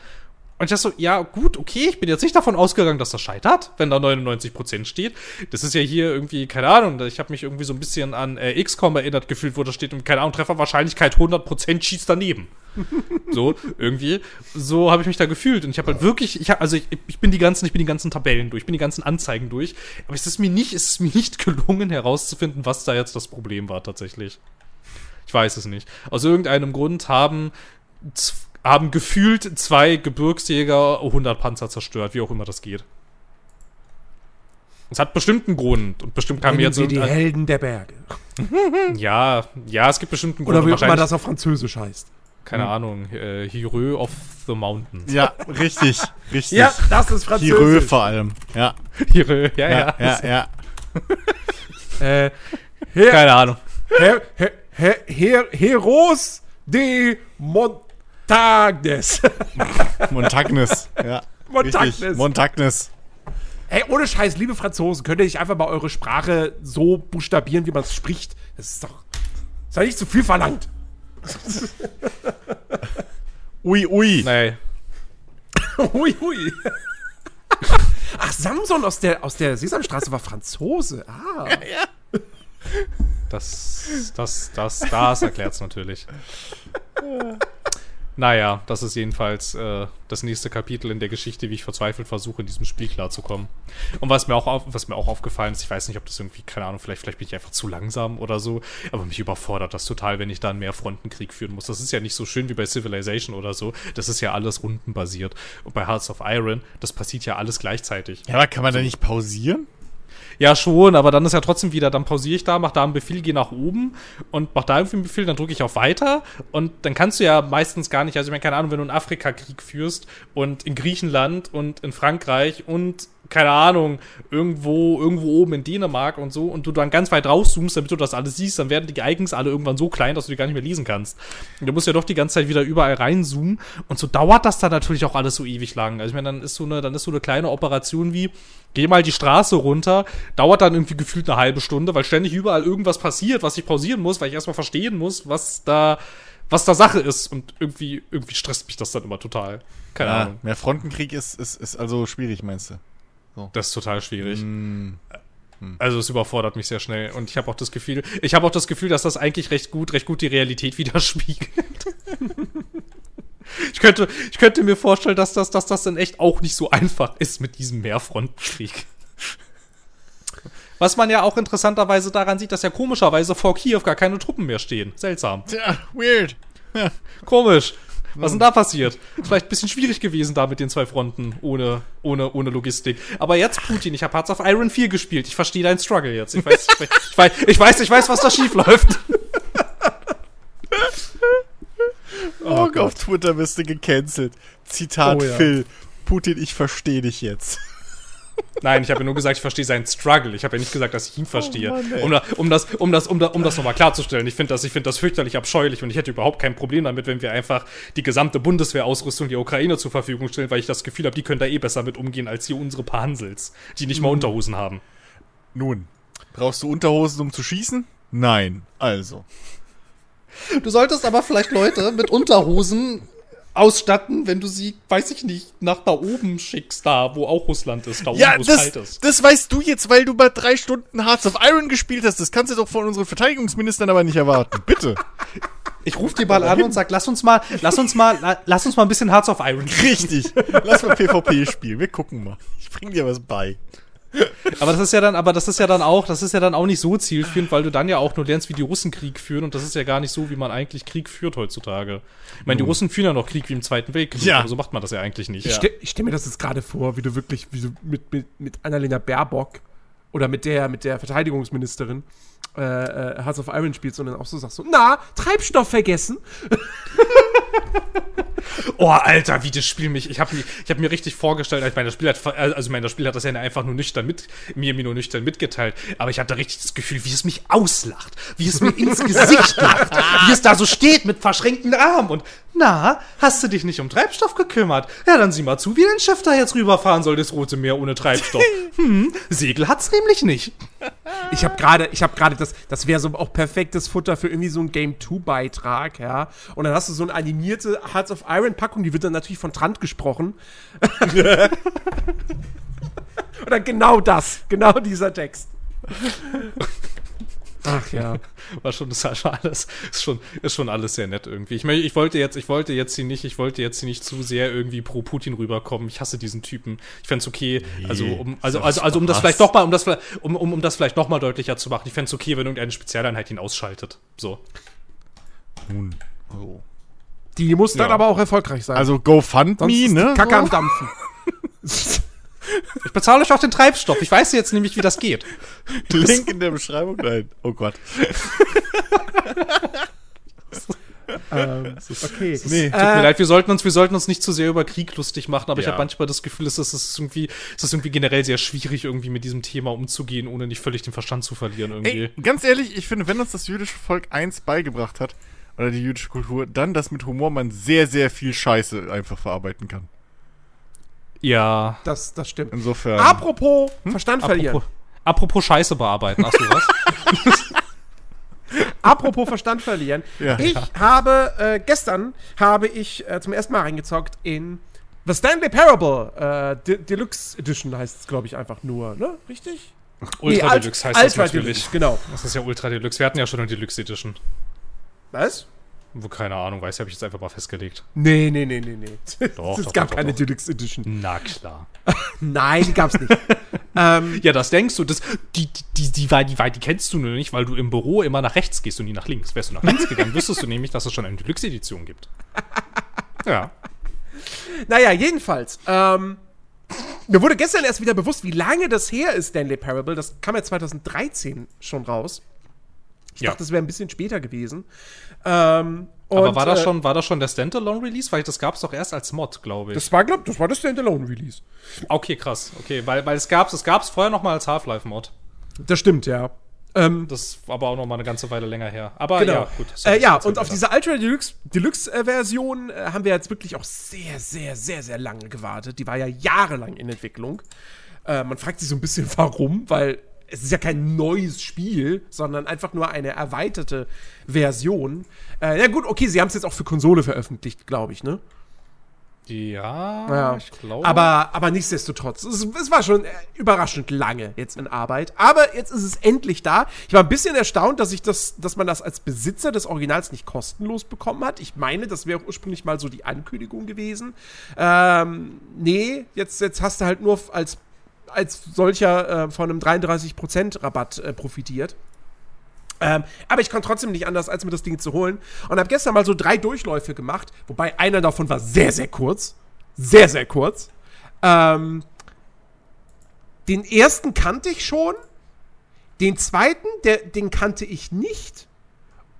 Und ich dachte so, ja, gut, okay, ich bin jetzt nicht davon ausgegangen, dass das scheitert, wenn da 99% steht. Das ist ja hier irgendwie, keine Ahnung, ich habe mich irgendwie so ein bisschen an äh, XCOM erinnert gefühlt, wo da steht, keine Ahnung, Trefferwahrscheinlichkeit 100% schießt daneben. *laughs* so, irgendwie. So habe ich mich da gefühlt. Und ich habe halt wirklich, ich hab, also ich, ich bin die ganzen, ich bin die ganzen Tabellen durch, ich bin die ganzen Anzeigen durch. Aber es ist mir nicht, es ist mir nicht gelungen, herauszufinden, was da jetzt das Problem war tatsächlich. Ich weiß es nicht. Aus irgendeinem Grund haben, z- haben gefühlt zwei Gebirgsjäger 100 Panzer zerstört, wie auch immer das geht. Es hat bestimmt einen Grund und bestimmt kam mir Nennen jetzt Sie die Helden der Berge. *laughs* ja, ja, es gibt bestimmt einen Grund. Oder wie auch immer das auf Französisch heißt. Keine Ahnung, äh, Hero of the Mountains. Ja, richtig, richtig. das ist Hirö vor allem. Ja, Hero, ja, ja. ja, ja, ja. *laughs* Äh, Her Keine Ahnung. Her Her Her Her Heros de Montagnes. *laughs* Montagnes. Ja. Montagnes. Montagnes. Ey, ohne Scheiß, liebe Franzosen, könnt ihr nicht einfach mal eure Sprache so buchstabieren, wie man es spricht? Das ist doch. Das ist doch nicht zu viel verlangt. *laughs* Ui, ui. Nee. *laughs* hui, hui. Ach, Samson aus der, aus der Sesamstraße war Franzose. Ah. Das, das, das, das erklärt's natürlich. Naja, das ist jedenfalls äh, das nächste Kapitel in der Geschichte, wie ich verzweifelt versuche, in diesem Spiel klarzukommen. Und was mir auch auf, was mir auch aufgefallen ist, ich weiß nicht, ob das irgendwie, keine Ahnung, vielleicht, vielleicht bin ich einfach zu langsam oder so, aber mich überfordert das total, wenn ich da einen Mehrfrontenkrieg führen muss. Das ist ja nicht so schön wie bei Civilization oder so. Das ist ja alles rundenbasiert. Und bei Hearts of Iron, das passiert ja alles gleichzeitig. Ja, aber kann man da nicht pausieren? Ja, schon, aber dann ist ja trotzdem wieder, dann pausiere ich da, mach da einen Befehl, gehe nach oben und mach da irgendwie einen Befehl, dann drücke ich auf Weiter und dann kannst du ja meistens gar nicht, also ich meine, keine Ahnung, wenn du einen Afrikakrieg führst und in Griechenland und in Frankreich und keine Ahnung, irgendwo, irgendwo oben in Dänemark und so und du dann ganz weit rauszoomst, damit du das alles siehst, dann werden die Icons alle irgendwann so klein, dass du die gar nicht mehr lesen kannst. Und du musst ja doch die ganze Zeit wieder überall reinzoomen und so dauert das dann natürlich auch alles so ewig lang. Also ich meine, dann ist so eine, dann ist so eine kleine Operation wie, geh mal die Straße runter, dauert dann irgendwie gefühlt eine halbe Stunde, weil ständig überall irgendwas passiert, was ich pausieren muss, weil ich erstmal verstehen muss, was da, was da Sache ist. Und irgendwie, irgendwie stresst mich das dann immer total. Keine Ja, Ahnung. mehr Frontenkrieg ist, ist, ist also schwierig, meinst du? Das ist total schwierig. Hm. Also es überfordert mich sehr schnell. Und ich habe auch das Gefühl, ich habe auch das Gefühl, dass das eigentlich recht gut, recht gut die Realität *laughs* widerspiegelt. ich, könnte, ich könnte mir vorstellen, dass das, dass das dann echt auch nicht so einfach ist mit diesem Mehrfrontenkrieg. Was man ja auch interessanterweise daran sieht, dass ja komischerweise vor Kiew gar keine Truppen mehr stehen. Seltsam. Tja, weird. Komisch. Was ist denn da passiert? Vielleicht ein bisschen schwierig gewesen da mit den zwei Fronten ohne, ohne, ohne Logistik. Aber jetzt, Putin, ich habe Hearts of Iron 4 gespielt. Ich verstehe deinen Struggle jetzt. Ich weiß, ich weiß, ich weiß, ich weiß, ich weiß was da schief läuft. *laughs* Oh, auf Twitter wirst du gecancelt. Zitat Oh ja. Phil. Putin, ich verstehe dich jetzt. Nein, ich habe ja nur gesagt, ich verstehe seinen Struggle. Ich habe ja nicht gesagt, dass ich ihn verstehe. Mann, ey. um, da- um das, um das, um da, um das nochmal klarzustellen. Ich finde das, ich finde das fürchterlich abscheulich und ich hätte überhaupt kein Problem damit, wenn wir einfach die gesamte Bundeswehrausrüstung der Ukraine zur Verfügung stellen, weil ich das Gefühl habe, die können da eh besser mit umgehen als hier unsere paar Hansels, die nicht mal Unterhosen haben. Nun, brauchst du Unterhosen, um zu schießen? Nein. Also. Du solltest aber vielleicht Leute mit Unterhosen ausstatten, wenn du sie, weiß ich nicht, nach da oben schickst, da, wo auch Russland ist, da oben, Ja, wo es kalt ist. das weißt du jetzt, weil du mal drei Stunden Hearts of Iron gespielt hast. Das kannst du doch von unseren Verteidigungsministern aber nicht erwarten. *laughs* Bitte. Ich rufe die mal an und sag, lass uns mal, lass uns mal, la- lass uns mal ein bisschen Hearts of Iron Richtig. Lass mal PvP spielen. Wir gucken mal. Ich bring dir was bei. Aber das ist ja dann, aber das ist ja dann auch, das ist ja dann auch nicht so zielführend, weil du dann ja auch nur lernst, wie die Russen Krieg führen und das ist ja gar nicht so, wie man eigentlich Krieg führt heutzutage. Ich meine, die Russen führen ja noch Krieg wie im Zweiten Weltkrieg, Ja. aber so macht man das ja eigentlich nicht. Ich stelle stell mir das jetzt gerade vor, wie du wirklich wie du mit, mit, mit Annalena Baerbock oder mit der, mit der Verteidigungsministerin äh, äh, Hearts of Iron spielst und dann auch so sagst so, na, Treibstoff vergessen. *laughs* Oh, Alter, wie das Spiel mich, ich habe mir, ich habe mir richtig vorgestellt, ich meine, das Spiel hat, also das Spiel hat das ja einfach nur nüchtern mit, mir, mir nur nüchtern mitgeteilt, aber ich hatte richtig das Gefühl, wie es mich auslacht, wie es mir ins Gesicht *laughs* lacht, wie es da so steht mit verschränkten Armen und, na, hast du dich nicht um Treibstoff gekümmert? Ja, dann sieh mal zu, wie dein Schiff da jetzt rüberfahren soll, das Rote Meer ohne Treibstoff. *laughs* Hm, Segel hat's nämlich nicht. Ich habe gerade, ich habe gerade das, das wäre so auch perfektes Futter für irgendwie so einen Game 2 Beitrag, ja. Und dann hast du so eine animierte Hearts of Iron Packung, die wird dann natürlich von Trant gesprochen. *laughs* Oder genau das, genau dieser Text. Ach ja. *laughs* War schon, das war schon alles, ist schon, ist schon alles sehr nett irgendwie. Ich meine, ich wollte jetzt, ich wollte jetzt hier nicht, ich wollte jetzt hier nicht zu sehr irgendwie pro Putin rüberkommen. Ich hasse diesen Typen. Ich fände es okay, also um, also, also, also um das vielleicht noch mal, um das, um, um, um das vielleicht noch mal deutlicher zu machen. Ich fände es okay, wenn irgendeine Spezialeinheit ihn ausschaltet. So. Nun. So. Die muss dann Ja. aber auch erfolgreich sein. Also GoFundMe, ne? Kacke am So. Dampfen. *laughs* Ich bezahle euch auch den Treibstoff. Ich weiß jetzt nämlich, wie das geht. *laughs* Link in der Beschreibung. Nein. Oh Gott. *laughs* ähm, okay. Nee. Tut mir leid, wir sollten uns, wir sollten uns nicht zu sehr über Krieg lustig machen, aber ich Ja. habe manchmal das Gefühl, es ist, es ist irgendwie, es ist irgendwie generell sehr schwierig, irgendwie mit diesem Thema umzugehen, ohne nicht völlig den Verstand zu verlieren irgendwie. Ey, ganz ehrlich, ich finde, wenn uns das jüdische Volk eins beigebracht hat, oder die jüdische Kultur, dann, dass mit Humor man sehr, sehr viel Scheiße einfach verarbeiten kann. Ja. Das, das stimmt. Insofern. Apropos Verstand verlieren. Apropos, apropos Scheiße bearbeiten, hast du was? *laughs* Apropos Verstand verlieren. Ja. ich habe, äh, gestern habe ich äh, zum ersten Mal reingezockt in The Stanley Parable. Äh, De Deluxe Edition heißt es, glaube ich, einfach nur, ne? Richtig? Ultra Alt- Deluxe heißt das Ultra natürlich. Deluxe, genau. Das ist ja Ultra Deluxe. Wir hatten ja schon eine Deluxe Edition. Was? Wo keine Ahnung, weiß, habe ich jetzt einfach mal festgelegt. Nee, nee, nee, nee, nee. Doch, *laughs* es doch, gab doch, keine doch. Deluxe Edition. Na klar. *laughs* Nein, die gab's nicht. *laughs* ähm, Ja, das denkst du. Das, die, die, die, die, die, die kennst du nur nicht, weil du im Büro immer nach rechts gehst und nie nach links. Wärst du nach links gegangen, wüsstest du nämlich, dass es schon eine Deluxe-Edition gibt. Ja. naja, jedenfalls. Ähm, mir wurde gestern erst wieder bewusst, wie lange das her ist, Stanley Parable. Das kam ja 2013 schon raus. Ich Ja. dachte, das wäre ein bisschen später gewesen. Ähm, Aber und, war das, äh, schon, war das schon der Standalone-Release? Weil das gab es doch erst als Mod, glaube ich. Das war, glaub, das war das Standalone-Release. okay, krass. Okay, weil, weil es gab es gab's vorher noch mal als Half-Life-Mod. Das stimmt, ja. Ähm, Das war aber auch noch mal eine ganze Weile länger her. Aber genau. ja, gut. äh, ja, und auf diese Ultra Deluxe, Deluxe äh, Version äh, haben wir jetzt wirklich auch sehr, sehr, sehr, sehr lange gewartet. Die war ja jahrelang in Entwicklung. Äh, man fragt sich so ein bisschen, warum, weil es ist ja kein neues Spiel, sondern einfach nur eine erweiterte Version. Äh, ja gut, okay, sie haben es jetzt auch für Konsole veröffentlicht, glaube ich, ne? Ja, Ja. ich glaube. Aber, aber nichtsdestotrotz, es, es war schon äh, überraschend lange jetzt in Arbeit. Aber jetzt ist es endlich da. Ich war ein bisschen erstaunt, dass ich das, dass man das als Besitzer des Originals nicht kostenlos bekommen hat. Ich meine, das wäre ursprünglich mal so die Ankündigung gewesen. Ähm, nee, jetzt, jetzt hast du halt nur als, als solcher äh, von einem 33% Rabatt äh, profitiert. Ähm, aber ich konnte trotzdem nicht anders, als mir das Ding zu holen. Und habe gestern mal so drei Durchläufe gemacht, wobei einer davon war sehr, sehr kurz. Sehr, sehr kurz. Ähm, den ersten kannte ich schon. Den zweiten, der, den kannte ich nicht.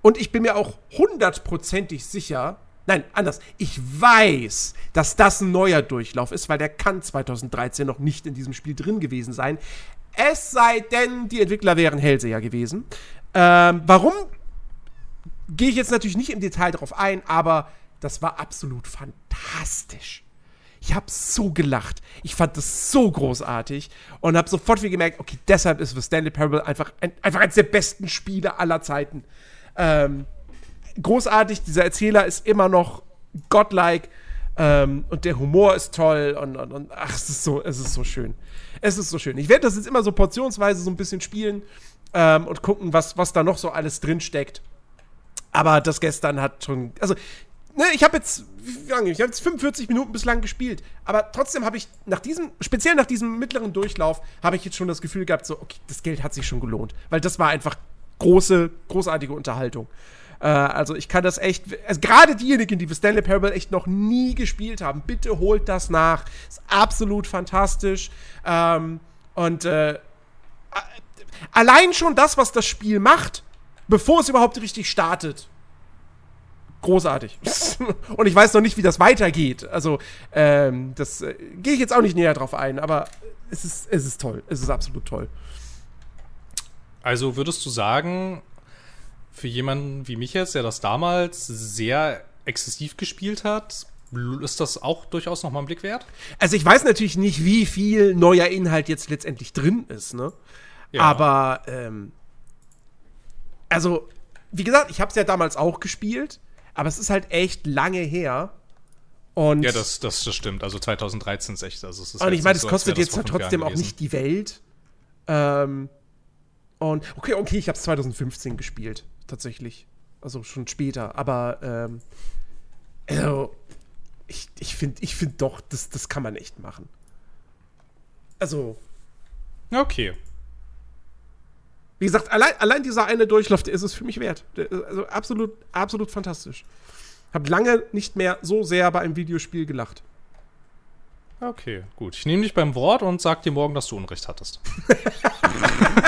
Und ich bin mir auch hundertprozentig sicher, Nein, anders. Ich weiß, dass das ein neuer Durchlauf ist, weil der kann 2013 noch nicht in diesem Spiel drin gewesen sein. Es sei denn, die Entwickler wären Hellseher gewesen. Ähm, warum? Gehe ich jetzt natürlich nicht im Detail darauf ein, aber das war absolut fantastisch. Ich habe so gelacht. Ich fand das so großartig und habe sofort wieder gemerkt, okay, deshalb ist The Stanley Parable einfach, ein, einfach eines der besten Spiele aller Zeiten. Ähm, großartig, dieser Erzähler ist immer noch godlike ähm, und der Humor ist toll und, und, und, ach, es ist so, es ist so schön. Es ist so schön. Ich werde das jetzt immer so portionsweise so ein bisschen spielen ähm, und gucken, was, was da noch so alles drin steckt. Aber das gestern hat schon, also ne, ich habe jetzt, wie lange? Ich habe jetzt 45 Minuten bislang gespielt. Aber trotzdem habe ich nach diesem, speziell nach diesem mittleren Durchlauf, habe ich jetzt schon das Gefühl gehabt, so, okay, das Geld hat sich schon gelohnt. Weil das war einfach große, großartige Unterhaltung. Äh, also ich kann das echt, also gerade diejenigen, die Stanley Parable echt noch nie gespielt haben, bitte holt das nach. Ist absolut fantastisch. Ähm, und äh, allein schon das, was das Spiel macht, bevor es überhaupt richtig startet, großartig. *laughs* Und ich weiß noch nicht, wie das weitergeht. Also, ähm, das äh, gehe ich jetzt auch nicht näher drauf ein, aber es ist, es ist toll. Es ist absolut toll. Also würdest du sagen, für jemanden wie mich jetzt, der das damals sehr exzessiv gespielt hat, ist das auch durchaus noch mal ein Blick wert? Also ich weiß natürlich nicht, wie viel neuer Inhalt jetzt letztendlich drin ist, ne? Ja. Aber, ähm, also, wie gesagt, ich habe es ja damals auch gespielt aber es ist halt echt lange her. Und ja, das, das, das stimmt. Also 2013 ist echt. Also es ist und ich meine, es so, kostet jetzt trotzdem auch nicht die Welt. Ähm, und okay, okay, ich habe es 2015 gespielt, tatsächlich. Also schon später. Aber ähm, also, ich, ich finde ich find doch, das, das kann man echt machen. Also. Okay. Wie gesagt, allein, allein dieser eine Durchlauf, der ist es für mich wert. Also absolut, absolut fantastisch. Hab lange nicht mehr so sehr bei einem Videospiel gelacht. Okay, gut. Ich nehme dich beim Wort und sag dir morgen, dass du Unrecht hattest. *laughs*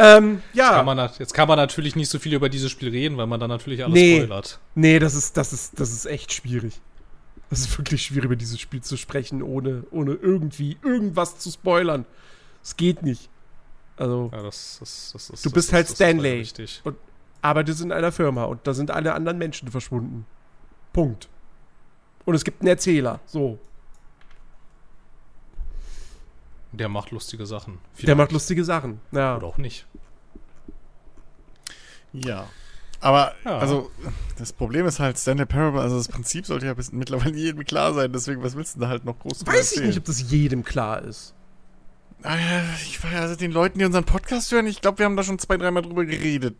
ähm, ja. Jetzt kann, man, jetzt kann, man, natürlich nicht so viel über dieses Spiel reden, weil man dann natürlich alles nee, spoilert. Nee, das ist, das, ist, das ist echt schwierig. Das ist wirklich schwierig, über dieses Spiel zu sprechen, ohne, ohne irgendwie irgendwas zu spoilern. Es geht nicht. Also, ja, das, das, das, du bist halt Stanley und arbeitest in einer Firma und da sind alle anderen Menschen verschwunden. Punkt. Und es gibt einen Erzähler. So. Der macht lustige Sachen. Vielleicht. Der macht lustige Sachen, ja. Oder auch nicht. Ja. Aber, ja. also, das Problem ist halt, Stanley Parable, also das Prinzip sollte ja bis mittlerweile jedem klar sein, deswegen, was willst du da halt noch groß Weiß ich nicht, ob das jedem klar ist. Ah ich weiß also den Leuten, die unseren Podcast hören, ich glaube, wir haben da schon zwei, dreimal drüber geredet.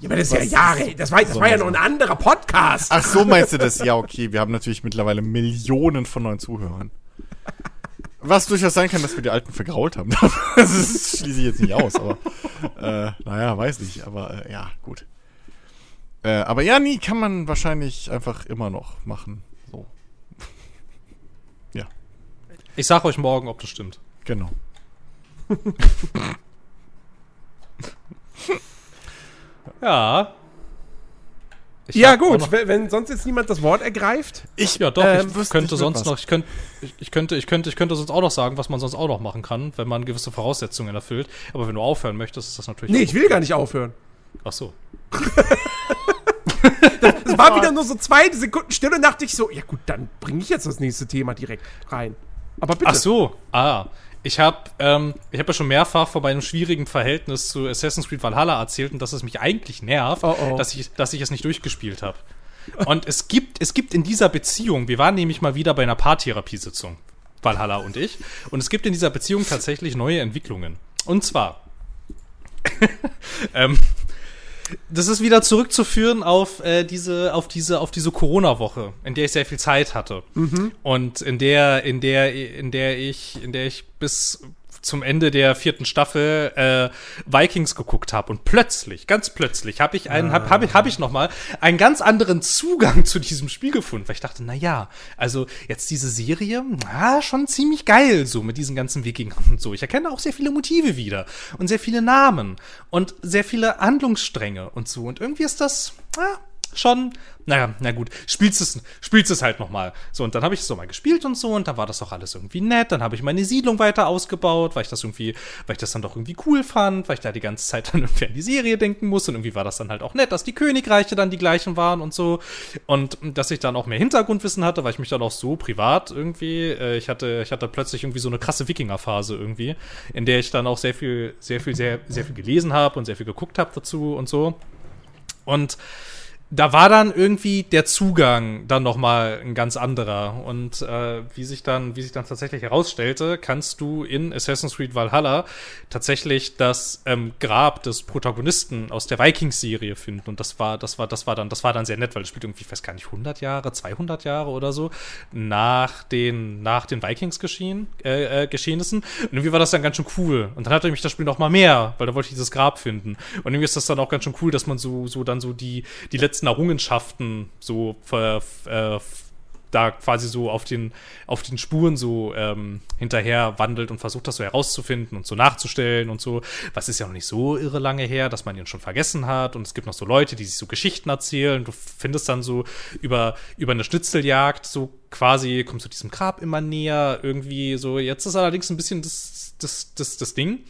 Ja, aber das ist ja Jahre, das war, das war ja noch ein anderer Podcast. Ach so, meinst du das? Ja, okay, wir haben natürlich mittlerweile Millionen von neuen Zuhörern. Was durchaus sein kann, dass wir die Alten vergrault haben. *laughs* das schließe ich jetzt nicht aus, aber äh, naja, weiß nicht. Aber äh, ja, gut. Äh, aber ja, nie kann man wahrscheinlich einfach immer noch machen. So. *laughs* ja. Ich sag euch morgen, ob das stimmt. Genau. *laughs* ja. Ich ja, gut, wenn, wenn, sonst jetzt niemand das Wort ergreift. Ich, ja, doch, ähm, ich könnte sonst noch, ich könnte, ich könnte, ich könnte, ich könnte sonst auch noch sagen, was man sonst auch noch machen kann, wenn man gewisse Voraussetzungen erfüllt. Aber wenn du aufhören möchtest, ist das natürlich. Nee, ich will gar nicht aufhören. Ach so. Es war *laughs* wieder nur so zwei Sekunden still und dachte ich so, ja gut, dann bringe ich jetzt das nächste Thema direkt rein. Aber bitte. Ach so, ah. Ich habe ähm, ich hab ja schon mehrfach von meinem schwierigen Verhältnis zu Assassin's Creed Valhalla erzählt und dass es mich eigentlich nervt, oh oh. Dass, ich, dass ich es nicht durchgespielt habe. Und es gibt, es gibt in dieser Beziehung, wir waren nämlich mal wieder bei einer Paartherapiesitzung, Valhalla und ich, und es gibt in dieser Beziehung tatsächlich neue Entwicklungen. Und zwar, *laughs* ähm, das ist wieder zurückzuführen auf äh, diese, auf diese, auf diese Corona-Woche, in der ich sehr viel Zeit hatte. Mhm. Und in der, in der, in der ich, in der ich bis zum Ende der vierten Staffel äh, Vikings geguckt habe und plötzlich, ganz plötzlich, habe ich einen, habe hab ich, hab ich noch mal einen ganz anderen Zugang zu diesem Spiel gefunden, weil ich dachte, na ja, also jetzt diese Serie, na, schon ziemlich geil so mit diesen ganzen Wikingern und so. Ich erkenne auch sehr viele Motive wieder und sehr viele Namen und sehr viele Handlungsstränge und so und irgendwie ist das, ah, schon, naja, na gut, spielst es, spielst es halt nochmal. So, und dann habe ich es so mal gespielt und so, und dann war das auch alles irgendwie nett. Dann habe ich meine Siedlung weiter ausgebaut, weil ich das irgendwie, weil ich das dann doch irgendwie cool fand, weil ich da die ganze Zeit *laughs* dann irgendwie an die Serie denken muss. Und irgendwie war das dann halt auch nett, dass die Königreiche dann die gleichen waren und so. Und dass ich dann auch mehr Hintergrundwissen hatte, weil ich mich dann auch so privat irgendwie, äh, ich hatte, ich hatte plötzlich irgendwie so eine krasse Wikinger-Phase irgendwie, in der ich dann auch sehr viel, sehr viel, sehr, sehr viel gelesen habe und sehr viel geguckt habe dazu und so. Und da war dann irgendwie der Zugang dann noch mal ein ganz anderer. Und äh, wie sich dann wie sich dann tatsächlich herausstellte, kannst du in Assassin's Creed Valhalla tatsächlich das ähm, Grab des Protagonisten aus der Vikings-Serie finden. Und das war das war das war dann das war dann sehr nett, weil das spielt irgendwie fast gar nicht 100 Jahre, 200 Jahre oder so nach den nach den Vikings geschehen äh, äh, Geschehnissen. Und irgendwie war das dann ganz schön cool. Und dann hatte mich das Spiel noch mal mehr, weil da wollte ich dieses Grab finden. Und irgendwie ist das dann auch ganz schön cool, dass man so so dann so die die letzten letzten Errungenschaften so ver, äh, da quasi so auf den, auf den Spuren so ähm, hinterher wandelt und versucht, das so herauszufinden und so nachzustellen und so. Was ist ja noch nicht so irre lange her, dass man ihn schon vergessen hat. Und es gibt noch so Leute, die sich so Geschichten erzählen. Du findest dann so über, über eine Schnitzeljagd so quasi, kommst du diesem Grab immer näher irgendwie so. Jetzt ist allerdings ein bisschen das, das, das, das Ding,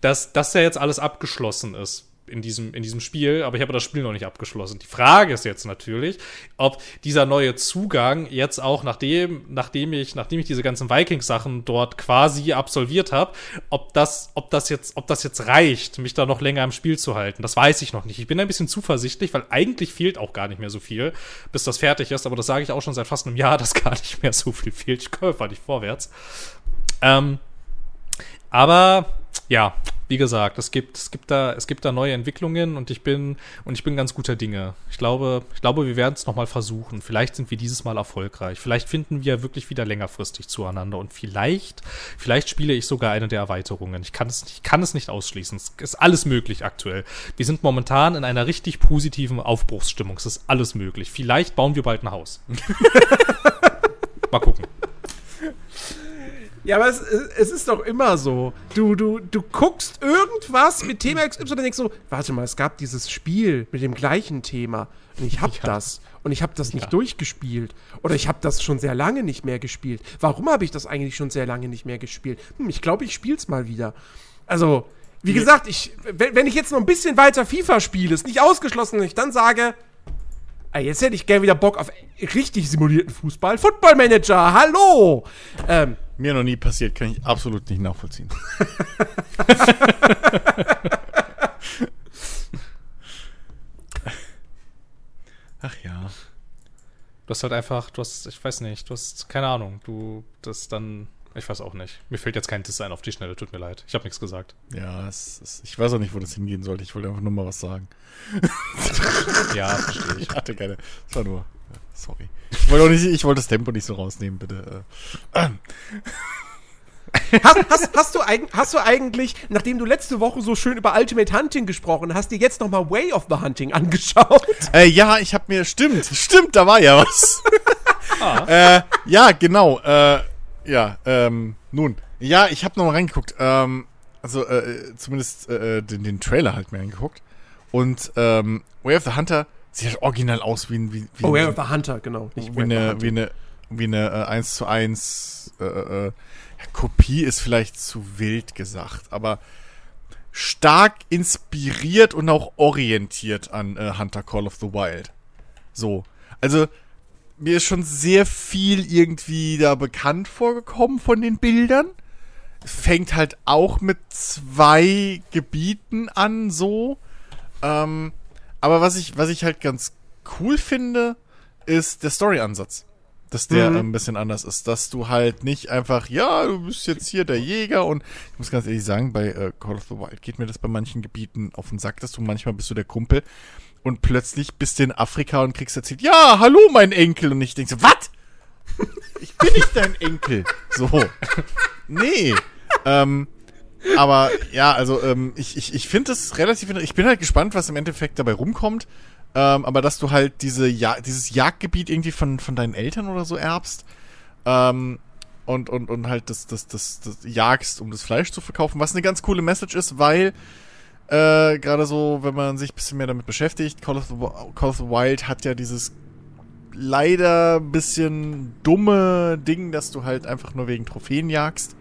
dass das ja jetzt alles abgeschlossen ist in diesem, in diesem Spiel, aber ich habe das Spiel noch nicht abgeschlossen. Die Frage ist jetzt natürlich, ob dieser neue Zugang jetzt auch nachdem, nachdem ich, nachdem ich diese ganzen Vikings-Sachen dort quasi absolviert habe, ob das, ob das jetzt, ob das jetzt reicht, mich da noch länger im Spiel zu halten. Das weiß ich noch nicht. Ich bin ein bisschen zuversichtlich, weil eigentlich fehlt auch gar nicht mehr so viel, bis das fertig ist, aber das sage ich auch schon seit fast einem Jahr, *laughs* dass gar nicht mehr so viel fehlt. Ich komme nicht vorwärts. Ähm, aber ja, wie gesagt, es gibt, es gibt da, es gibt da neue Entwicklungen und ich bin, und ich bin ganz guter Dinge. Ich glaube, ich glaube, wir werden es nochmal versuchen. Vielleicht sind wir dieses Mal erfolgreich. Vielleicht finden wir wirklich wieder längerfristig zueinander und vielleicht, vielleicht spiele ich sogar eine der Erweiterungen. Ich kann es, ich kann es nicht ausschließen. Es ist alles möglich aktuell. Wir sind momentan in einer richtig positiven Aufbruchsstimmung. Es ist alles möglich. Vielleicht bauen wir bald ein Haus. *laughs* mal gucken. Ja, aber es, es, ist doch immer so. Du, du, du guckst irgendwas mit Thema XY und denkst so, warte mal, es gab dieses Spiel mit dem gleichen Thema. Und ich hab ja. das. Und ich hab das nicht ja. durchgespielt. Oder ich hab das schon sehr lange nicht mehr gespielt. Warum habe ich das eigentlich schon sehr lange nicht mehr gespielt? Hm, ich glaube, ich spiel's mal wieder. Also, wie ja. gesagt, ich, wenn, wenn ich jetzt noch ein bisschen weiter FIFA spiele, ist nicht ausgeschlossen, und ich dann sage, jetzt hätte ich gerne wieder Bock auf richtig simulierten Fußball. Football Manager, hallo! Ähm, mir noch nie passiert, kann ich absolut nicht nachvollziehen. *laughs* Ach ja. Du hast halt einfach, du hast, ich weiß nicht, du hast keine Ahnung, du das dann, ich weiß auch nicht. Mir fällt jetzt kein Design auf die Schnelle, tut mir leid. Ich habe nichts gesagt. Ja, es, es, ich weiß auch nicht, wo das hingehen sollte. Ich wollte einfach nur mal was sagen. ja, verstehe ich. *laughs* Ich hatte keine, es war nur, sorry. Ich wollte, nicht, ich wollte das Tempo nicht so rausnehmen, bitte. Ähm. Hast, hast, hast, du, hast du eigentlich, nachdem du letzte Woche so schön über Ultimate Hunting gesprochen hast, dir jetzt nochmal Way of the Hunting angeschaut? Äh, ja, ich hab mir, stimmt, stimmt, da war ja was. ah. *laughs* äh, ja, genau, äh, ja, ähm, nun, ja, ich hab nochmal reingeguckt, ähm, also, äh, zumindest, äh, den, den Trailer halt mir angeguckt und, ähm, Way of the Hunter Sieht halt original aus wie ein. Wie, wie oh, ja, war Hunter, genau. Nicht wie, eine, wie eine, wie eine äh, 1 zu 1 äh, äh, ja, Kopie ist vielleicht zu wild gesagt, aber stark inspiriert und auch orientiert an äh, Hunter Call of the Wild. So. Also, mir ist schon sehr viel irgendwie da bekannt vorgekommen von den Bildern. Fängt halt auch mit zwei Gebieten an, so. Ähm, aber was ich, was ich halt ganz cool finde, ist der Story-Ansatz. Dass der mhm. ein bisschen anders ist. Dass du halt nicht einfach, ja, du bist jetzt hier der Jäger und ich muss ganz ehrlich sagen, bei äh, Call of the Wild geht mir das bei manchen Gebieten auf den Sack, dass du manchmal bist du der Kumpel und plötzlich bist du in Afrika und kriegst erzählt, ja, hallo mein Enkel. Und ich denke so, was? Ich bin nicht dein Enkel. So. *laughs* Nee. Ähm, aber ja, also ähm, ich, ich, ich finde das relativ Ich bin halt gespannt, was im Endeffekt dabei rumkommt. Ähm, aber dass du halt diese ja dieses Jagdgebiet irgendwie von, von deinen Eltern oder so erbst ähm, und, und, und halt das, das, das, das jagst, um das Fleisch zu verkaufen, was eine ganz coole Message ist, weil äh, gerade so, wenn man sich ein bisschen mehr damit beschäftigt, Call of, the, Call of the Wild hat ja dieses leider bisschen dumme Ding, dass du halt einfach nur wegen Trophäen jagst.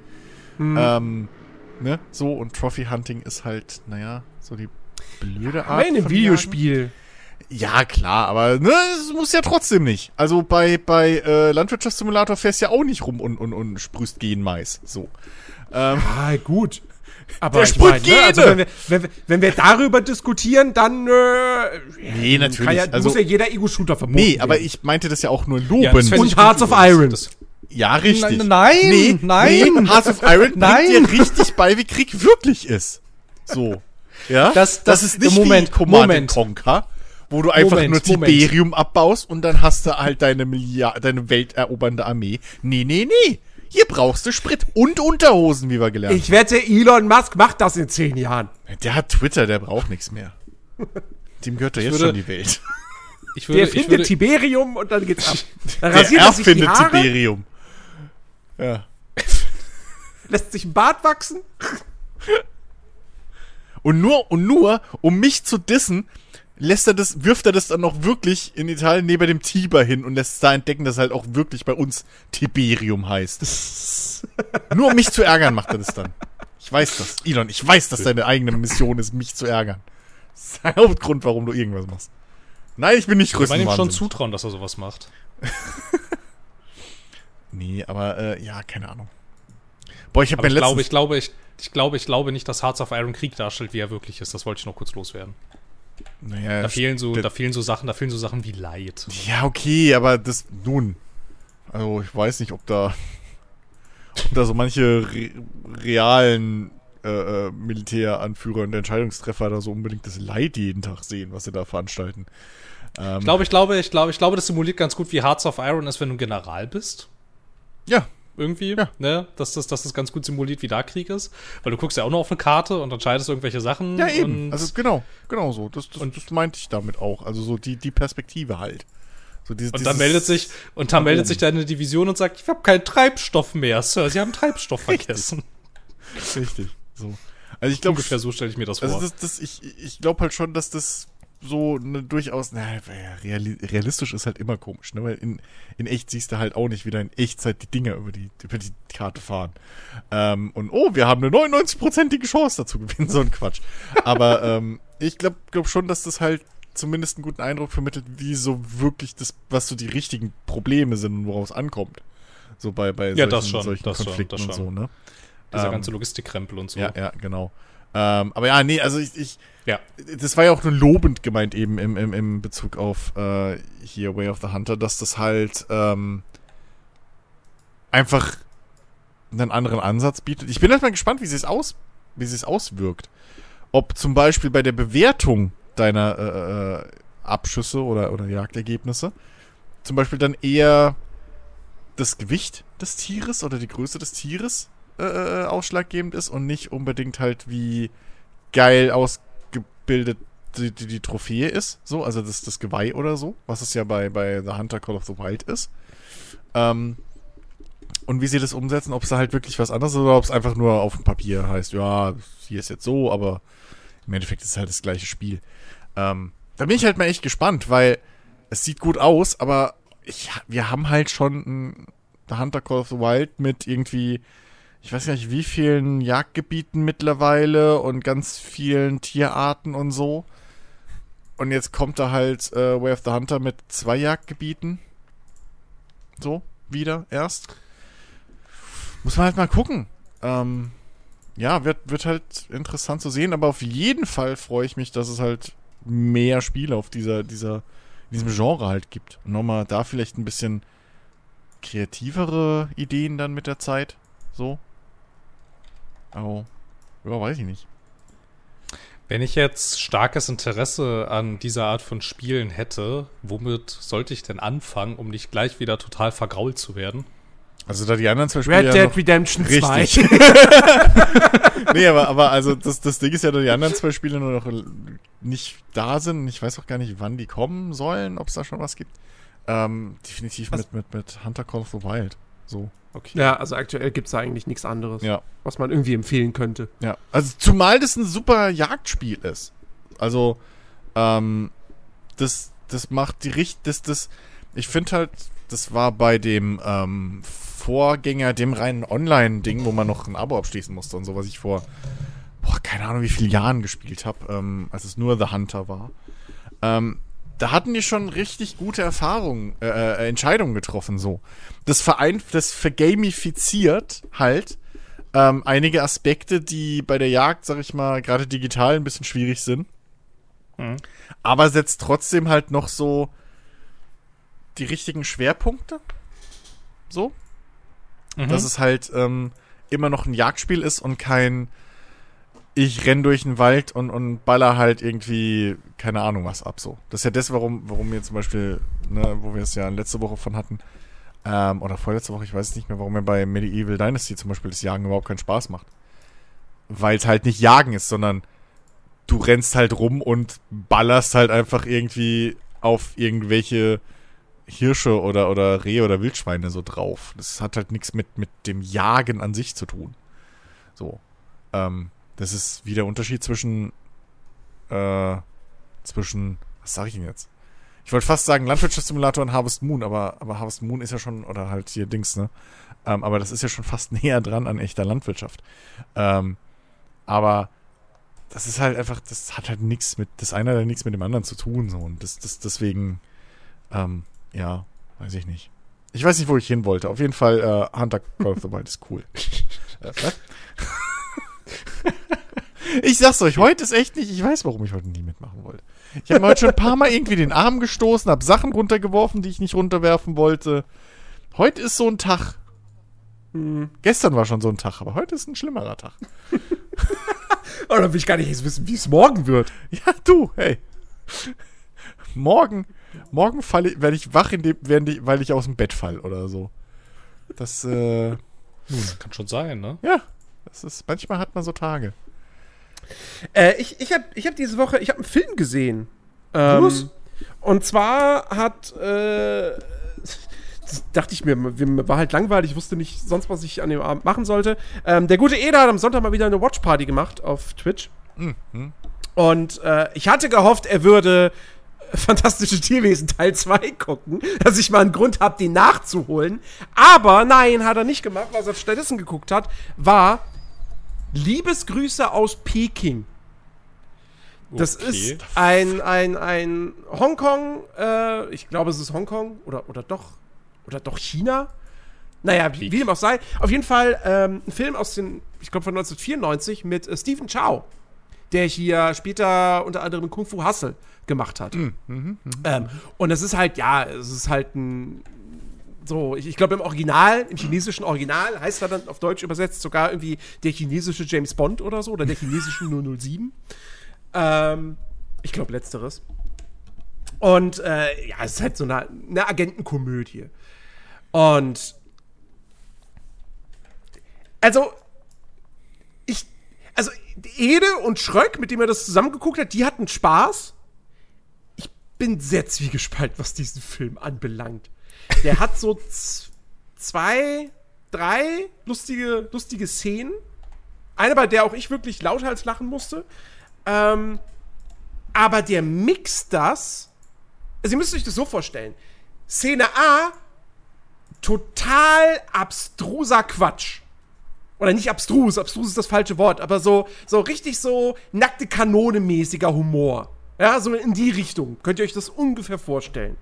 Hm. Ähm, ne? So, und Trophy Hunting ist halt, naja, so die blöde Art. Aber einem von Videospiel. Ja, klar, aber ne, es muss ja trotzdem nicht. Also bei, bei äh, Landwirtschaftssimulator fährst du ja auch nicht rum und, und, und sprühst Genmais. So. Ähm, Ah, gut. Aber Der sprüht meine, ne, also wenn wir, wenn, wir, wenn wir darüber diskutieren, dann äh, Nee, natürlich. Ja, Also- muss ja jeder Ego-Shooter verboten nee, aber werden. ich meinte das ja auch nur Ja, lobend. das Und Hearts of. Iron. Das, ja, richtig. Nein, nein, nee, nein. Nee, Hearts of Iron Nein. bringt dir richtig bei, wie Krieg wirklich ist. So. Ja? Das- das- ist nicht Moment, wie Command Moment. Conquer, wo du einfach Moment, nur Moment. Tiberium abbaust und dann hast du halt deine Milliard deine welterobernde Armee. Nee, nee, nee. Hier brauchst du Sprit und Unterhosen, wie wir gelernt Ich wette, Elon Musk macht das in zehn Jahren. haben. Der hat Twitter, der braucht nichts mehr. Dem gehört doch jetzt würde- schon die Welt. *laughs* ich Der würde, ich findet würde, Tiberium und dann geht's ab. *laughs* Dann Der rasiert er sich die erfindet Haare, Tiberium. Ja. *laughs* lässt sich ein Bart wachsen. Und nur, und nur, um mich zu dissen, lässt er das, wirft er das dann noch wirklich in Italien neben dem Tiber hin und lässt da entdecken, dass halt auch wirklich bei uns Tiberium heißt. *laughs* nur um mich zu ärgern macht er das dann. Ich weiß das. Elon, ich weiß, dass deine eigene Mission ist, mich zu ärgern. Das ist der Hauptgrund, warum du irgendwas machst. Nein, ich bin nicht ich meine ihm schon zutrauen, dass er sowas macht. *laughs* Nee, aber, äh, ja, keine Ahnung. Boah, ich habe mir ich glaube, ich glaube, ich, ich glaube, ich glaube nicht, dass Hearts of Iron Krieg darstellt, wie er wirklich ist. Das wollte ich noch kurz loswerden. naja, Da fehlen so, da fehlen so Sachen, da fehlen so Sachen wie Leid. Ja, okay, aber das nun. Also ich weiß nicht, ob da, *laughs* ob da so manche re realen äh, äh, Militäranführer und Entscheidungstreffer da so unbedingt das Leid jeden Tag sehen, was sie da veranstalten. Ähm, Ich glaube, ich glaube, ich glaube, ich glaube, das simuliert ganz gut, wie Hearts of Iron ist, wenn du ein General bist. Ja, Irgendwie, Ja. ne? Dass das, dass das ganz gut simuliert, wie da Krieg ist. Weil du guckst ja auch noch auf eine Karte und entscheidest irgendwelche Sachen. ja eben. Also genau, genau so. Das, das, und- das meinte ich damit auch. Also so die, die Perspektive halt. So diese, Und dann dieses- meldet sich, und dann nach meldet oben. sich deine Division und sagt, ich habe keinen Treibstoff mehr, Sir. Sie haben Treibstoff vergessen. richtig. So. Also ich glaube, Ungefähr so stelle ich mir das vor. Also das, das, ich, ich glaube halt schon, dass das so eine durchaus, na, reali realistisch ist halt immer komisch, ne? Weil in, in echt siehst du halt auch nicht, wie da in Echtzeit die Dinger über die, über die Karte fahren. Ähm, und oh, wir haben eine 99-prozentige Chance dazu gewinnen, so ein Quatsch. Aber ähm, ich glaube glaub schon, dass das halt zumindest einen guten Eindruck vermittelt, wie so wirklich das, was so die richtigen Probleme sind und woraus ankommt. So bei, bei Ja, das schon, solchen das schon, Konflikten das und schon. so, ne? Dieser ähm, ganze Logistikkrempel und so. Ja, ja, genau. Ähm, aber ja, nee, also ich, ich, Ja. das war ja auch nur lobend gemeint eben im, im, im Bezug auf äh, hier Way of the Hunter, dass das halt ähm, einfach einen anderen Ansatz bietet. Ich bin halt mal gespannt, wie sie es aus, wie sie es auswirkt. Ob zum Beispiel bei der Bewertung deiner äh, äh, Abschüsse oder, oder Jagdergebnisse zum Beispiel dann eher das Gewicht des Tieres oder die Größe des Tieres äh, äh, ausschlaggebend ist und nicht unbedingt halt wie geil ausgebildet die, die, die Trophäe ist, so, also das, das Geweih oder so, was es ja bei, bei The Hunter Call of the Wild ist. Ähm, und wie sie das umsetzen, ob es da halt wirklich was anderes ist oder ob es einfach nur auf dem Papier heißt, ja, hier ist jetzt so, aber im Endeffekt ist es halt das gleiche Spiel. Ähm, da bin ich halt mal echt gespannt, weil es sieht gut aus, aber ich, wir haben halt schon ein The Hunter Call of the Wild mit irgendwie, ich weiß gar nicht, wie vielen Jagdgebieten mittlerweile und ganz vielen Tierarten und so. Und jetzt kommt da halt äh, Way of the Hunter mit zwei Jagdgebieten. So, wieder erst. Muss man halt mal gucken. Ähm, ja, wird, wird halt interessant zu sehen, aber auf jeden Fall freue ich mich, dass es halt mehr Spiele auf dieser, dieser, in diesem Genre halt gibt. Und nochmal da vielleicht ein bisschen kreativere Ideen dann mit der Zeit. So. Aber, ja, weiß ich nicht. Wenn ich jetzt starkes Interesse an dieser Art von Spielen hätte, womit sollte ich denn anfangen, um nicht gleich wieder total vergrault zu werden? Also da die anderen zwei Spiele Red ja Dead noch, Redemption 2. Richtig. *laughs* Nee, aber, aber also das, das Ding ist ja, dass die anderen zwei Spiele nur noch nicht da sind. Ich weiß auch gar nicht, wann die kommen sollen, ob es da schon was gibt. Ähm, definitiv Was- mit, mit, mit Hunter Call of the Wild. So. Okay. Ja, also aktuell gibt es da eigentlich nichts anderes, Ja. was man irgendwie empfehlen könnte. Ja. Also zumal das ein super Jagdspiel ist. Also, ähm, das, das macht die Richt, das, das, ich finde halt, das war bei dem ähm, Vorgänger, dem reinen Online-Ding, wo man noch ein Abo abschließen musste und so, was ich vor, boah, keine Ahnung, wie viele Jahren gespielt habe, ähm, als es nur The Hunter war. Ähm, da hatten die schon richtig gute Erfahrungen, äh, äh, Entscheidungen getroffen, so. Das vereint, das vergamifiziert halt ähm, einige Aspekte, die bei der Jagd, sag ich mal, gerade digital ein bisschen schwierig sind. Mhm. Aber setzt trotzdem halt noch so die richtigen Schwerpunkte. So. Mhm. Dass es halt ähm, immer noch ein Jagdspiel ist und kein ich renn durch den Wald und, und baller halt irgendwie, keine Ahnung was ab so. Das ist ja das, warum, warum wir zum Beispiel, ne, wo wir es ja letzte Woche von hatten, ähm, oder vorletzte Woche, ich weiß nicht mehr, warum mir bei Medieval Dynasty zum Beispiel das Jagen überhaupt keinen Spaß macht. Weil es halt nicht Jagen ist, sondern du rennst halt rum und ballerst halt einfach irgendwie auf irgendwelche Hirsche oder, oder Rehe oder Wildschweine so drauf. Das hat halt nichts mit, mit dem Jagen an sich zu tun. So. Ähm, das ist wie der Unterschied zwischen, äh, zwischen, was sag ich denn jetzt? Ich wollte fast sagen Landwirtschaftssimulator und Harvest Moon, aber, aber Harvest Moon ist ja schon, oder halt hier Dings, ne? Ähm, aber das ist ja schon fast *laughs* näher dran an echter Landwirtschaft. Ähm, aber das ist halt einfach, das hat halt nichts mit, das eine hat nichts mit dem anderen zu tun, so. Und das, das, deswegen, ähm, ja, weiß ich nicht. Ich weiß nicht, wo ich hin wollte. Auf jeden Fall, äh, Hunter Call of the Wild ist cool. *laughs* Äh, was? *laughs* ich sag's euch, heute ist echt nicht, ich weiß, warum ich heute nie mitmachen wollte. Ich habe mir heute schon ein paar Mal irgendwie den Arm gestoßen, habe Sachen runtergeworfen, die ich nicht runterwerfen wollte. Heute ist so ein Tag. Hm. Gestern war schon so ein Tag, aber heute ist ein schlimmerer Tag. *laughs* Oh, dann will ich gar nicht jetzt wissen, wie es morgen wird. Ja, du, hey. Morgen, morgen falle ich, werde ich wach, in dem, ich, weil ich aus dem Bett fall oder so. Das, äh, Kann schon sein, ne? ja, das ist, manchmal hat man so Tage. Äh, ich ich habe ich hab diese Woche, ich habe einen Film gesehen. Ähm, und zwar hat, äh, das dachte ich mir, mir war halt langweilig, ich wusste nicht sonst, was ich an dem Abend machen sollte. Ähm, der gute Eder hat am Sonntag mal wieder eine Watchparty gemacht auf Twitch. Mhm. Und äh, ich hatte gehofft, er würde Fantastische Tierwesen Teil 2 gucken, dass ich mal einen Grund habe, den nachzuholen. Aber nein, hat er nicht gemacht. Was er stattdessen geguckt hat, war Liebesgrüße aus Peking. Das Okay. ist ein, ein, ein Hongkong, äh, ich glaube, es ist Hongkong oder, oder doch, oder doch China. Naja, wie, wie dem auch sei. Auf jeden Fall ähm, ein Film aus den, ich glaube, von 1994 mit äh, Stephen Chow, der hier später unter anderem Kung Fu Hustle gemacht hat. Ähm, und es ist halt, ja, es ist halt ein, so, ich, ich glaube im Original, im chinesischen Original heißt er dann auf Deutsch übersetzt sogar irgendwie der chinesische James Bond oder so, oder der chinesische 007. Ähm, ich glaube letzteres. Und äh, ja, es ist halt so eine, eine Agentenkomödie. Und also, ich, also Ede und Schröck, mit dem er das zusammengeguckt hat, die hatten Spaß. Ich bin sehr zwiegespalten, was diesen Film anbelangt. Der hat so zwei, drei lustige, lustige Szenen. Eine, bei der auch ich wirklich lauthals lachen musste. Ähm, aber der mixt das. Also, ihr müsst euch das so vorstellen. Szene A, total abstruser Quatsch. Oder nicht abstrus, abstrus ist das falsche Wort, aber so, so richtig so nackte Kanone-mäßiger Humor. Ja, so in die Richtung. Könnt ihr euch das ungefähr vorstellen.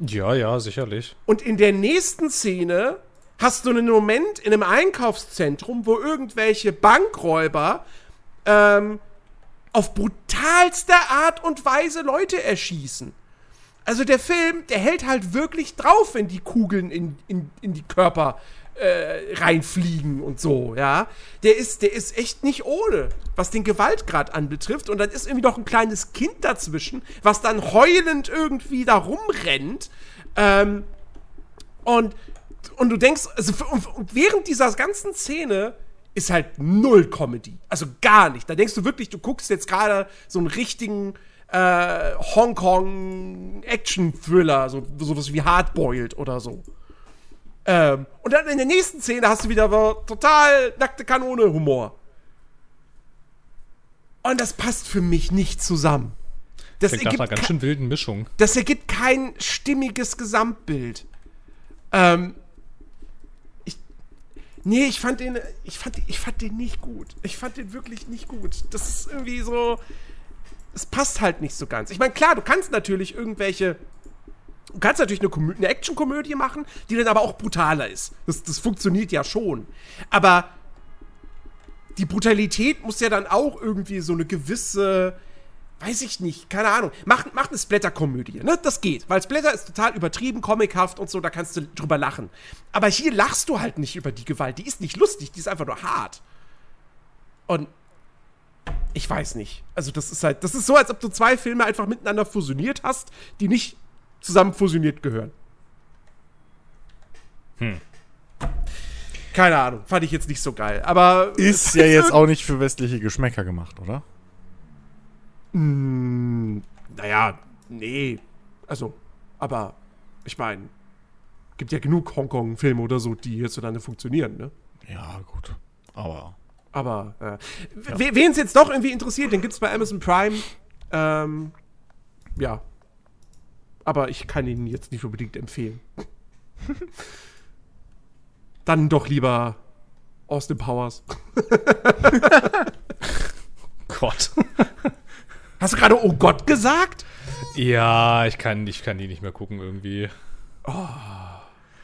Ja, ja, sicherlich. Und in der nächsten Szene hast du einen Moment in einem Einkaufszentrum, wo irgendwelche Bankräuber ähm, auf brutalste Art und Weise Leute erschießen. Also der Film, der hält halt wirklich drauf, wenn die Kugeln in, in, in die Körper äh, reinfliegen und so, ja. Der ist, der ist echt nicht ohne, was den Gewaltgrad anbetrifft. Und dann ist irgendwie noch ein kleines Kind dazwischen, was dann heulend irgendwie da rumrennt. Ähm, und und du denkst, also während dieser ganzen Szene ist halt null Comedy. Also gar nicht. Da denkst du wirklich, du guckst jetzt gerade so einen richtigen äh, Hongkong-Action-Thriller, so sowas wie Hardboiled oder so. Ähm, und dann in der nächsten Szene hast du wieder total nackte Kanone-Humor. Und das passt für mich nicht zusammen. Das Klingt nach einer ergibt ganz schön wilden Mischung. das ergibt kein stimmiges Gesamtbild. Ähm, ich, nee, ich fand den, ich fand, ich fand den nicht gut. Ich fand den wirklich nicht gut. Das ist irgendwie so, es passt halt nicht so ganz. Ich meine, klar, du kannst natürlich irgendwelche, du kannst natürlich eine, Komö- eine Actionkomödie machen, die dann aber auch brutaler ist. Das, das funktioniert ja schon. Aber die Brutalität muss ja dann auch irgendwie so eine gewisse, weiß ich nicht, keine Ahnung. Mach, mach eine Splatter-Komödie, ne? Das geht, weil Splatter ist total übertrieben, comichaft und so, da kannst du drüber lachen. Aber hier lachst du halt nicht über die Gewalt. Die ist nicht lustig, die ist einfach nur hart. Und ich weiß nicht. Also, das ist halt, das ist so, als ob du zwei Filme einfach miteinander fusioniert hast, die nicht zusammen fusioniert gehören. Hm. Keine Ahnung, fand ich jetzt nicht so geil. Aber Ist ja jetzt auch nicht für westliche Geschmäcker gemacht, oder? Naja, nee. Also, aber ich meine, gibt ja genug Hongkong-Filme oder so, die hierzulande funktionieren, ne? Ja, gut. Aber. Aber, äh, we- wen es jetzt doch irgendwie interessiert, den gibt's bei Amazon Prime. Ähm, ja. Aber ich kann ihn jetzt nicht unbedingt empfehlen. *laughs* Dann doch lieber Austin Powers. *laughs* Gott. Hast du gerade Oh Gott gesagt? ja, ich kann, ich kann die nicht mehr gucken irgendwie.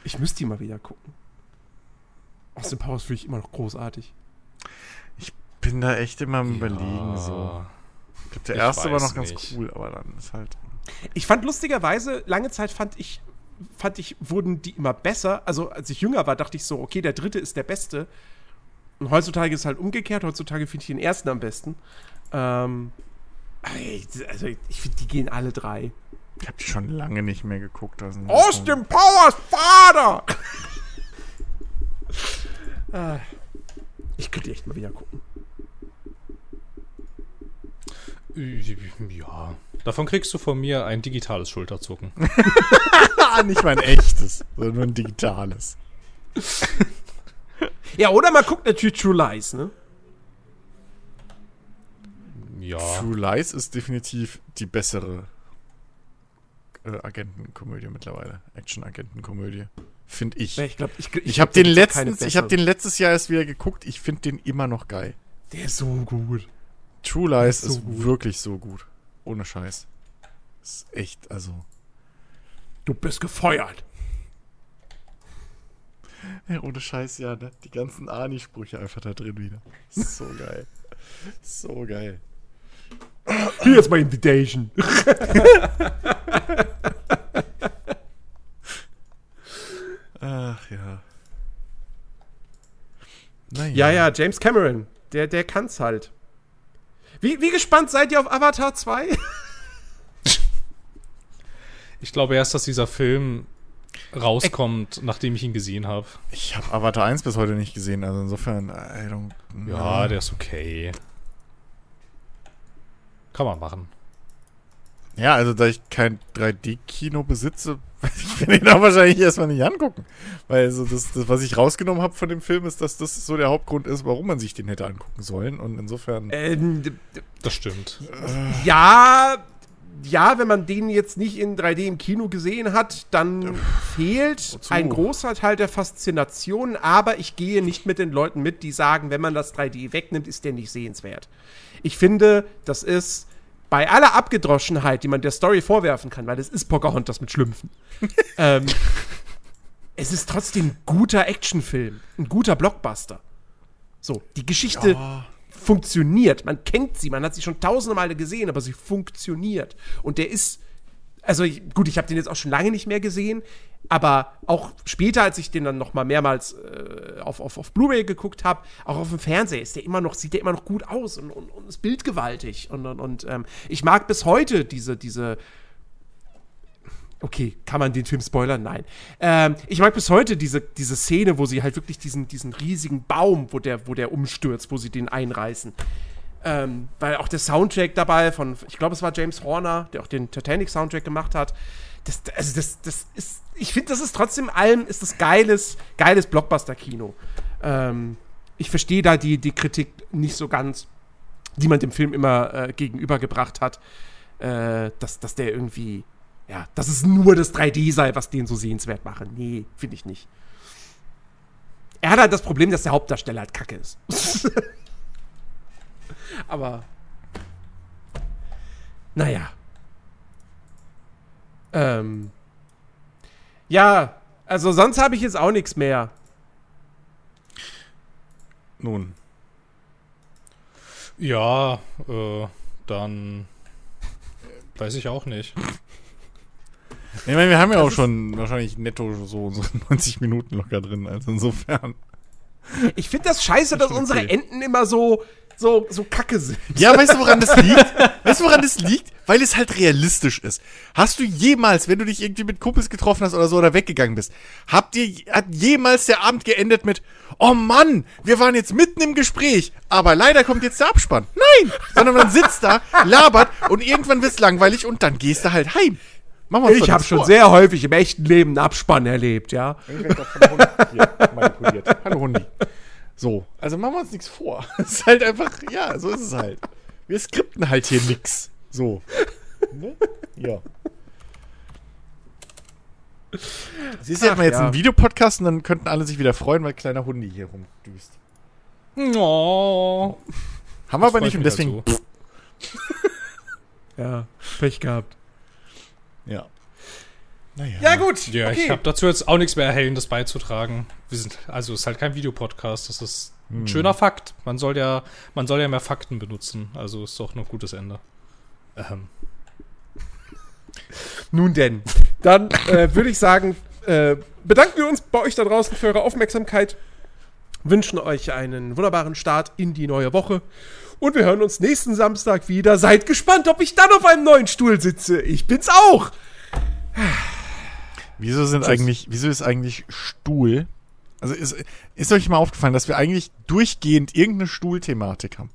Ich müsste die mal wieder gucken. Austin Powers finde ich immer noch großartig. Ich bin da echt immer am Überlegen, so. Ich glaub, der Ich erste war noch ganz nicht. cool, aber dann ist halt. Ich fand lustigerweise, lange Zeit fand ich, fand ich, wurden die immer besser. Also als ich jünger war, dachte ich so, okay, der dritte ist der beste. Und heutzutage ist es halt umgekehrt. Heutzutage finde ich den ersten am besten. Ähm, also ich finde, die gehen alle drei. Ich habe die schon lange nicht mehr geguckt. Austin Powers Vater! *laughs* Ah, ich könnte echt mal wieder gucken. Ja. Davon kriegst du von mir ein digitales Schulterzucken. *laughs* Ah, nicht mein echtes, sondern nur ein digitales. Ja, oder man guckt natürlich True Lies, ne? Ja. True Lies ist definitiv die bessere äh, Agentenkomödie mittlerweile. Action-Agentenkomödie. Finde ich. Ich glaube, ich, Ich habe den letztens, ich habe den letztes Jahr erst wieder geguckt. Ich finde den immer noch geil. Der ist so gut. True Lies so ist wirklich so gut. Ohne Scheiß. Ist echt, also. Du bist gefeuert. Ja, ohne Scheiß, ja, ne? Die ganzen Ani-Sprüche einfach da drin wieder. So *laughs* geil. So geil. Hier ist my invitation. Ach ja. Naja. Ja, ja, James Cameron. Der, der kann's halt. Wie, wie gespannt seid ihr auf Avatar 2? *laughs* Ich glaube erst, dass dieser Film rauskommt, nachdem ich ihn gesehen habe. Ich habe Avatar 1 bis heute nicht gesehen, also insofern, I don't Ja, der ist okay. Kann man machen. Ja, also da ich kein 3D-Kino besitze, *laughs* werde ich mir den auch wahrscheinlich erstmal nicht angucken. Weil so das, das, was ich rausgenommen habe von dem Film, ist, dass das so der Hauptgrund ist, warum man sich den hätte angucken sollen. Und insofern. Ähm, Das stimmt. ja, ja, wenn man den jetzt nicht in 3D im Kino gesehen hat, dann fehlt wozu? ein großer Teil der Faszination. Aber ich gehe nicht mit den Leuten mit, die sagen, wenn man das 3D wegnimmt, ist der nicht sehenswert. Ich finde, das ist bei aller Abgedroschenheit, die man der Story vorwerfen kann, weil es ist Pocahontas mit Schlümpfen. *laughs* ähm, es ist trotzdem ein guter Actionfilm, ein guter Blockbuster. So, die Geschichte funktioniert. Man kennt sie, man hat sie schon tausende Male gesehen, aber sie funktioniert. Und der ist, also gut, ich habe den jetzt auch schon lange nicht mehr gesehen, aber auch später, als ich den dann noch mal mehrmals äh, auf, auf, auf Blu-ray geguckt habe, auch auf dem Fernseher ist der immer noch, sieht der immer noch gut aus und, und, und ist bildgewaltig. Und, und, und ähm, ich mag bis heute diese, diese Okay, kann man den Film spoilern? Nein. Ähm, ich mag bis heute diese, diese Szene, wo sie halt wirklich diesen, diesen riesigen Baum, wo der, wo der umstürzt, wo sie den einreißen. Ähm, weil auch der Soundtrack dabei von, ich glaube, es war James Horner, der auch den Titanic-Soundtrack gemacht hat. Das, also das, das ist, ich finde, das ist trotzdem allem, ist das geiles, geiles Blockbuster-Kino. Ähm, ich verstehe da die, die Kritik nicht so ganz, die man dem Film immer äh, gegenübergebracht hat, äh, dass, dass der irgendwie, ja, dass es nur das 3D sei, was den so sehenswert mache. Nee, finde ich nicht. Er hat halt das Problem, dass der Hauptdarsteller halt kacke ist. *laughs* Aber. Naja. Ähm. Ja, also sonst habe ich jetzt auch nichts mehr. Nun. Ja, äh, dann weiß ich auch nicht. Ich meine, wir haben ja Das auch schon wahrscheinlich netto so *laughs* unsere 90 Minuten locker drin, also insofern. Ich finde das scheiße, dass schon unsere okay. Enden immer so, so, so kacke sind. Ja, weißt du, woran das liegt? Weißt du, woran das liegt? Weil es halt realistisch ist. Hast du jemals, wenn du dich irgendwie mit Kumpels getroffen hast oder so oder weggegangen bist, habt ihr, hat jemals der Abend geendet mit, oh Mann, wir waren jetzt mitten im Gespräch, aber leider kommt jetzt der Abspann. Nein! Sondern man sitzt da, labert und irgendwann wird's langweilig und dann gehst du halt heim. Machen wir Ich habe schon vor. sehr häufig im echten Leben einen Abspann erlebt, ja. Ich werd doch vom Hund hier manipuliert. Hallo Hundi. So, also machen wir uns nichts vor. *laughs* Es ist halt einfach, ja, so ist es halt. Wir skripten halt hier nix. So. Ne? Ja. Siehst du, hätten wir jetzt ja. einen Videopodcast und dann könnten alle sich wieder freuen, weil kleiner Hundi hier rumdüst. Oh. Haben wir aber freut nicht und deswegen. Ja, Pech gehabt. Ja. Naja. Ja, gut. Ja, ich habe dazu jetzt auch nichts mehr Erhellendes beizutragen. Wir sind, also es ist halt kein Videopodcast, das ist ein schöner Fakt. Man soll ja, man soll ja mehr Fakten benutzen, also ist doch ein gutes Ende. Ähm, Nun denn, dann äh, würde ich sagen, äh, bedanken wir uns bei euch da draußen für eure Aufmerksamkeit, wünschen euch einen wunderbaren Start in die neue Woche und wir hören uns nächsten Samstag wieder. Seid gespannt, ob ich dann auf einem neuen Stuhl sitze. Ich bin's auch. Wieso sind Tschüss. eigentlich, wieso ist eigentlich Stuhl? Also ist, ist euch mal aufgefallen, dass wir eigentlich durchgehend irgendeine Stuhlthematik haben?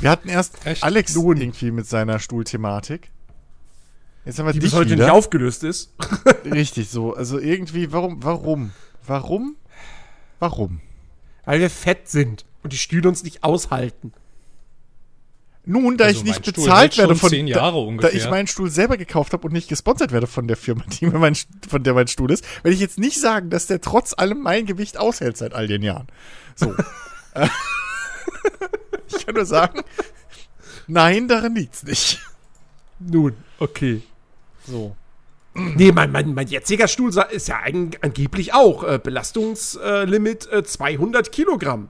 Wir hatten erst Echt? Alex Nun. irgendwie mit seiner Stuhlthematik. Jetzt haben wir Die dich bis heute wieder. nicht aufgelöst ist. *laughs* Richtig so. Also irgendwie, warum, warum, warum, warum? Weil wir fett sind und die Stühle uns nicht aushalten. Nun, da Also ich nicht bezahlt werde von zehn da, Jahre da ungefähr. ich meinen Stuhl selber gekauft habe und nicht gesponsert werde von der Firma, *laughs* die mir mein, von der mein Stuhl ist, werde ich jetzt nicht sagen, dass der trotz allem mein Gewicht aushält seit all den Jahren. So. *laughs* Ich kann nur sagen, nein, daran liegt's nicht. Nun, okay. So. Nee, mein, mein, mein jetziger Stuhl ist ja an, angeblich auch äh, Belastungslimit äh, 200 Kilogramm.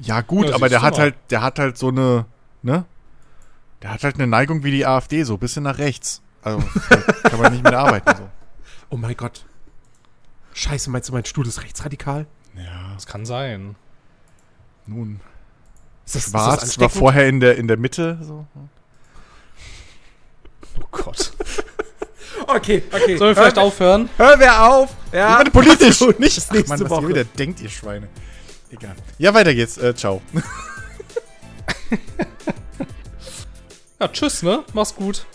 Ja, gut, Ja, aber der hat mal. halt, der hat halt so eine, ne? Der hat halt eine Neigung wie die AfD, so ein bisschen nach rechts. Also *laughs* kann man nicht mit arbeiten. So. Oh mein Gott. Scheiße, meinst du, mein Stuhl ist rechtsradikal? Ja, das kann sein. nun. Ist das, Schwarz war ansteckend? vorher in der, in der Mitte. So. Oh Gott. *laughs* Okay, okay. Sollen wir vielleicht aufhören? Hören wir auf. Ja. Ich meine politisch, nicht bis nächste Mann, was Woche. ihr wieder denkt, ihr Schweine. Egal. Ja, weiter geht's. Äh, ciao. *laughs* Ja, tschüss, ne? Mach's gut.